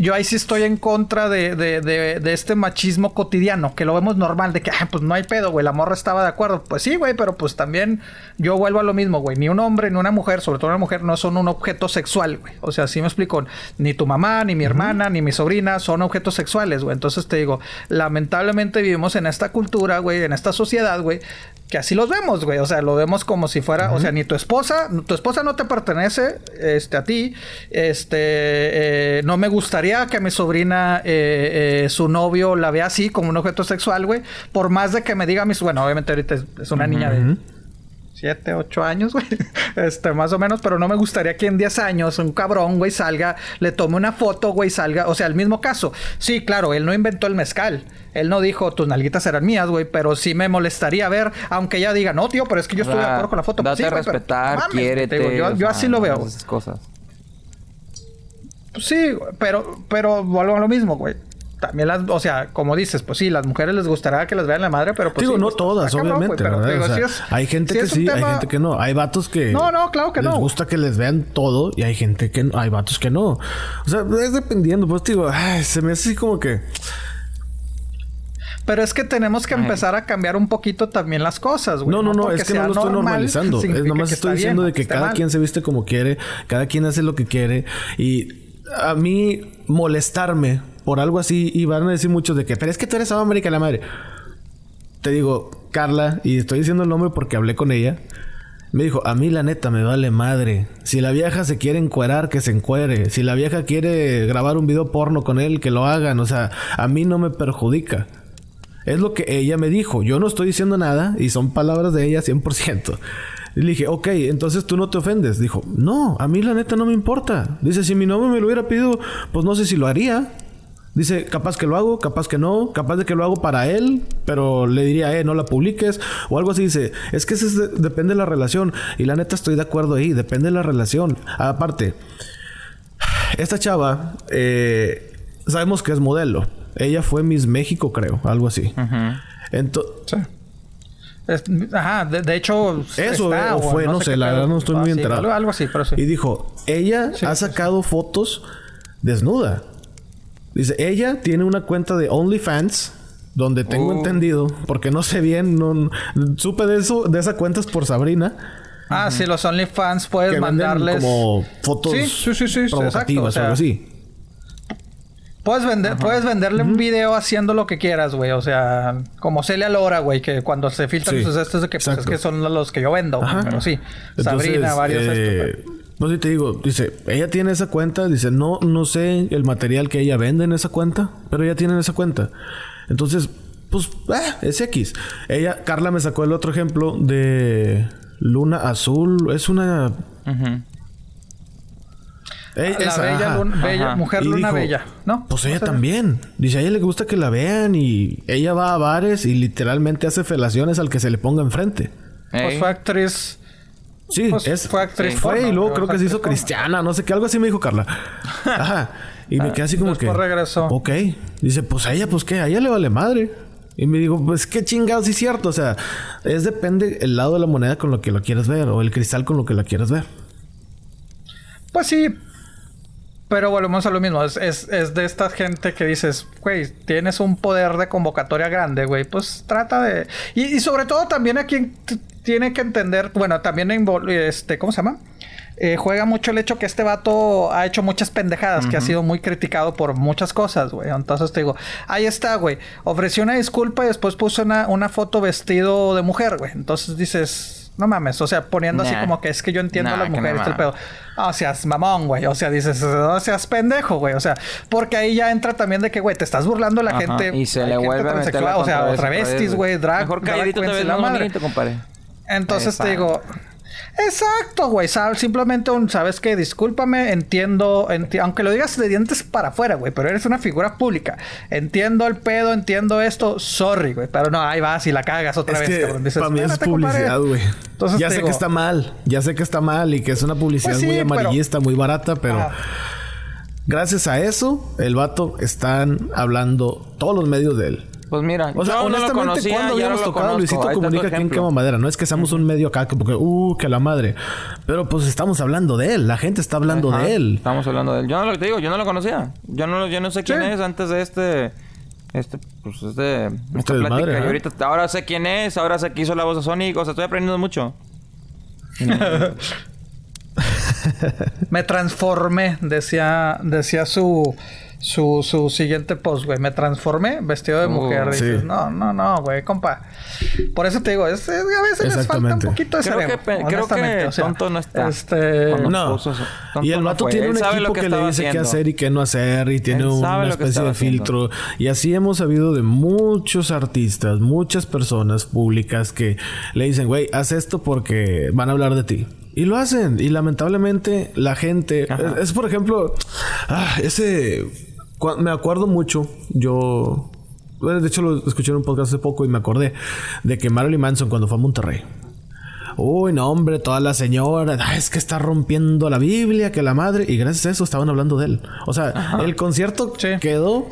yo ahí sí estoy en contra de, de, de, de este machismo cotidiano, que lo vemos normal, de que, ah, pues no hay pedo, güey, la morra estaba de acuerdo. Pues sí, güey, pero pues también yo vuelvo a lo mismo, güey. Ni un hombre ni una mujer, sobre todo una mujer, no son un objeto sexual, güey. O sea, sí me explico. Ni tu mamá, ni mi hermana, ni mi sobrina son objetos sexuales, güey. Entonces te digo, lamentablemente vivimos en esta cultura, güey, en esta sociedad, güey, que así los vemos, güey. O sea, lo vemos como si fuera, o sea, ni tu esposa, tu esposa no te pertenece, este, a ti. Este, eh, no me gustaría que mi sobrina, eh, eh, su novio la vea así, como un objeto sexual, güey. Por más de que me diga mis, bueno, obviamente ahorita es, es una niña de 7, 8 años, güey. [laughs] Este, más o menos, pero no me gustaría que en 10 años un cabrón, güey, salga, le tome una foto, güey, salga. O sea, el mismo caso. Sí, claro, él no inventó el mezcal. Él no dijo tus nalguitas eran mías, güey, pero sí me molestaría ver, aunque ella diga, no, tío, pero es que yo O estoy de acuerdo con la foto. Date sí, a güey, pero respetar, mames, quiérete. digo, yo, sea, así lo veo. Esas cosas. Sí, pero, pero vuelvo a lo mismo, güey. También las, o sea, como dices, pues sí, las mujeres les gustará que las vean la madre, pero pues digo, sí, no pues, todas, obviamente, güey, pero ¿verdad? digo, O sea, sí es- hay gente que sí, hay gente que no. Hay vatos que No, no, claro que les no. gusta que les vean todo y hay gente que no, hay vatos que no. O sea, es dependiendo. Pues te digo, ay, se me hace así como que Pero es que tenemos que empezar a cambiar un poquito también las cosas, güey. no, no, no, porque es que no lo estoy normal, normalizando. Es nomás estoy diciendo bien, de que cada mal. quien se viste como quiere, cada quien hace lo que quiere y a mí molestarme por algo así y van a decir muchos de que, pero es que tú eres hombre y que la madre. Te digo, Carla, y estoy diciendo el nombre porque hablé con ella. Me dijo, a mí la neta me vale madre. Si la vieja se quiere encuerar, que se encuere. Si la vieja quiere grabar un video porno con él, que lo hagan. O sea, a mí no me perjudica. Es lo que ella me dijo. Yo no estoy diciendo nada y son palabras de ella 100%. Y le dije, ok, entonces tú no te ofendes. Dijo, no, a mí la neta no me importa. Dice, si mi novio me lo hubiera pedido, pues no sé si lo haría. Dice, capaz que lo hago, capaz que no, capaz de que lo hago para él, pero le diría, eh, no la publiques o algo así. Dice, es que eso es de- depende de la relación. Y la neta estoy de acuerdo ahí, depende de la relación. Aparte, esta chava, eh, sabemos que es modelo. Ella fue Miss México, creo, algo así. Entonces, Es- ajá, de, de hecho. Eso, está, eh, o fue, no sé, la verdad no estoy Ah, muy sí, enterado. Algo, algo así, pero sí. Y dijo, ella Sí, ha sí, sacado fotos desnuda. Dice, ella tiene una cuenta de OnlyFans donde tengo Uh. entendido, porque no sé bien, no, supe de eso, de esa cuenta es por Sabrina, Ah, sí, los OnlyFans puedes mandarles. como fotos Sí, sí, sí, sí, provocativas exacto, o sea, algo así. Puedes, vender, puedes venderle un video haciendo lo que quieras, güey. O sea, como Celia Lora, güey, que cuando se filtran sus estos de que, pues, es que son los que yo vendo. Ajá. Pero sí, Entonces, Sabrina, varios eh, estos. No sé, te digo, dice, ella tiene esa cuenta, dice, no, no sé el material que ella vende en esa cuenta, pero ella tiene esa cuenta. Entonces, pues, eh, es X. Ella, Carla me sacó el otro ejemplo de Luna Azul, es una... Ujú. La esa, bella, ajá. luna- bella- Ajá. mujer Y luna dijo, bella, ¿no? Pues ¿Cómo ella también. Dice, a ella le gusta que la vean y ella va a bares y literalmente hace felaciones al que se le ponga enfrente. Pues Ey. fue actriz. Sí, Pues, es, fue actriz Fue y luego creo que se hizo cristiana, no sé qué, algo así me dijo Carla. [laughs] Ajá. Y me quedé así como que. Después regresó. Ok. Dice, pues a ella, pues qué, a ella le vale madre. Y me digo, pues qué chingados, sí es cierto. O sea, es depende el lado de la moneda con lo que lo quieres ver, o el cristal con lo que la quieres ver. Pues sí. Pero volvemos a lo mismo. Es, es, es de esta gente que dices, güey, tienes un poder de convocatoria grande, güey. Pues trata de. Y, y sobre todo también a quien tiene que entender. Bueno, también este, ¿cómo se llama? Eh, juega mucho el hecho que este vato ha hecho muchas pendejadas, que ha sido muy criticado por muchas cosas, güey. Entonces te digo, ahí está, güey. Ofreció una disculpa y después puso una, una foto vestido de mujer, güey. Entonces dices, no mames, o sea, poniendo así como que es que yo entiendo a Nah, las que no mujeres, el pedo. No seas mamón, güey. O sea, dices, no seas pendejo, güey. O sea, porque ahí ya entra también de que, güey, te estás burlando la Ajá, gente. Y se le gente vuelve a meter la O sea, travestis, vez, güey, drag. Mejor calladito te ves la madre. bonito, compadre. Entonces te digo, exacto, güey, simplemente un, sabes que discúlpame, entiendo, enti- aunque lo digas de dientes para afuera, güey, pero eres una figura pública. Entiendo el pedo, entiendo esto, sorry, güey, pero no, ahí vas y la cagas otra es vez, que cabrón. Dices, para mí es publicidad, güey. Ya sé digo, que está mal, ya sé que está mal y que es una publicidad Pues sí, muy pero- amarillista, muy barata, pero Ah. gracias a eso, el vato están hablando todos los medios de él. Pues mira, O sea, yo no lo honestamente, conocía, ¿cuándo ya habíamos lo tocado a. Luisito Comunica aquí en. Quema Madera? No es que seamos un medio acá, que porque, uh, que la madre. Pero pues estamos hablando de él, la gente está hablando Ajá, de él. Estamos hablando de él. Yo no lo te digo, yo no lo conocía. Yo no, yo no sé quién Sí. es antes de este. Este, pues este. Esta Este plática. ¿eh? Y ahorita, ahora sé quién es, ahora sé que hizo la voz de Sonic. O sea, estoy aprendiendo mucho. [laughs] Me transformé, decía, decía su, su, su siguiente post, güey. Me transformé vestido de Oh, mujer. sí. Dices, no, no, no, güey, compa. Por eso te digo, es, es- a veces les falta un poquito de Creo cerebro. que creo que o sea, tonto no está. Este... No. Y el no vato tiene Él un equipo lo que, que le dice qué hacer y qué no hacer y tiene una especie de haciendo. filtro. Y así hemos sabido de muchos artistas, muchas personas públicas que le dicen, güey, haz esto porque van a hablar de ti. Y lo hacen. Y lamentablemente la gente... Es, es, por ejemplo... ah, ese... Me acuerdo mucho. Yo... bueno, De hecho, lo escuché en un podcast hace poco y me acordé de que Marilyn Manson cuando fue a Monterrey. Uy, no, hombre, toda la señora, "Ah, es que está rompiendo la Biblia, que la madre, y gracias a eso estaban hablando de él. O sea, el concierto Sí. quedó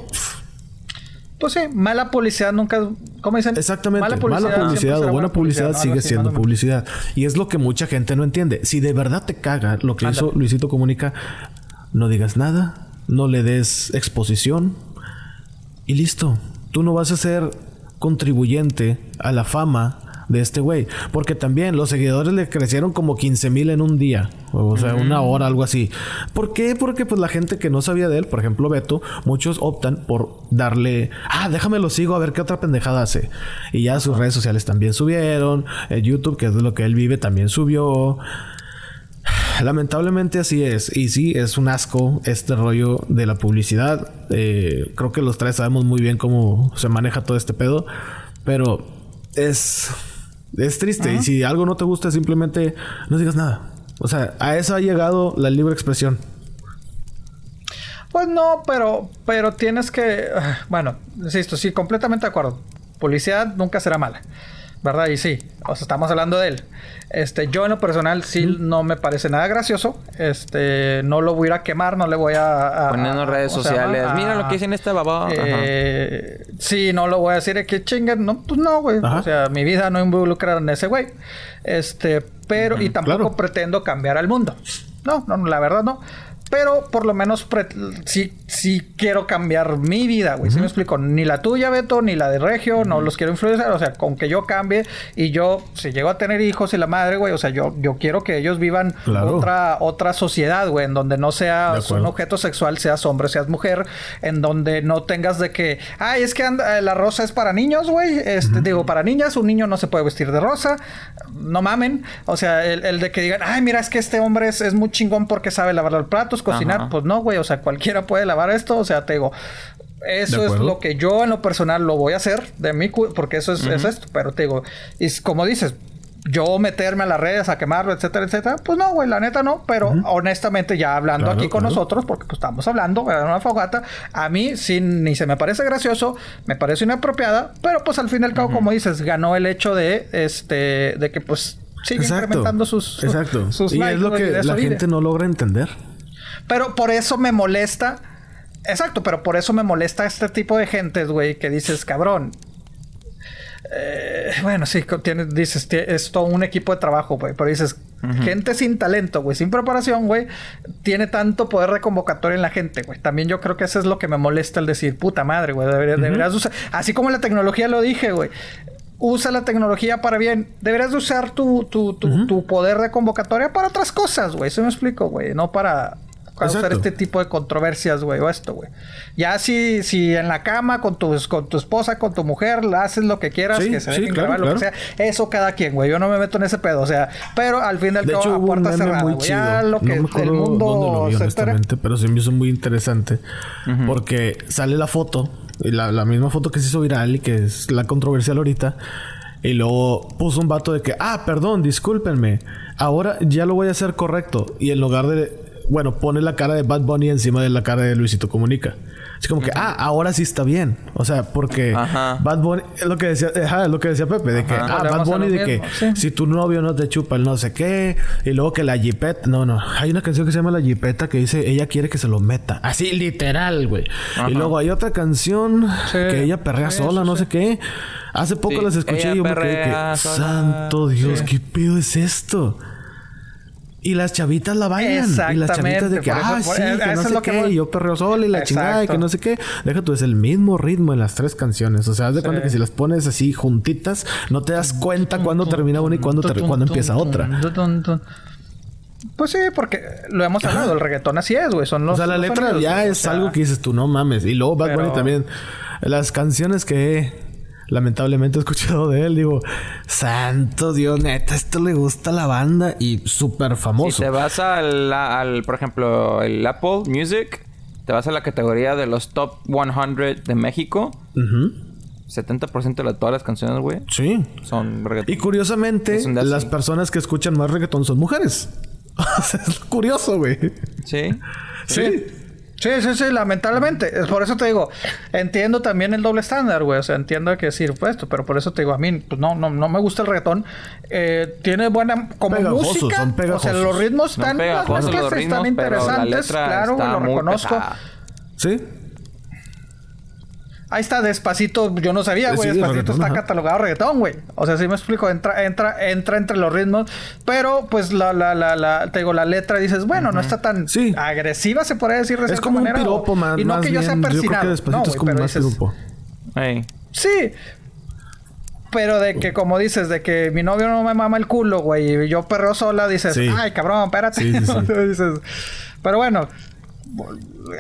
Pues sí, mala publicidad nunca... ¿Cómo dicen? exactamente mala publicidad, siempre será o buena publicidad, sigue siendo publicidad. Y es lo que mucha gente no entiende. Si de verdad te caga lo que hizo Ándale. Luisito Comunica, no digas nada, no le des exposición y listo. Tú no vas a ser contribuyente a la fama de este güey. Porque también los seguidores le crecieron como 15 mil en un día. O sea, una hora, algo así. ¿Por qué? Porque pues la gente que no sabía de él, por ejemplo Beto, muchos optan por darle, ah, déjame lo sigo a ver qué otra pendejada hace. Y ya sus redes sociales también subieron. El YouTube, que es de lo que él vive, también subió. Lamentablemente así es. Y sí, es un asco este rollo de la publicidad. Eh, creo que los tres sabemos muy bien cómo se maneja todo este pedo. Pero es, es triste. Y si algo no te gusta, simplemente no digas nada. O sea, a eso ha llegado la libre expresión. Pues no, pero, pero tienes que, ah, bueno, insisto, sí, completamente de acuerdo. Publicidad nunca será mala, ¿verdad? Y sí, o sea, estamos hablando de él. Este, yo en lo personal sí no me parece nada gracioso. Este, no lo voy a ir a quemar, no le voy a, a- Poniendo a- redes sociales. A- Mira lo que dicen este babado. Ajá. Eh, sí, no lo voy a decir de que chingan, no, pues no, güey. O sea, mi vida no involucra en ese güey. Este, pero, y tampoco claro. pretendo cambiar al mundo. No, no, la verdad no. Pero por lo menos sí, sí quiero cambiar mi vida, güey. ¿Sí me explico? Ni la tuya, Beto, ni la de Regio, no los quiero influenciar. O sea, con que yo cambie y yo, si llego a tener hijos y la madre, güey, o sea, yo, yo quiero que ellos vivan Claro. otra, otra sociedad, güey, en donde no seas un objeto sexual, seas hombre, seas mujer, en donde no tengas de que, ay, es que anda- eh, la rosa es para niños, güey. Este, digo, para niñas, un niño no se puede vestir de rosa. No mamen. O sea, el, el de que digan, ay, mira, es que este hombre es, es muy chingón porque sabe lavar los cocinar. Ajá. Pues no, güey. O sea, cualquiera puede lavar esto. O sea, te digo, eso es lo que yo en lo personal lo voy a hacer de mí, cu- porque eso es, es esto. Pero te digo, y es como dices, yo meterme a las redes a quemarlo, etcétera, etcétera, pues no, güey, la neta no, pero honestamente ya hablando Claro, aquí con claro. nosotros, porque pues estamos hablando. En una fogata, a mí sí ni se me parece gracioso, me parece inapropiada, pero pues al fin y al cabo, como dices, ganó el hecho de, este, de que pues sigue incrementando sus, Exacto. sus y es lo que la gente no logra entender. Pero por eso me molesta. Exacto, pero por eso me molesta este tipo de gentes, güey, que dices, cabrón. Eh, bueno, sí, tienes, dices, es todo un equipo de trabajo, güey. Pero dices, gente sin talento, güey, sin preparación, güey, tiene tanto poder de convocatoria en la gente, güey. También yo creo que eso es lo que me molesta el decir, puta madre, güey, deberías, deberías usar. Así como la tecnología lo dije, güey. Usa la tecnología para bien. Deberías de usar tu, tu, tu, tu poder de convocatoria para otras cosas, güey. Eso me explico, güey. No para causar Exacto. este tipo de controversias, güey, o esto, güey. Ya si, si en la cama con tu, con tu esposa, con tu mujer, haces lo que quieras, Sí, que se sí, dejen claro, grabar, lo que sea, eso cada quien, güey. Yo no me meto en ese pedo, o sea, pero al fin del De cabo a puerta cerrada, güey. Ya lo que no el mundo lo vi, honestamente, pero se me hizo muy interesante. Porque sale la foto, la, la misma foto que se hizo viral y que es la controversial ahorita. Y luego puso un vato de que, ah, perdón, discúlpenme. Ahora ya lo voy a hacer correcto. Y en lugar de, bueno, pone la cara de Bad Bunny encima de la cara de Luisito Comunica. Así como que, ah, ahora sí está bien. O sea, porque Ajá. Bad Bunny, es lo que decía, ajá, es lo que decía Pepe, de que, Ajá. ah, Bad Bunny de que sí. si tu novio no te chupa el no sé qué, y luego que la jipeta, no, no, hay una canción que se llama La Jipeta que dice ella quiere que se lo meta, así literal, güey. Y luego hay otra canción Sí. que ella perrea Sí, sola, no sí. sé qué. Hace poco Sí, las escuché ella y yo me quedé que, santo Dios, Sí. ¿qué pedo es esto? Y las chavitas la bailan. Y las chavitas de que, Exactamente, ah, eso- sí, que no eso es sé que qué, y yo perreo sola y la chingada y que no sé qué. Deja tú, es el mismo ritmo en las tres canciones. O sea, haz de cuenta que si las pones así juntitas, no te das cuenta cuándo termina una y cuándo, ter- cuándo empieza otra. Pues sí, porque lo hemos hablado, el reggaetón así es, güey. Son los. O sea, la letra sonidos, ya es algo que dices tú, no mames. Y luego Bad Bunny Pero- también. Las canciones que lamentablemente he escuchado de él, digo, santo Dios, neta, esto le gusta a la banda y súper Si famoso. te vas al, al, por ejemplo, el Apple Music, te vas a la categoría de los top 100 de México. Ujú. 70% de la- todas las canciones, güey, Sí. son reggaetón. Y curiosamente, las personas que escuchan más reggaetón son mujeres. [laughs] Es curioso, güey. Sí. Sí. Sí, sí, sí, lamentablemente. Es por eso te digo, entiendo también el doble estándar, güey. O sea, entiendo que decir pues, esto, pero por eso te digo, a mí pues, no, no, no me gusta el reggaetón. Eh, tiene buena como Pegajosos, música. son o sea, pegajosos. los ritmos están, pegajosos las los ritmos, están pero la interesantes, letra claro, güey, está lo reconozco. pesada. Sí. Ahí está Despacito, yo no sabía, güey. sí, Despacito está catalogado reggaetón, güey. O sea, sí me explico, entra, entra, entra entre los ritmos. Pero, pues, la, la, la, la, te digo, la letra dices, bueno, no está tan Sí. agresiva, se podría decir de Es como un manera, o- piropo más. Y no más que yo sea bien. Yo creo persinado. que Despacito no, es como pero más dices, piropo. Sí. Pero de que, como dices, de que mi novio no me mama el culo, güey, y yo perreo sola, dices, Sí. ay, cabrón, espérate. Sí, sí, sí. [laughs] Dices, pero bueno,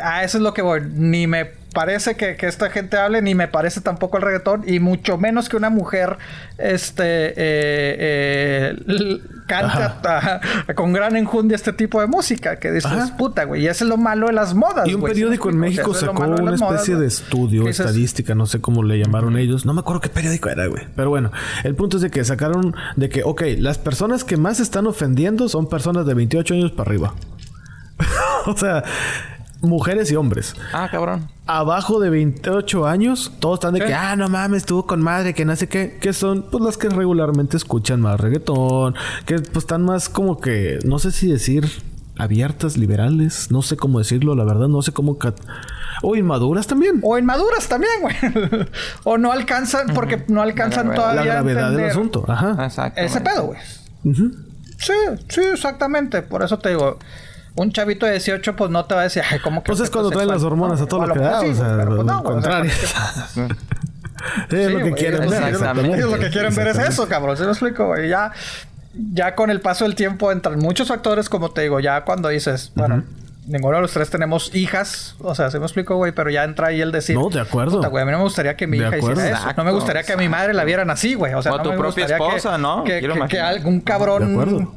a eso es lo que voy. Ni me parece que, que esta gente hable, ni me parece tampoco el reggaetón, y mucho menos que una mujer este eh, eh, canta [laughs] con gran enjundia este tipo de música. Que dices, Ajá. puta, güey, y eso es lo malo de las modas. Y un güey, ¿sí me periódico en? México es sacó una modas, especie de estudio, dices, estadística, no sé cómo le llamaron ellos. No me acuerdo qué periódico era, güey. Pero bueno, el punto es de que sacaron de que, ok, las personas que más están ofendiendo son personas de 28 años para arriba. [laughs] o sea, mujeres y hombres. Ah, cabrón. Abajo de 28 años, todos están de Sí. que, ah, no mames, estuvo con madre, que no sé qué, que son pues las que regularmente escuchan más reggaetón, que pues están más como que, no sé si decir abiertas, liberales, no sé cómo decirlo, la verdad, no sé cómo... cat- O inmaduras también. O inmaduras también, güey. [laughs] o no alcanzan, porque no alcanzan La todavía la gravedad del asunto, ajá. Exacto. ese pedo, güey. Sí, sí, exactamente. Por eso te digo, un chavito de 18, pues no te va a decir, ay, ¿cómo que Pues es cuando traen las hormonas No, a todo o lo que mejor da, sí, o sea, pero, pues, no, o sea, contrario. [laughs] Sí, es Sí, lo que quieren ellos- ver. ellos- lo que quieren ver es eso, cabrón. ¿Se lo explico, güey? Ya, ya con el paso del tiempo entran muchos factores, como te digo, ya cuando dices, bueno, ninguno de los tres tenemos hijas, o sea, se me explico, güey, pero ya entra ahí el decir, No, de acuerdo. "Puta, güey, a mí no me gustaría que mi De hija acuerdo. hiciera eso. No me gustaría que a mi madre la vieran así, güey. O sea, O no tu me propia gustaría que- esposa, ¿no? Que, algún cabrón. De acuerdo.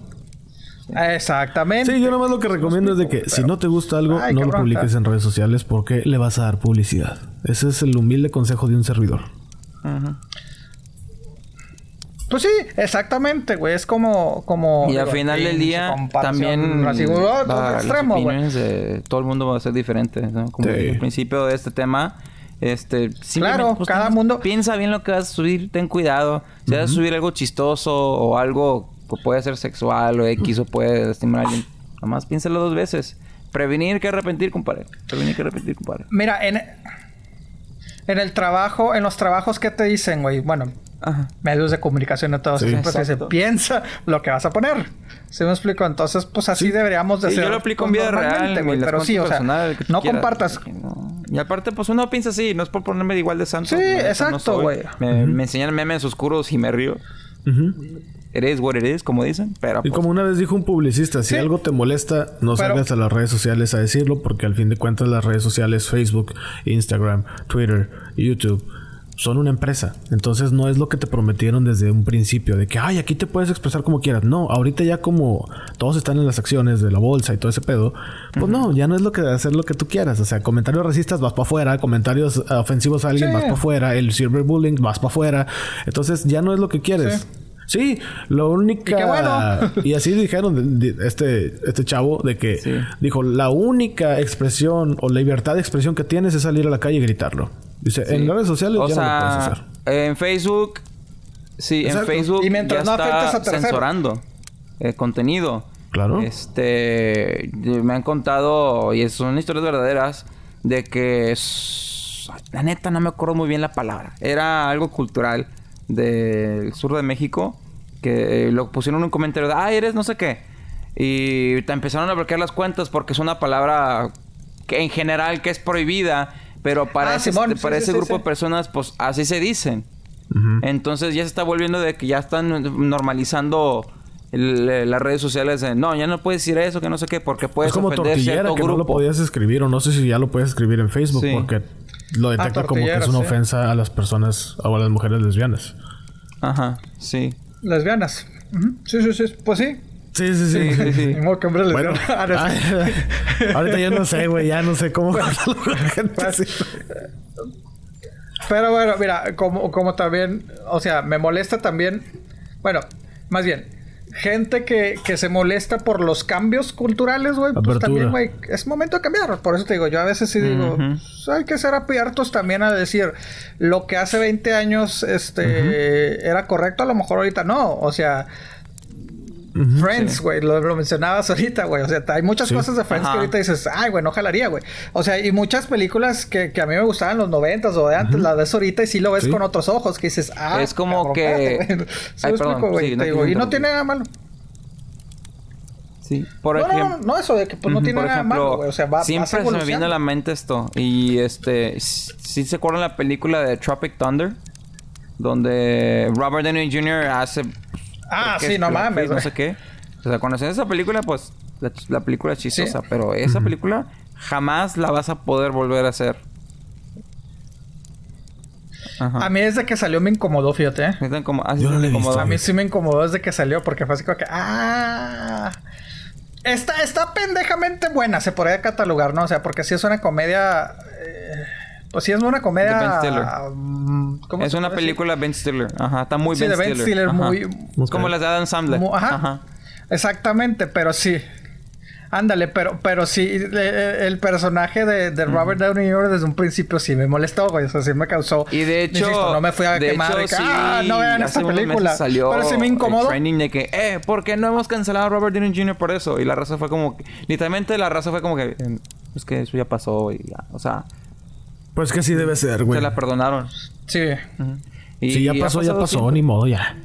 Exactamente. Sí, yo nomás lo que recomiendo es de que si no te gusta algo, Ay, no lo publiques en redes sociales porque le vas a dar publicidad. Ese es el humilde consejo de un servidor. Pues sí, exactamente, güey. Es como. como Y al final del día también Así, güey, extremo, güey. opiniones de todo el mundo va a ser diferente, ¿no? Como Sí. al principio de este tema, este Claro, cada ten- mundo- piensa bien lo que vas a subir, ten cuidado. Si vas a subir algo chistoso o algo puede ser sexual o X o puede lastimar a alguien. Nomás piénsalo dos veces. Prevenir que arrepentir, compadre. Prevenir que arrepentir, compadre. Mira, en, en el trabajo, en los trabajos que te dicen, güey, bueno, medios de comunicación y todo eso, siempre se piensa lo que vas a poner. ¿Sí me explico? Entonces, pues así deberíamos de sí, ser. yo lo aplico en vida real, güey. Pero sí, o sea, no compartas. Y aparte, pues uno piensa así, no es por ponerme igual de santo. Sí, exacto, güey. me, me, enseñan memes oscuros y me río. Eres what it is, como dicen. Pero, y pues, como una vez dijo un publicista, si algo te molesta, no salgas a las redes sociales a decirlo, porque al fin de cuentas las redes sociales, Facebook, Instagram, Twitter, YouTube, son una empresa. Entonces no es lo que te prometieron desde un principio, de que, ay, aquí te puedes expresar como quieras. No, ahorita ya como todos están en las acciones de la bolsa y todo ese pedo, pues no, ya no es lo que hacer lo que tú quieras. O sea, comentarios racistas vas para afuera, comentarios ofensivos a alguien vas para afuera, el cyberbullying vas para afuera. Entonces ya no es lo que quieres. Sí, lo única... Y, [laughs] así dijeron este, este chavo de que dijo, la única expresión o libertad de expresión que tienes es salir a la calle y gritarlo. Dice, en redes sociales ya no lo puedes hacer. En Facebook... Sí, en Facebook y mientras ya no está censurando el contenido. Claro. Este... Me han contado, y son historias verdaderas, de que... La neta no me acuerdo muy bien la palabra. Era algo cultural del sur de México que lo pusieron en un comentario de, ah, eres no sé qué. Y te empezaron a bloquear las cuentas porque es una palabra que en general que es prohibida, pero para ah, ese, para ese grupo de personas, pues así se dicen. Entonces ya se está volviendo de que ya están normalizando las redes sociales de no, ya no puedes decir eso, que no sé qué, porque puedes es como ofender cierto que grupo. no lo podías escribir, o no sé si ya lo puedes escribir en Facebook, porque lo detecta como que es una ofensa a las personas o a las mujeres lesbianas. Ajá, sí. Lesbianas. Sí, sí, sí. Pues sí. Sí, sí, sí. sí, sí, bueno, [laughs] ah, ahorita ya no sé, güey. Ya no sé cómo... Pues, pero bueno, mira, como, como también... O sea, me molesta también... Bueno, más bien gente que, que, se molesta por los cambios culturales, güey, pues también, güey, es momento de cambiar. Por eso te digo, yo a veces sí digo, pues, hay que ser abiertos también a decir, lo que hace 20 años este, era correcto, a lo mejor ahorita no. O sea, Friends, güey, lo, mencionabas [laughs] ahorita, güey. O sea, hay muchas cosas de Friends que ahorita dices, ay, güey, no jalaría, güey. O sea, y muchas películas que, que a mí me gustaban en los noventas o de antes, las ves ahorita y sí lo ves con otros ojos, que dices, ah, es como que. [laughs] ay, perdón, güey. y no tiene nada malo. Sí, por no, ejemplo. No, no, eso de que pues, no tiene nada malo, güey. O sea, va Siempre se me viene a la mente esto. Y este. ¿Sí se acuerdan la película de Tropic Thunder? Donde Robert Downey Jr. hace Ah, sí, no mames. No sé qué. O sea, cuando esa película, pues la, película es chistosa, pero esa película jamás la vas a poder volver a hacer. A mí desde que salió me incomodó, fíjate. ¿eh? Ah, a mí sí me incomodó desde que salió porque fue así como que... ¡Ah! Está, está pendejamente buena, se podría catalogar, ¿no? O sea, porque sí es una comedia... Eh, pues sí es una comedia. Mm, ¿cómo es una película Ben Stiller. Ajá, está muy sí, Ben, de ben Stiller. muy. Como las de Adam Sandler. ajá. Exactamente, pero sí. Ándale, pero, pero sí, el personaje de, de Robert Downey Jr. desde un principio sí me molestó, güey. O sea, sí me causó. Y de hecho. no me fui a quemar de que, ah, no vean esta película. Salió pero sí me incomodó. El training de que, eh, ¿por qué no hemos cancelado a Robert Downey Jr. por eso? Y la raza fue como. literalmente la raza fue como que. Es que eso ya pasó y ya. O sea. Pues que sí debe ser, güey. Se la perdonaron. Sí. y, si ya pasó, ya pasó, ni modo, ya.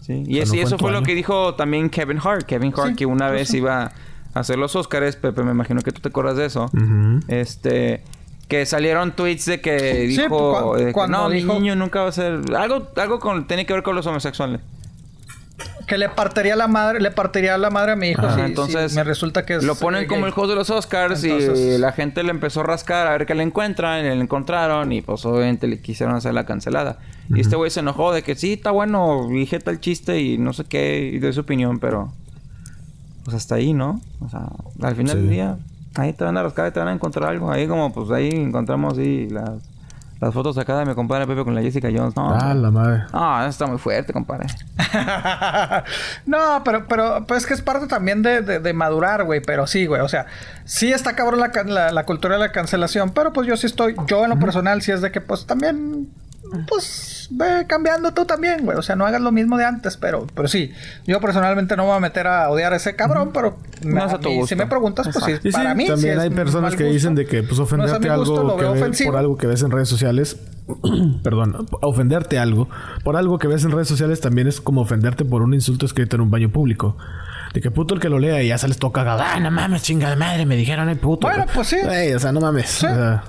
Sí. Y, eso fue lo que dijo también Kevin Hart. Kevin Hart, que una vez iba a hacer los Oscars, Pepe, me imagino que tú te acuerdas de eso. Este que salieron tweets de que dijo sí, no, mi niño nunca va a ser algo algo con tiene que ver con los homosexuales que le partiría la madre, le partiría la madre a mi hijo entonces me resulta que lo ponen como el juego de los Oscars y la gente le empezó a rascar a ver qué le encuentran, y le encontraron y pues obviamente le quisieron hacer la cancelada. Y este güey se enojó de que sí, está bueno, dije tal chiste y no sé qué, y de su opinión, pero pues hasta ahí, ¿no? O sea, al final del día ahí te van a rascar y te van a encontrar algo. Ahí como pues ahí encontramos y las las fotos acá de mi compadre Pepe con la Jessica Jones. No, ah, la madre. Ah, eso está muy fuerte, compadre. [laughs] no, pero, pero pues es que es parte también de, de, madurar, güey. Pero sí, güey. O sea, sí está cabrón la, la, cultura de la cancelación. Pero pues yo sí estoy, yo en lo personal, sí es de que pues también pues ve cambiando tú también, güey. O sea, no hagas lo mismo de antes, pero, pero sí. Yo personalmente no me voy a meter a odiar a ese cabrón, pero No es a tu mí, gusto. si me preguntas, pues sí, Y sí, para mí sí también es hay personas que gusto. dicen de que pues ofenderte gusto, algo que ve- por algo que ves en redes sociales, [clears throat] perdón, ofenderte algo por algo que ves en redes sociales también es como ofenderte por un insulto escrito en un baño público. De que puto el que lo lea y ya se les toca, ah, no mames, chinga de madre, me dijeron el puto. Bueno, pues sí. Ey, o sea, no mames. Sí. O sea,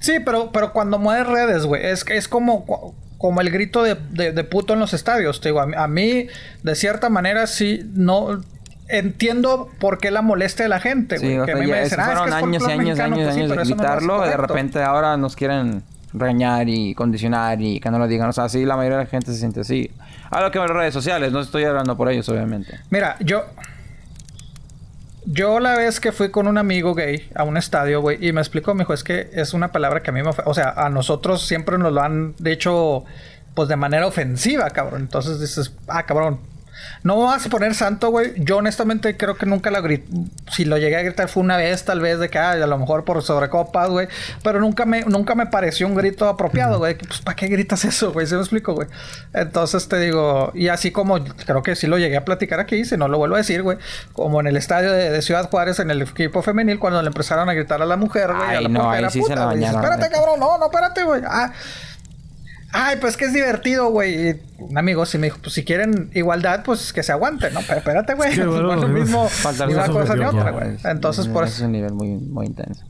Sí, pero, pero cuando mueves redes, güey, es, es como, como el grito de, de- de puto en los estadios. Te digo, a, mí- a mí, de cierta manera, sí, no entiendo por qué la molestia de la gente, güey. Sí, que a mí me dicen, ah, es que es años y años y mexicano". años y Pues sí, años de eso no gritarlo. de repente ahora nos quieren reñar y condicionar y que no lo digan. O sea, así la mayoría de la gente se siente así. A lo que en redes sociales, no estoy hablando por ellos, obviamente. Mira, yo. Yo la vez que fui con un amigo gay a un estadio, güey, y me explicó, me dijo, es que es una palabra que a mí me... O sea, a nosotros siempre nos lo han dicho, pues, de manera ofensiva, cabrón. Entonces dices, ah, cabrón. No me vas a poner santo, güey. Yo honestamente creo que nunca la grité. Si lo llegué a gritar fue una vez, tal vez, de que, ah, a lo mejor por sobrecopas, güey. Pero nunca me, nunca me pareció un grito apropiado, güey. Pues, ¿para qué gritas eso, güey? ¿Se me explico, güey? Entonces te digo, y así como creo que sí lo llegué a platicar aquí, si no lo vuelvo a decir, güey. Como en el estadio de, de Ciudad Juárez, en el equipo femenil, cuando le empezaron a gritar a la mujer, güey. a la no, portera, ahí sí se la Espérate, cabrón, no, no, espérate, güey. Ah. Ay, pues que es divertido, güey. Y Un amigo sí me dijo, pues si quieren igualdad, pues que se aguanten, ¿no? Pero espérate, güey. Es que, bueno, [laughs] no es lo mismo [laughs] falta ni una cosa ni otra, güey. Es- Entonces, por Es eso, un nivel muy, muy intenso.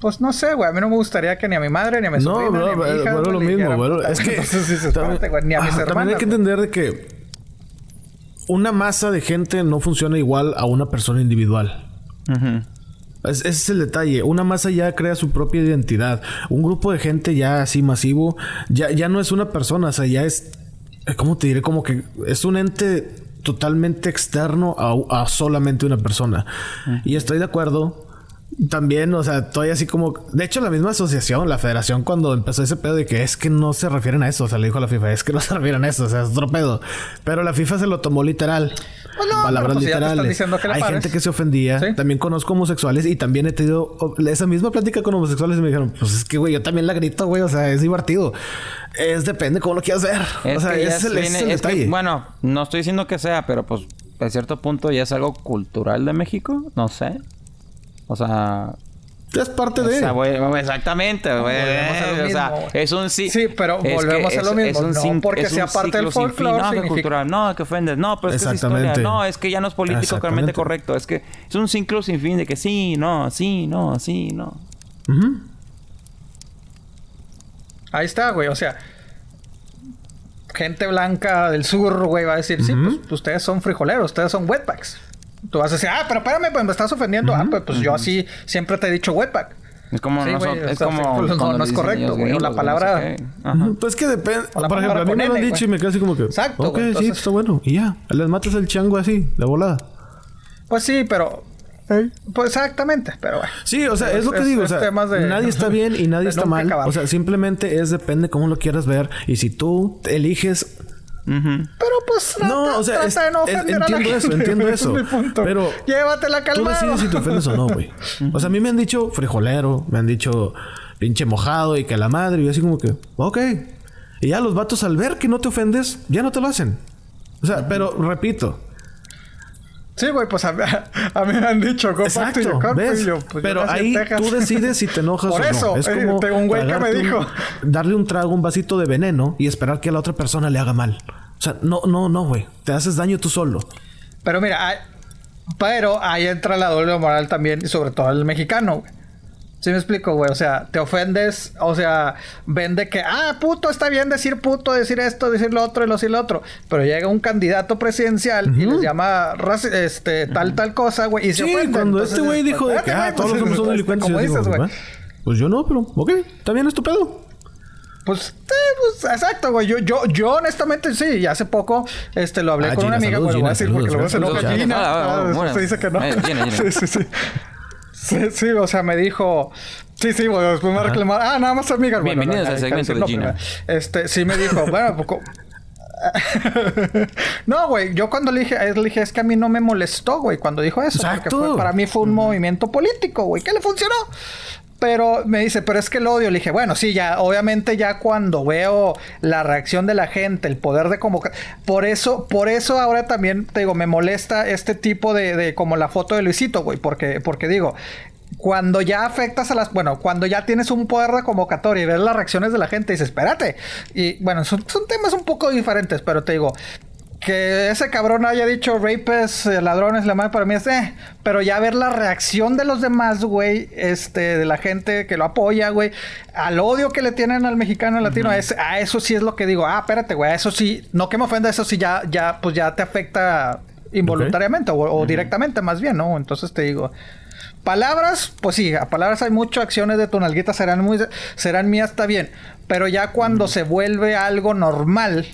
pues no sé, güey. A mí no me gustaría que ni a mi madre, ni a mi no, sobrina, bro, ni a mi bueno, hija, bueno, güey, lo mismo, puta. es que Entonces dices, espérate, güey, ni a mis Ah, hermanas. también hay que güey. entender de que una masa de gente no funciona igual a una persona individual. Es- ese es el detalle. Una masa ya crea su propia identidad. Un grupo de gente ya así masivo, ya, ya no es una persona, o sea, ya es. ¿Cómo te diré? Como que es un ente totalmente externo a, a solamente una persona. Y estoy de acuerdo. También, o sea, estoy así como... De hecho, la misma asociación, la federación, cuando empezó ese pedo de que es que no se refieren a eso, o sea, le dijo a la FIFA, es que no se refieren a eso, o sea, es otro pedo. Pero la FIFA se lo tomó literal. Pues no, Palabras pues literales. Hay pares. gente que se ofendía. Sí. También conozco homosexuales y también he tenido esa misma plática con homosexuales y me dijeron, pues es que, güey, yo también la grito, güey, o sea, es divertido. Es depende cómo lo quieras ver. Es o sea, es el, viene- es el es que, detalle. bueno, no estoy diciendo que sea, pero pues a cierto punto ya es algo cultural de México, no sé. O sea, es parte o de... sea, güey, exactamente, güey. Volvemos a lo O sea, mismo, güey. es un sí. Sí, pero es volvemos que a lo mismo. es un No porque es un sea parte del folclore No, que significa- cultural. No, que ofendes. No, pero es que es historia. No, es que ya no es políticamente correcto. Es que es un ciclo sin fin de que sí, no, sí, no, sí, no. Ahí está, güey. O sea, gente blanca del sur, güey, va a decir, sí, pues ustedes son frijoleros, ustedes son wetbacks. Tú vas a decir, ah, pero espérame, pues me estás ofendiendo. Ah, pues, pues yo así siempre te he dicho wetback. Es como Sí, nosotros, güey, o es sea, como sí, pues, no, no es correcto, güey, la palabra-. Ajá. Pues que depende. Por ejemplo, a mí me lo han dicho y me quedo así como que... Exacto, Ok, sí, está bueno. Y ya. Les matas el chango así, de volada. Pues sí, pero. Pues exactamente, pero bueno. Sí, o sea, es, lo que Es- digo. O sea, temas de- nadie está bien y [laughs] nadie está mal. acabar. O sea, simplemente es depende cómo lo quieras ver. Y si tú eliges Pero pues trata, No, o sea, trata es- de no es- ofender a la entiendo eso, gente, entiendo eso. Es mi punto. Pero Llévatela Tú calmado. decides si te ofendes o no, güey. [laughs] O sea, a mí me han dicho frijolero, me han dicho pinche mojado y que la madre. Y yo así como que, ok. Y ya los vatos al ver que no te ofendes, ya no te lo hacen. O sea, pero repito. Sí, güey, pues a, a mí me han dicho, go back to Exacto, your country", ¿ves? y yo, pues, pero ahí tú decides si te enojas Por o no. eso, Es eh, como tengo un güey que me un- dijo. darle un trago, un vasito de veneno y esperar que a la otra persona le haga mal. O sea, no, no, no, güey. Te haces daño tú solo. Pero mira, hay- pero ahí entra la doble moral también, y sobre todo el mexicano, güey. ¿Sí me explico, güey? O sea, te ofendes, o sea, vende que, ah, puto, está bien decir puto, decir esto, decir lo otro y lo y lo otro. Pero llega un candidato presidencial y les llama este, tal, tal cosa, güey, y se Sí, ofenden. cuando Entonces, este güey pues, dijo de que ah, todos los pues, hombres son pues, delincuentes, como dices, güey. "Va, Pues yo no, pero ok, está bien, es tu pedo. Pues, sí, pues, exacto, güey. Yo, yo, yo honestamente sí, y hace poco este, lo hablé Ah, con una Gina, amiga, saludos, bueno, voy a Gina, decir porque se saludos, Gina. Gina. Ah, Ah, ah, después bueno. se dice que no. Eh, Gina, Gina. [laughs] Sí, sí, sí. Sí, sí, o sea, me dijo... Sí, sí, bueno, después me reclamar. Ah, nada más amigas. Bueno, Bienvenidos no, al segmento de Gina. Este, sí me dijo, bueno, pues... co- [laughs] no, güey, yo cuando le dije, le dije, es que a mí no me molestó, güey, cuando dijo eso. Exacto. Porque fue- para mí fue un movimiento político, güey, que le funcionó. Pero me dice, pero es que el odio. Le dije, bueno, sí, ya, obviamente ya cuando veo la reacción de la gente, el poder de convocar. Por eso, por eso ahora también, te digo, me molesta este tipo de, de como la foto de Luisito, güey. Porque, porque digo, cuando ya afectas a las. Bueno, cuando ya tienes un poder de convocatoria y ves las reacciones de la gente, dices, espérate. Y bueno, son, son temas un poco diferentes, pero te digo, que ese cabrón haya dicho rapes, eh, ladrones, la madre para mí es eh. Pero ya ver la reacción de los demás, güey, este, de la gente que lo apoya, güey, al odio que le tienen al mexicano latino, es, a eso sí es lo que digo, ah, espérate, güey, eso sí, no que me ofenda, eso sí ya, ya, pues ya te afecta involuntariamente o, o directamente más bien, ¿no? Entonces te digo. Palabras, pues sí, a palabras hay mucho, acciones de tu nalguita serán muy, serán mías, está bien. Pero ya cuando se vuelve algo normal,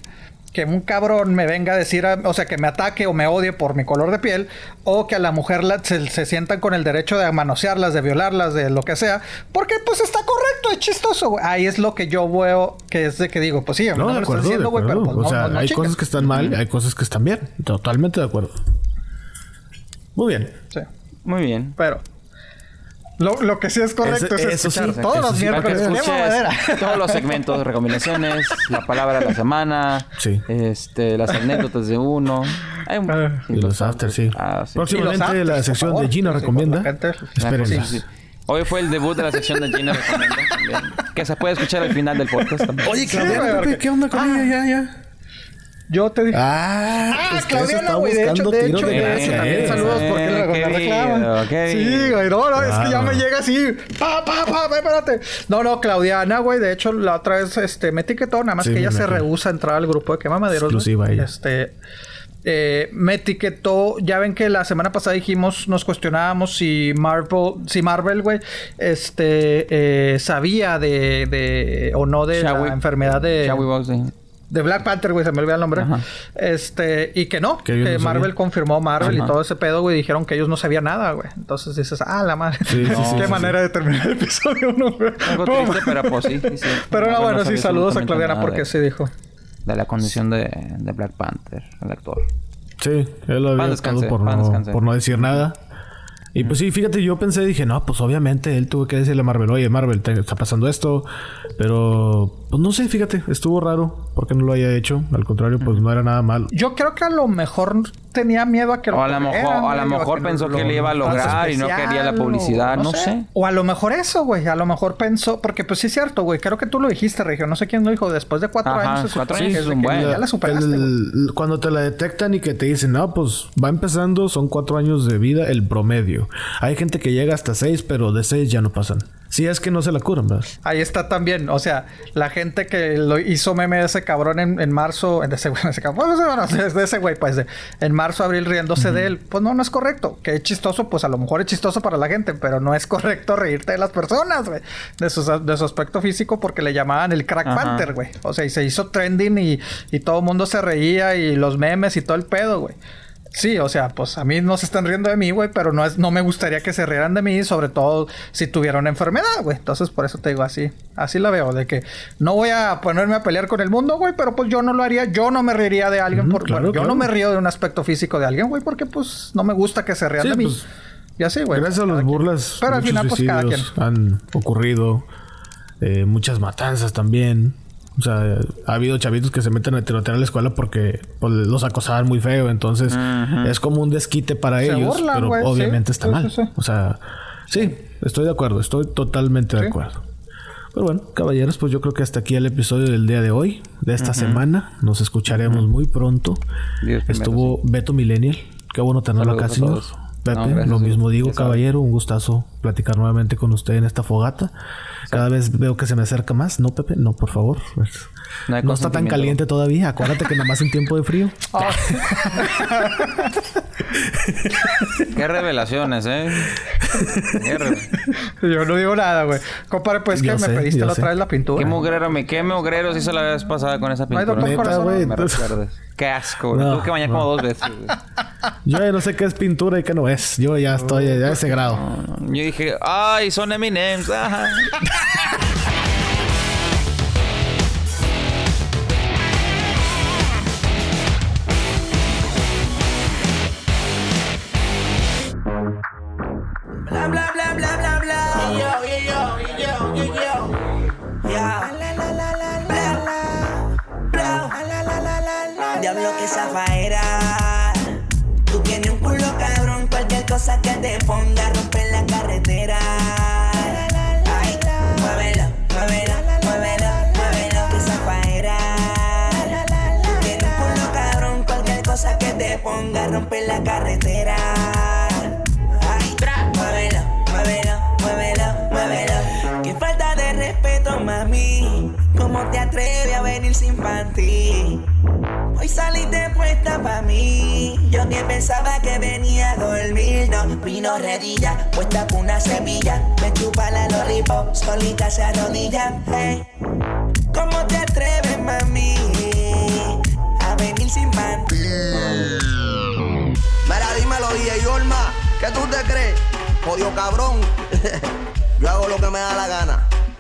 que un cabrón me venga a decir, a- o sea, que me ataque o me odie por mi color de piel, o que a la mujer la- se, se sientan con el derecho de manosearlas, de violarlas, de lo que sea, porque pues está correcto, es chistoso, güey. Ahí es lo que yo veo, que es de que digo, pues sí, a mí No, me de acuerdo, de diciendo, güey, pero pues o no, sea, no- no hay cosas que están mal y hay cosas que están bien. Totalmente de acuerdo. Muy bien. Sí, Muy bien. pero... Lo, lo que sí es correcto es eso sí, escuchar todos los miércoles. Todos los segmentos, recomendaciones, la palabra de la semana, Sí. este, las anécdotas de uno. Hay un- Ah. Y los after, sí. Ah, sí. Próximamente afters, la sección favor. de Gina recomienda. gente. Espérenla. Sí, sí. Hoy fue el debut de la sección de Gina Recomienda también. Que se puede escuchar al final del podcast también. Oye, porque- ¿qué onda con ella? Ya, ya. Yo te dije... Ah, Ah, es que Claudiana, güey. De hecho, de hecho, de gracia, hecho, también eh. saludos porque la, la reclaman. Sí, güey. No, no, es que ya me llega así. Pa, pa, pa, pa, espérate. No, no, Claudiana, güey. De hecho, la otra vez este, me etiquetó, nada más Sí, que ella se rehúsa a entrar al grupo de quemamaderos. güey. Exclusiva ella. Este. eh, me etiquetó, ya ven que la semana pasada dijimos, nos cuestionábamos si Marvel, si Marvel, güey, este, eh, sabía de, de, o no de Shawi- la enfermedad de, Box, sí. De Black Panther, güey, se me olvidó el nombre. Ajá. Este, y que no, Que que, ellos no Marvel confirmó Marvel Ajá. y todo ese pedo, güey, dijeron que ellos no sabían nada, güey. Entonces dices, ah, la madre. Sí, [laughs] Qué sí, manera de terminar el episodio, ¿no, güey? Algo triste, pero pues sí. sí, sí. Pero no, bueno, sí, saludos a Claudiana porque de, sí dijo. de la condición de, de Black Panther, el actor. Sí, él lo había optado por no, por no decir nada. Y pues sí, fíjate, yo pensé, dije, no, pues obviamente él tuvo que decirle a Marvel, oye, Marvel, te está pasando esto. Pero, pues no sé, fíjate, estuvo raro porque no lo haya hecho. Al contrario, pues no era nada malo. Yo creo que a lo mejor tenía miedo a que lo O a lo mejor- a lo mejor pensó que le iba a lograr y no quería la publicidad, no sé. O a lo mejor eso, güey. A lo mejor pensó, porque pues sí es cierto, güey. Creo que tú lo dijiste, Regio. No sé quién lo dijo. Después de cuatro Ajá, años. se cuatro años que es un que buen. Ya la superaste, güey. El- cuando te la detectan y que te dicen, no, pues va empezando, son cuatro años de vida el promedio. Hay gente que llega hasta seis, pero de seis ya no pasan. Si es que no se la curan, ¿verdad? Ahí está también, o sea, la gente que lo hizo meme de ese cabrón en, en marzo, de ese güey, [laughs] de ese cabrón, pues, bueno, de de ese güey, pues, de- en marzo, abril riéndose de él, pues no, no es correcto. Que es chistoso, pues a lo mejor es chistoso para la gente, pero no es [laughs] correcto reírte de las personas, güey, de su, de su aspecto físico porque le llamaban el crack Ajá. panther, güey. O sea, y se hizo trending y, y todo el mundo se reía y los memes y todo el pedo, güey. Sí, o sea, pues a mí no se están riendo de mí, güey, pero no es, no me gustaría que se rieran de mí, sobre todo si tuviera una enfermedad, güey. Entonces, por eso te digo así, así la veo, de que no voy a ponerme a pelear con el mundo, güey, pero pues yo no lo haría, yo no me reiría de alguien, Ujú, por, claro, bueno, yo no me río de un aspecto físico de alguien, güey, porque pues no me gusta que se rían Sí, de mí. pues, y así, güey. Gracias a quien. burlas, Pero al final, pues cada quien. suicidios han ocurrido. eh, muchas matanzas también. O sea, ha habido chavitos que se meten a tirotear a la escuela porque pues, los acosaban muy feo. Entonces, es como un desquite para Se ellos. burlan, pero obviamente sí, está mal. sí, sí. O sea, sí, estoy de acuerdo. Estoy totalmente de acuerdo. Pero bueno, caballeros, pues yo creo que hasta aquí el episodio del día de hoy, de esta semana. Nos escucharemos muy pronto. Dios primero, Estuvo Beto Millennial. Qué bueno tenerlo Saludos acá, señor. Pepe, No, gracias, lo mismo digo, caballero. Un gustazo platicar nuevamente con usted en esta fogata. Cada vez veo que se me acerca más. No, Pepe, no, por favor. No No está tan caliente todavía. Acuérdate que nada más en tiempo de frío. Ah, [laughs] Qué revelaciones, ¿eh? Qué, re- yo no digo nada, güey. Compadre, pues que me pediste la otra vez la pintura. qué mugrero me... Qué mugrero se hizo la vez pasada con esa No hay pintura. doctor Neta, corazón. güey. Me entonces-. Qué asco, güey. No, Tuve que bañar no. como dos veces. Yo ya no sé qué es pintura y qué no es. Yo ya estoy ya a ese grado. Yo dije, ay, son Eminems. Ajá. Que zafaera. Tú tienes un culo cabrón, cualquier cosa que te ponga romper la carretera. Ay, muévelo, muévelo, muévelo, muévelo que zafaera. Tú tienes un culo cabrón, cualquier cosa que te ponga romper la carretera. Ay, muévelo, muévelo, muévelo, muévelo. Qué falta de respeto, mami. ¿Cómo te atreves a venir sin panty? Hoy saliste puesta pa' mí. Yo que pensaba que venía a dormir, no vino redilla, puesta con una semilla. Me chupa la lollipop, solita se arrodilla. Hey. ¿Cómo te atreves, mami? A venir sin panty. Mira, dímelo, DJ Olma, ¿qué tú te crees? Jodido cabrón. [laughs] Yo hago lo que me da la gana.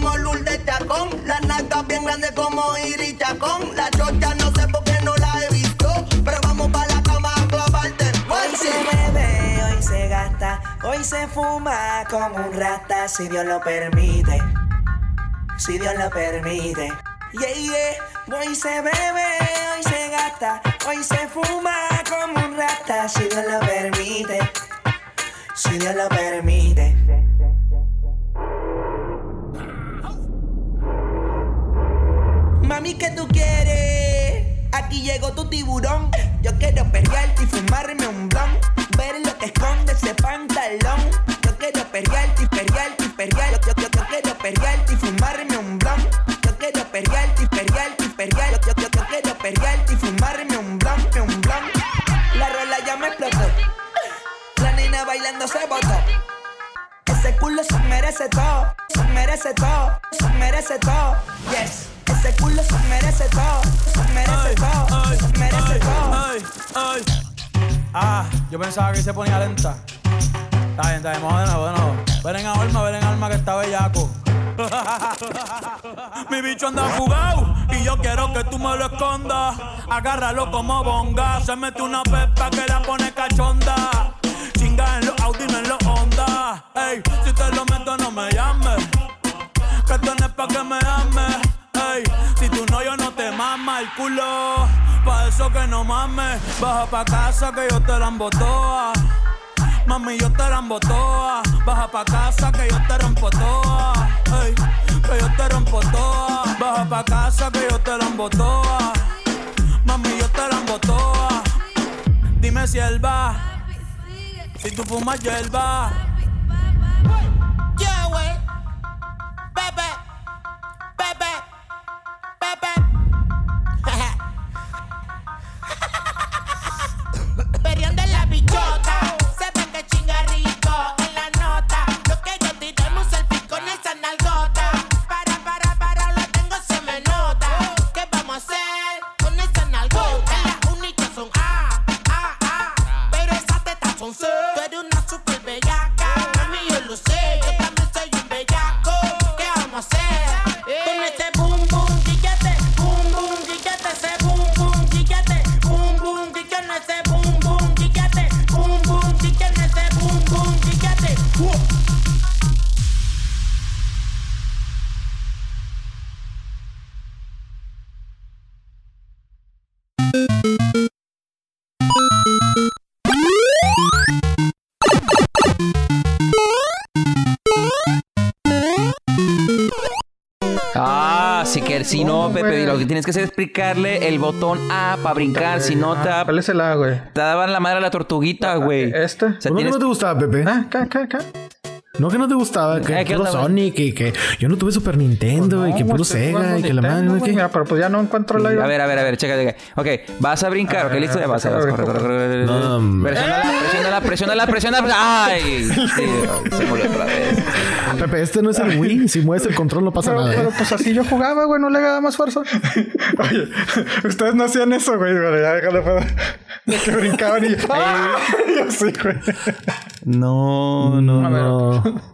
como Lourdes Chacón. Las nalgas bien grandes como Iri Chacón. La chocha no sé por qué no la he visto. Pero vamos para la cama a clavarte. Hoy se bebe, hoy se gasta, hoy se fuma como un rata, si Dios lo permite. Si Dios lo permite. Yeah, yeah. Hoy se bebe, hoy se gasta, hoy se fuma como un rata, si Dios lo permite. Si Dios lo permite. Mami, ¿qué tú quieres? Aquí llegó tu tiburón. Yo quiero perrearte y fumarme un blon. Ver lo que esconde ese pantalón. Yo quiero perrearte y perrearte y perrear. Yo, yo, yo quiero perrearte y fumarme un blon. Yo quiero perrearte y perrearte y perrear. Yo, yo, yo quiero perrearte y fumarme un blon, un blon. La rola ya me explotó. La nena bailando se botó. Ese culo se merece todo, se merece todo, se merece todo. Yes. Ese culo se merece todo, se merece todo, se merece todo. Ah, yo pensaba que se ponía lenta. Está bien, está bien, vamos de nuevo, de nuevo. Ven en alma, ven en alma que está bellaco. [laughs] Mi bicho anda fugado y yo quiero que tú me lo escondas. Agárralo como bonga. Se mete una pepa que la pone cachonda. Chinga en los Audi, no en los Honda. Ey, si te lo meto, no me llames. Que esto no es pa' que me ames. Si tú no, yo no te mama el culo. Pa' eso que no mames. Baja pa' casa que yo te la embotoa. Mami, yo te la embotoa. Baja pa' casa que yo te rompo toa. Que yo te rompo toa. Baja pa' casa que yo te la embotoa. Mami, yo te la embotoa. Dime si él va. Si tú fumas hierba. Yeah, wey. Bebe. Bebe. [laughs] Perreando en la bichota. Whoa. Si no, No, Pepe, güey. lo que tienes que hacer es explicarle el botón A para brincar. Si no, te, ¿Cuál es el A, güey? te daban la madre a la tortuguita, güey. ¿Este? O sea, ¿Por qué tienes... no te gustaba, Pepe? Ah, acá, acá, acá. No que no te gustaba, que Eh, ¿qué puro? Sonic y que yo no tuve Super Nintendo y que puro Sega y que la madre, pero pues ya no encuentro la A ver, a ver, a ver, checa, checa. Ok, vas a brincar, ok, listo, ya vas, vas. Corre, corre, corre, corre. No, hombre. Presiónala, presiónala, presiónala, presiónala. Ay, se murió otra vez. Pepe, este no es el Wii. Si mueves el control no pasa Pero, nada. pero ¿eh? pues así yo jugaba, güey, no le daba más fuerza. Oye, ustedes no hacían eso, güey. Ya déjalo para... Que brincaban y... ¡Ah! Yo sí, güey. No, no. No. [laughs]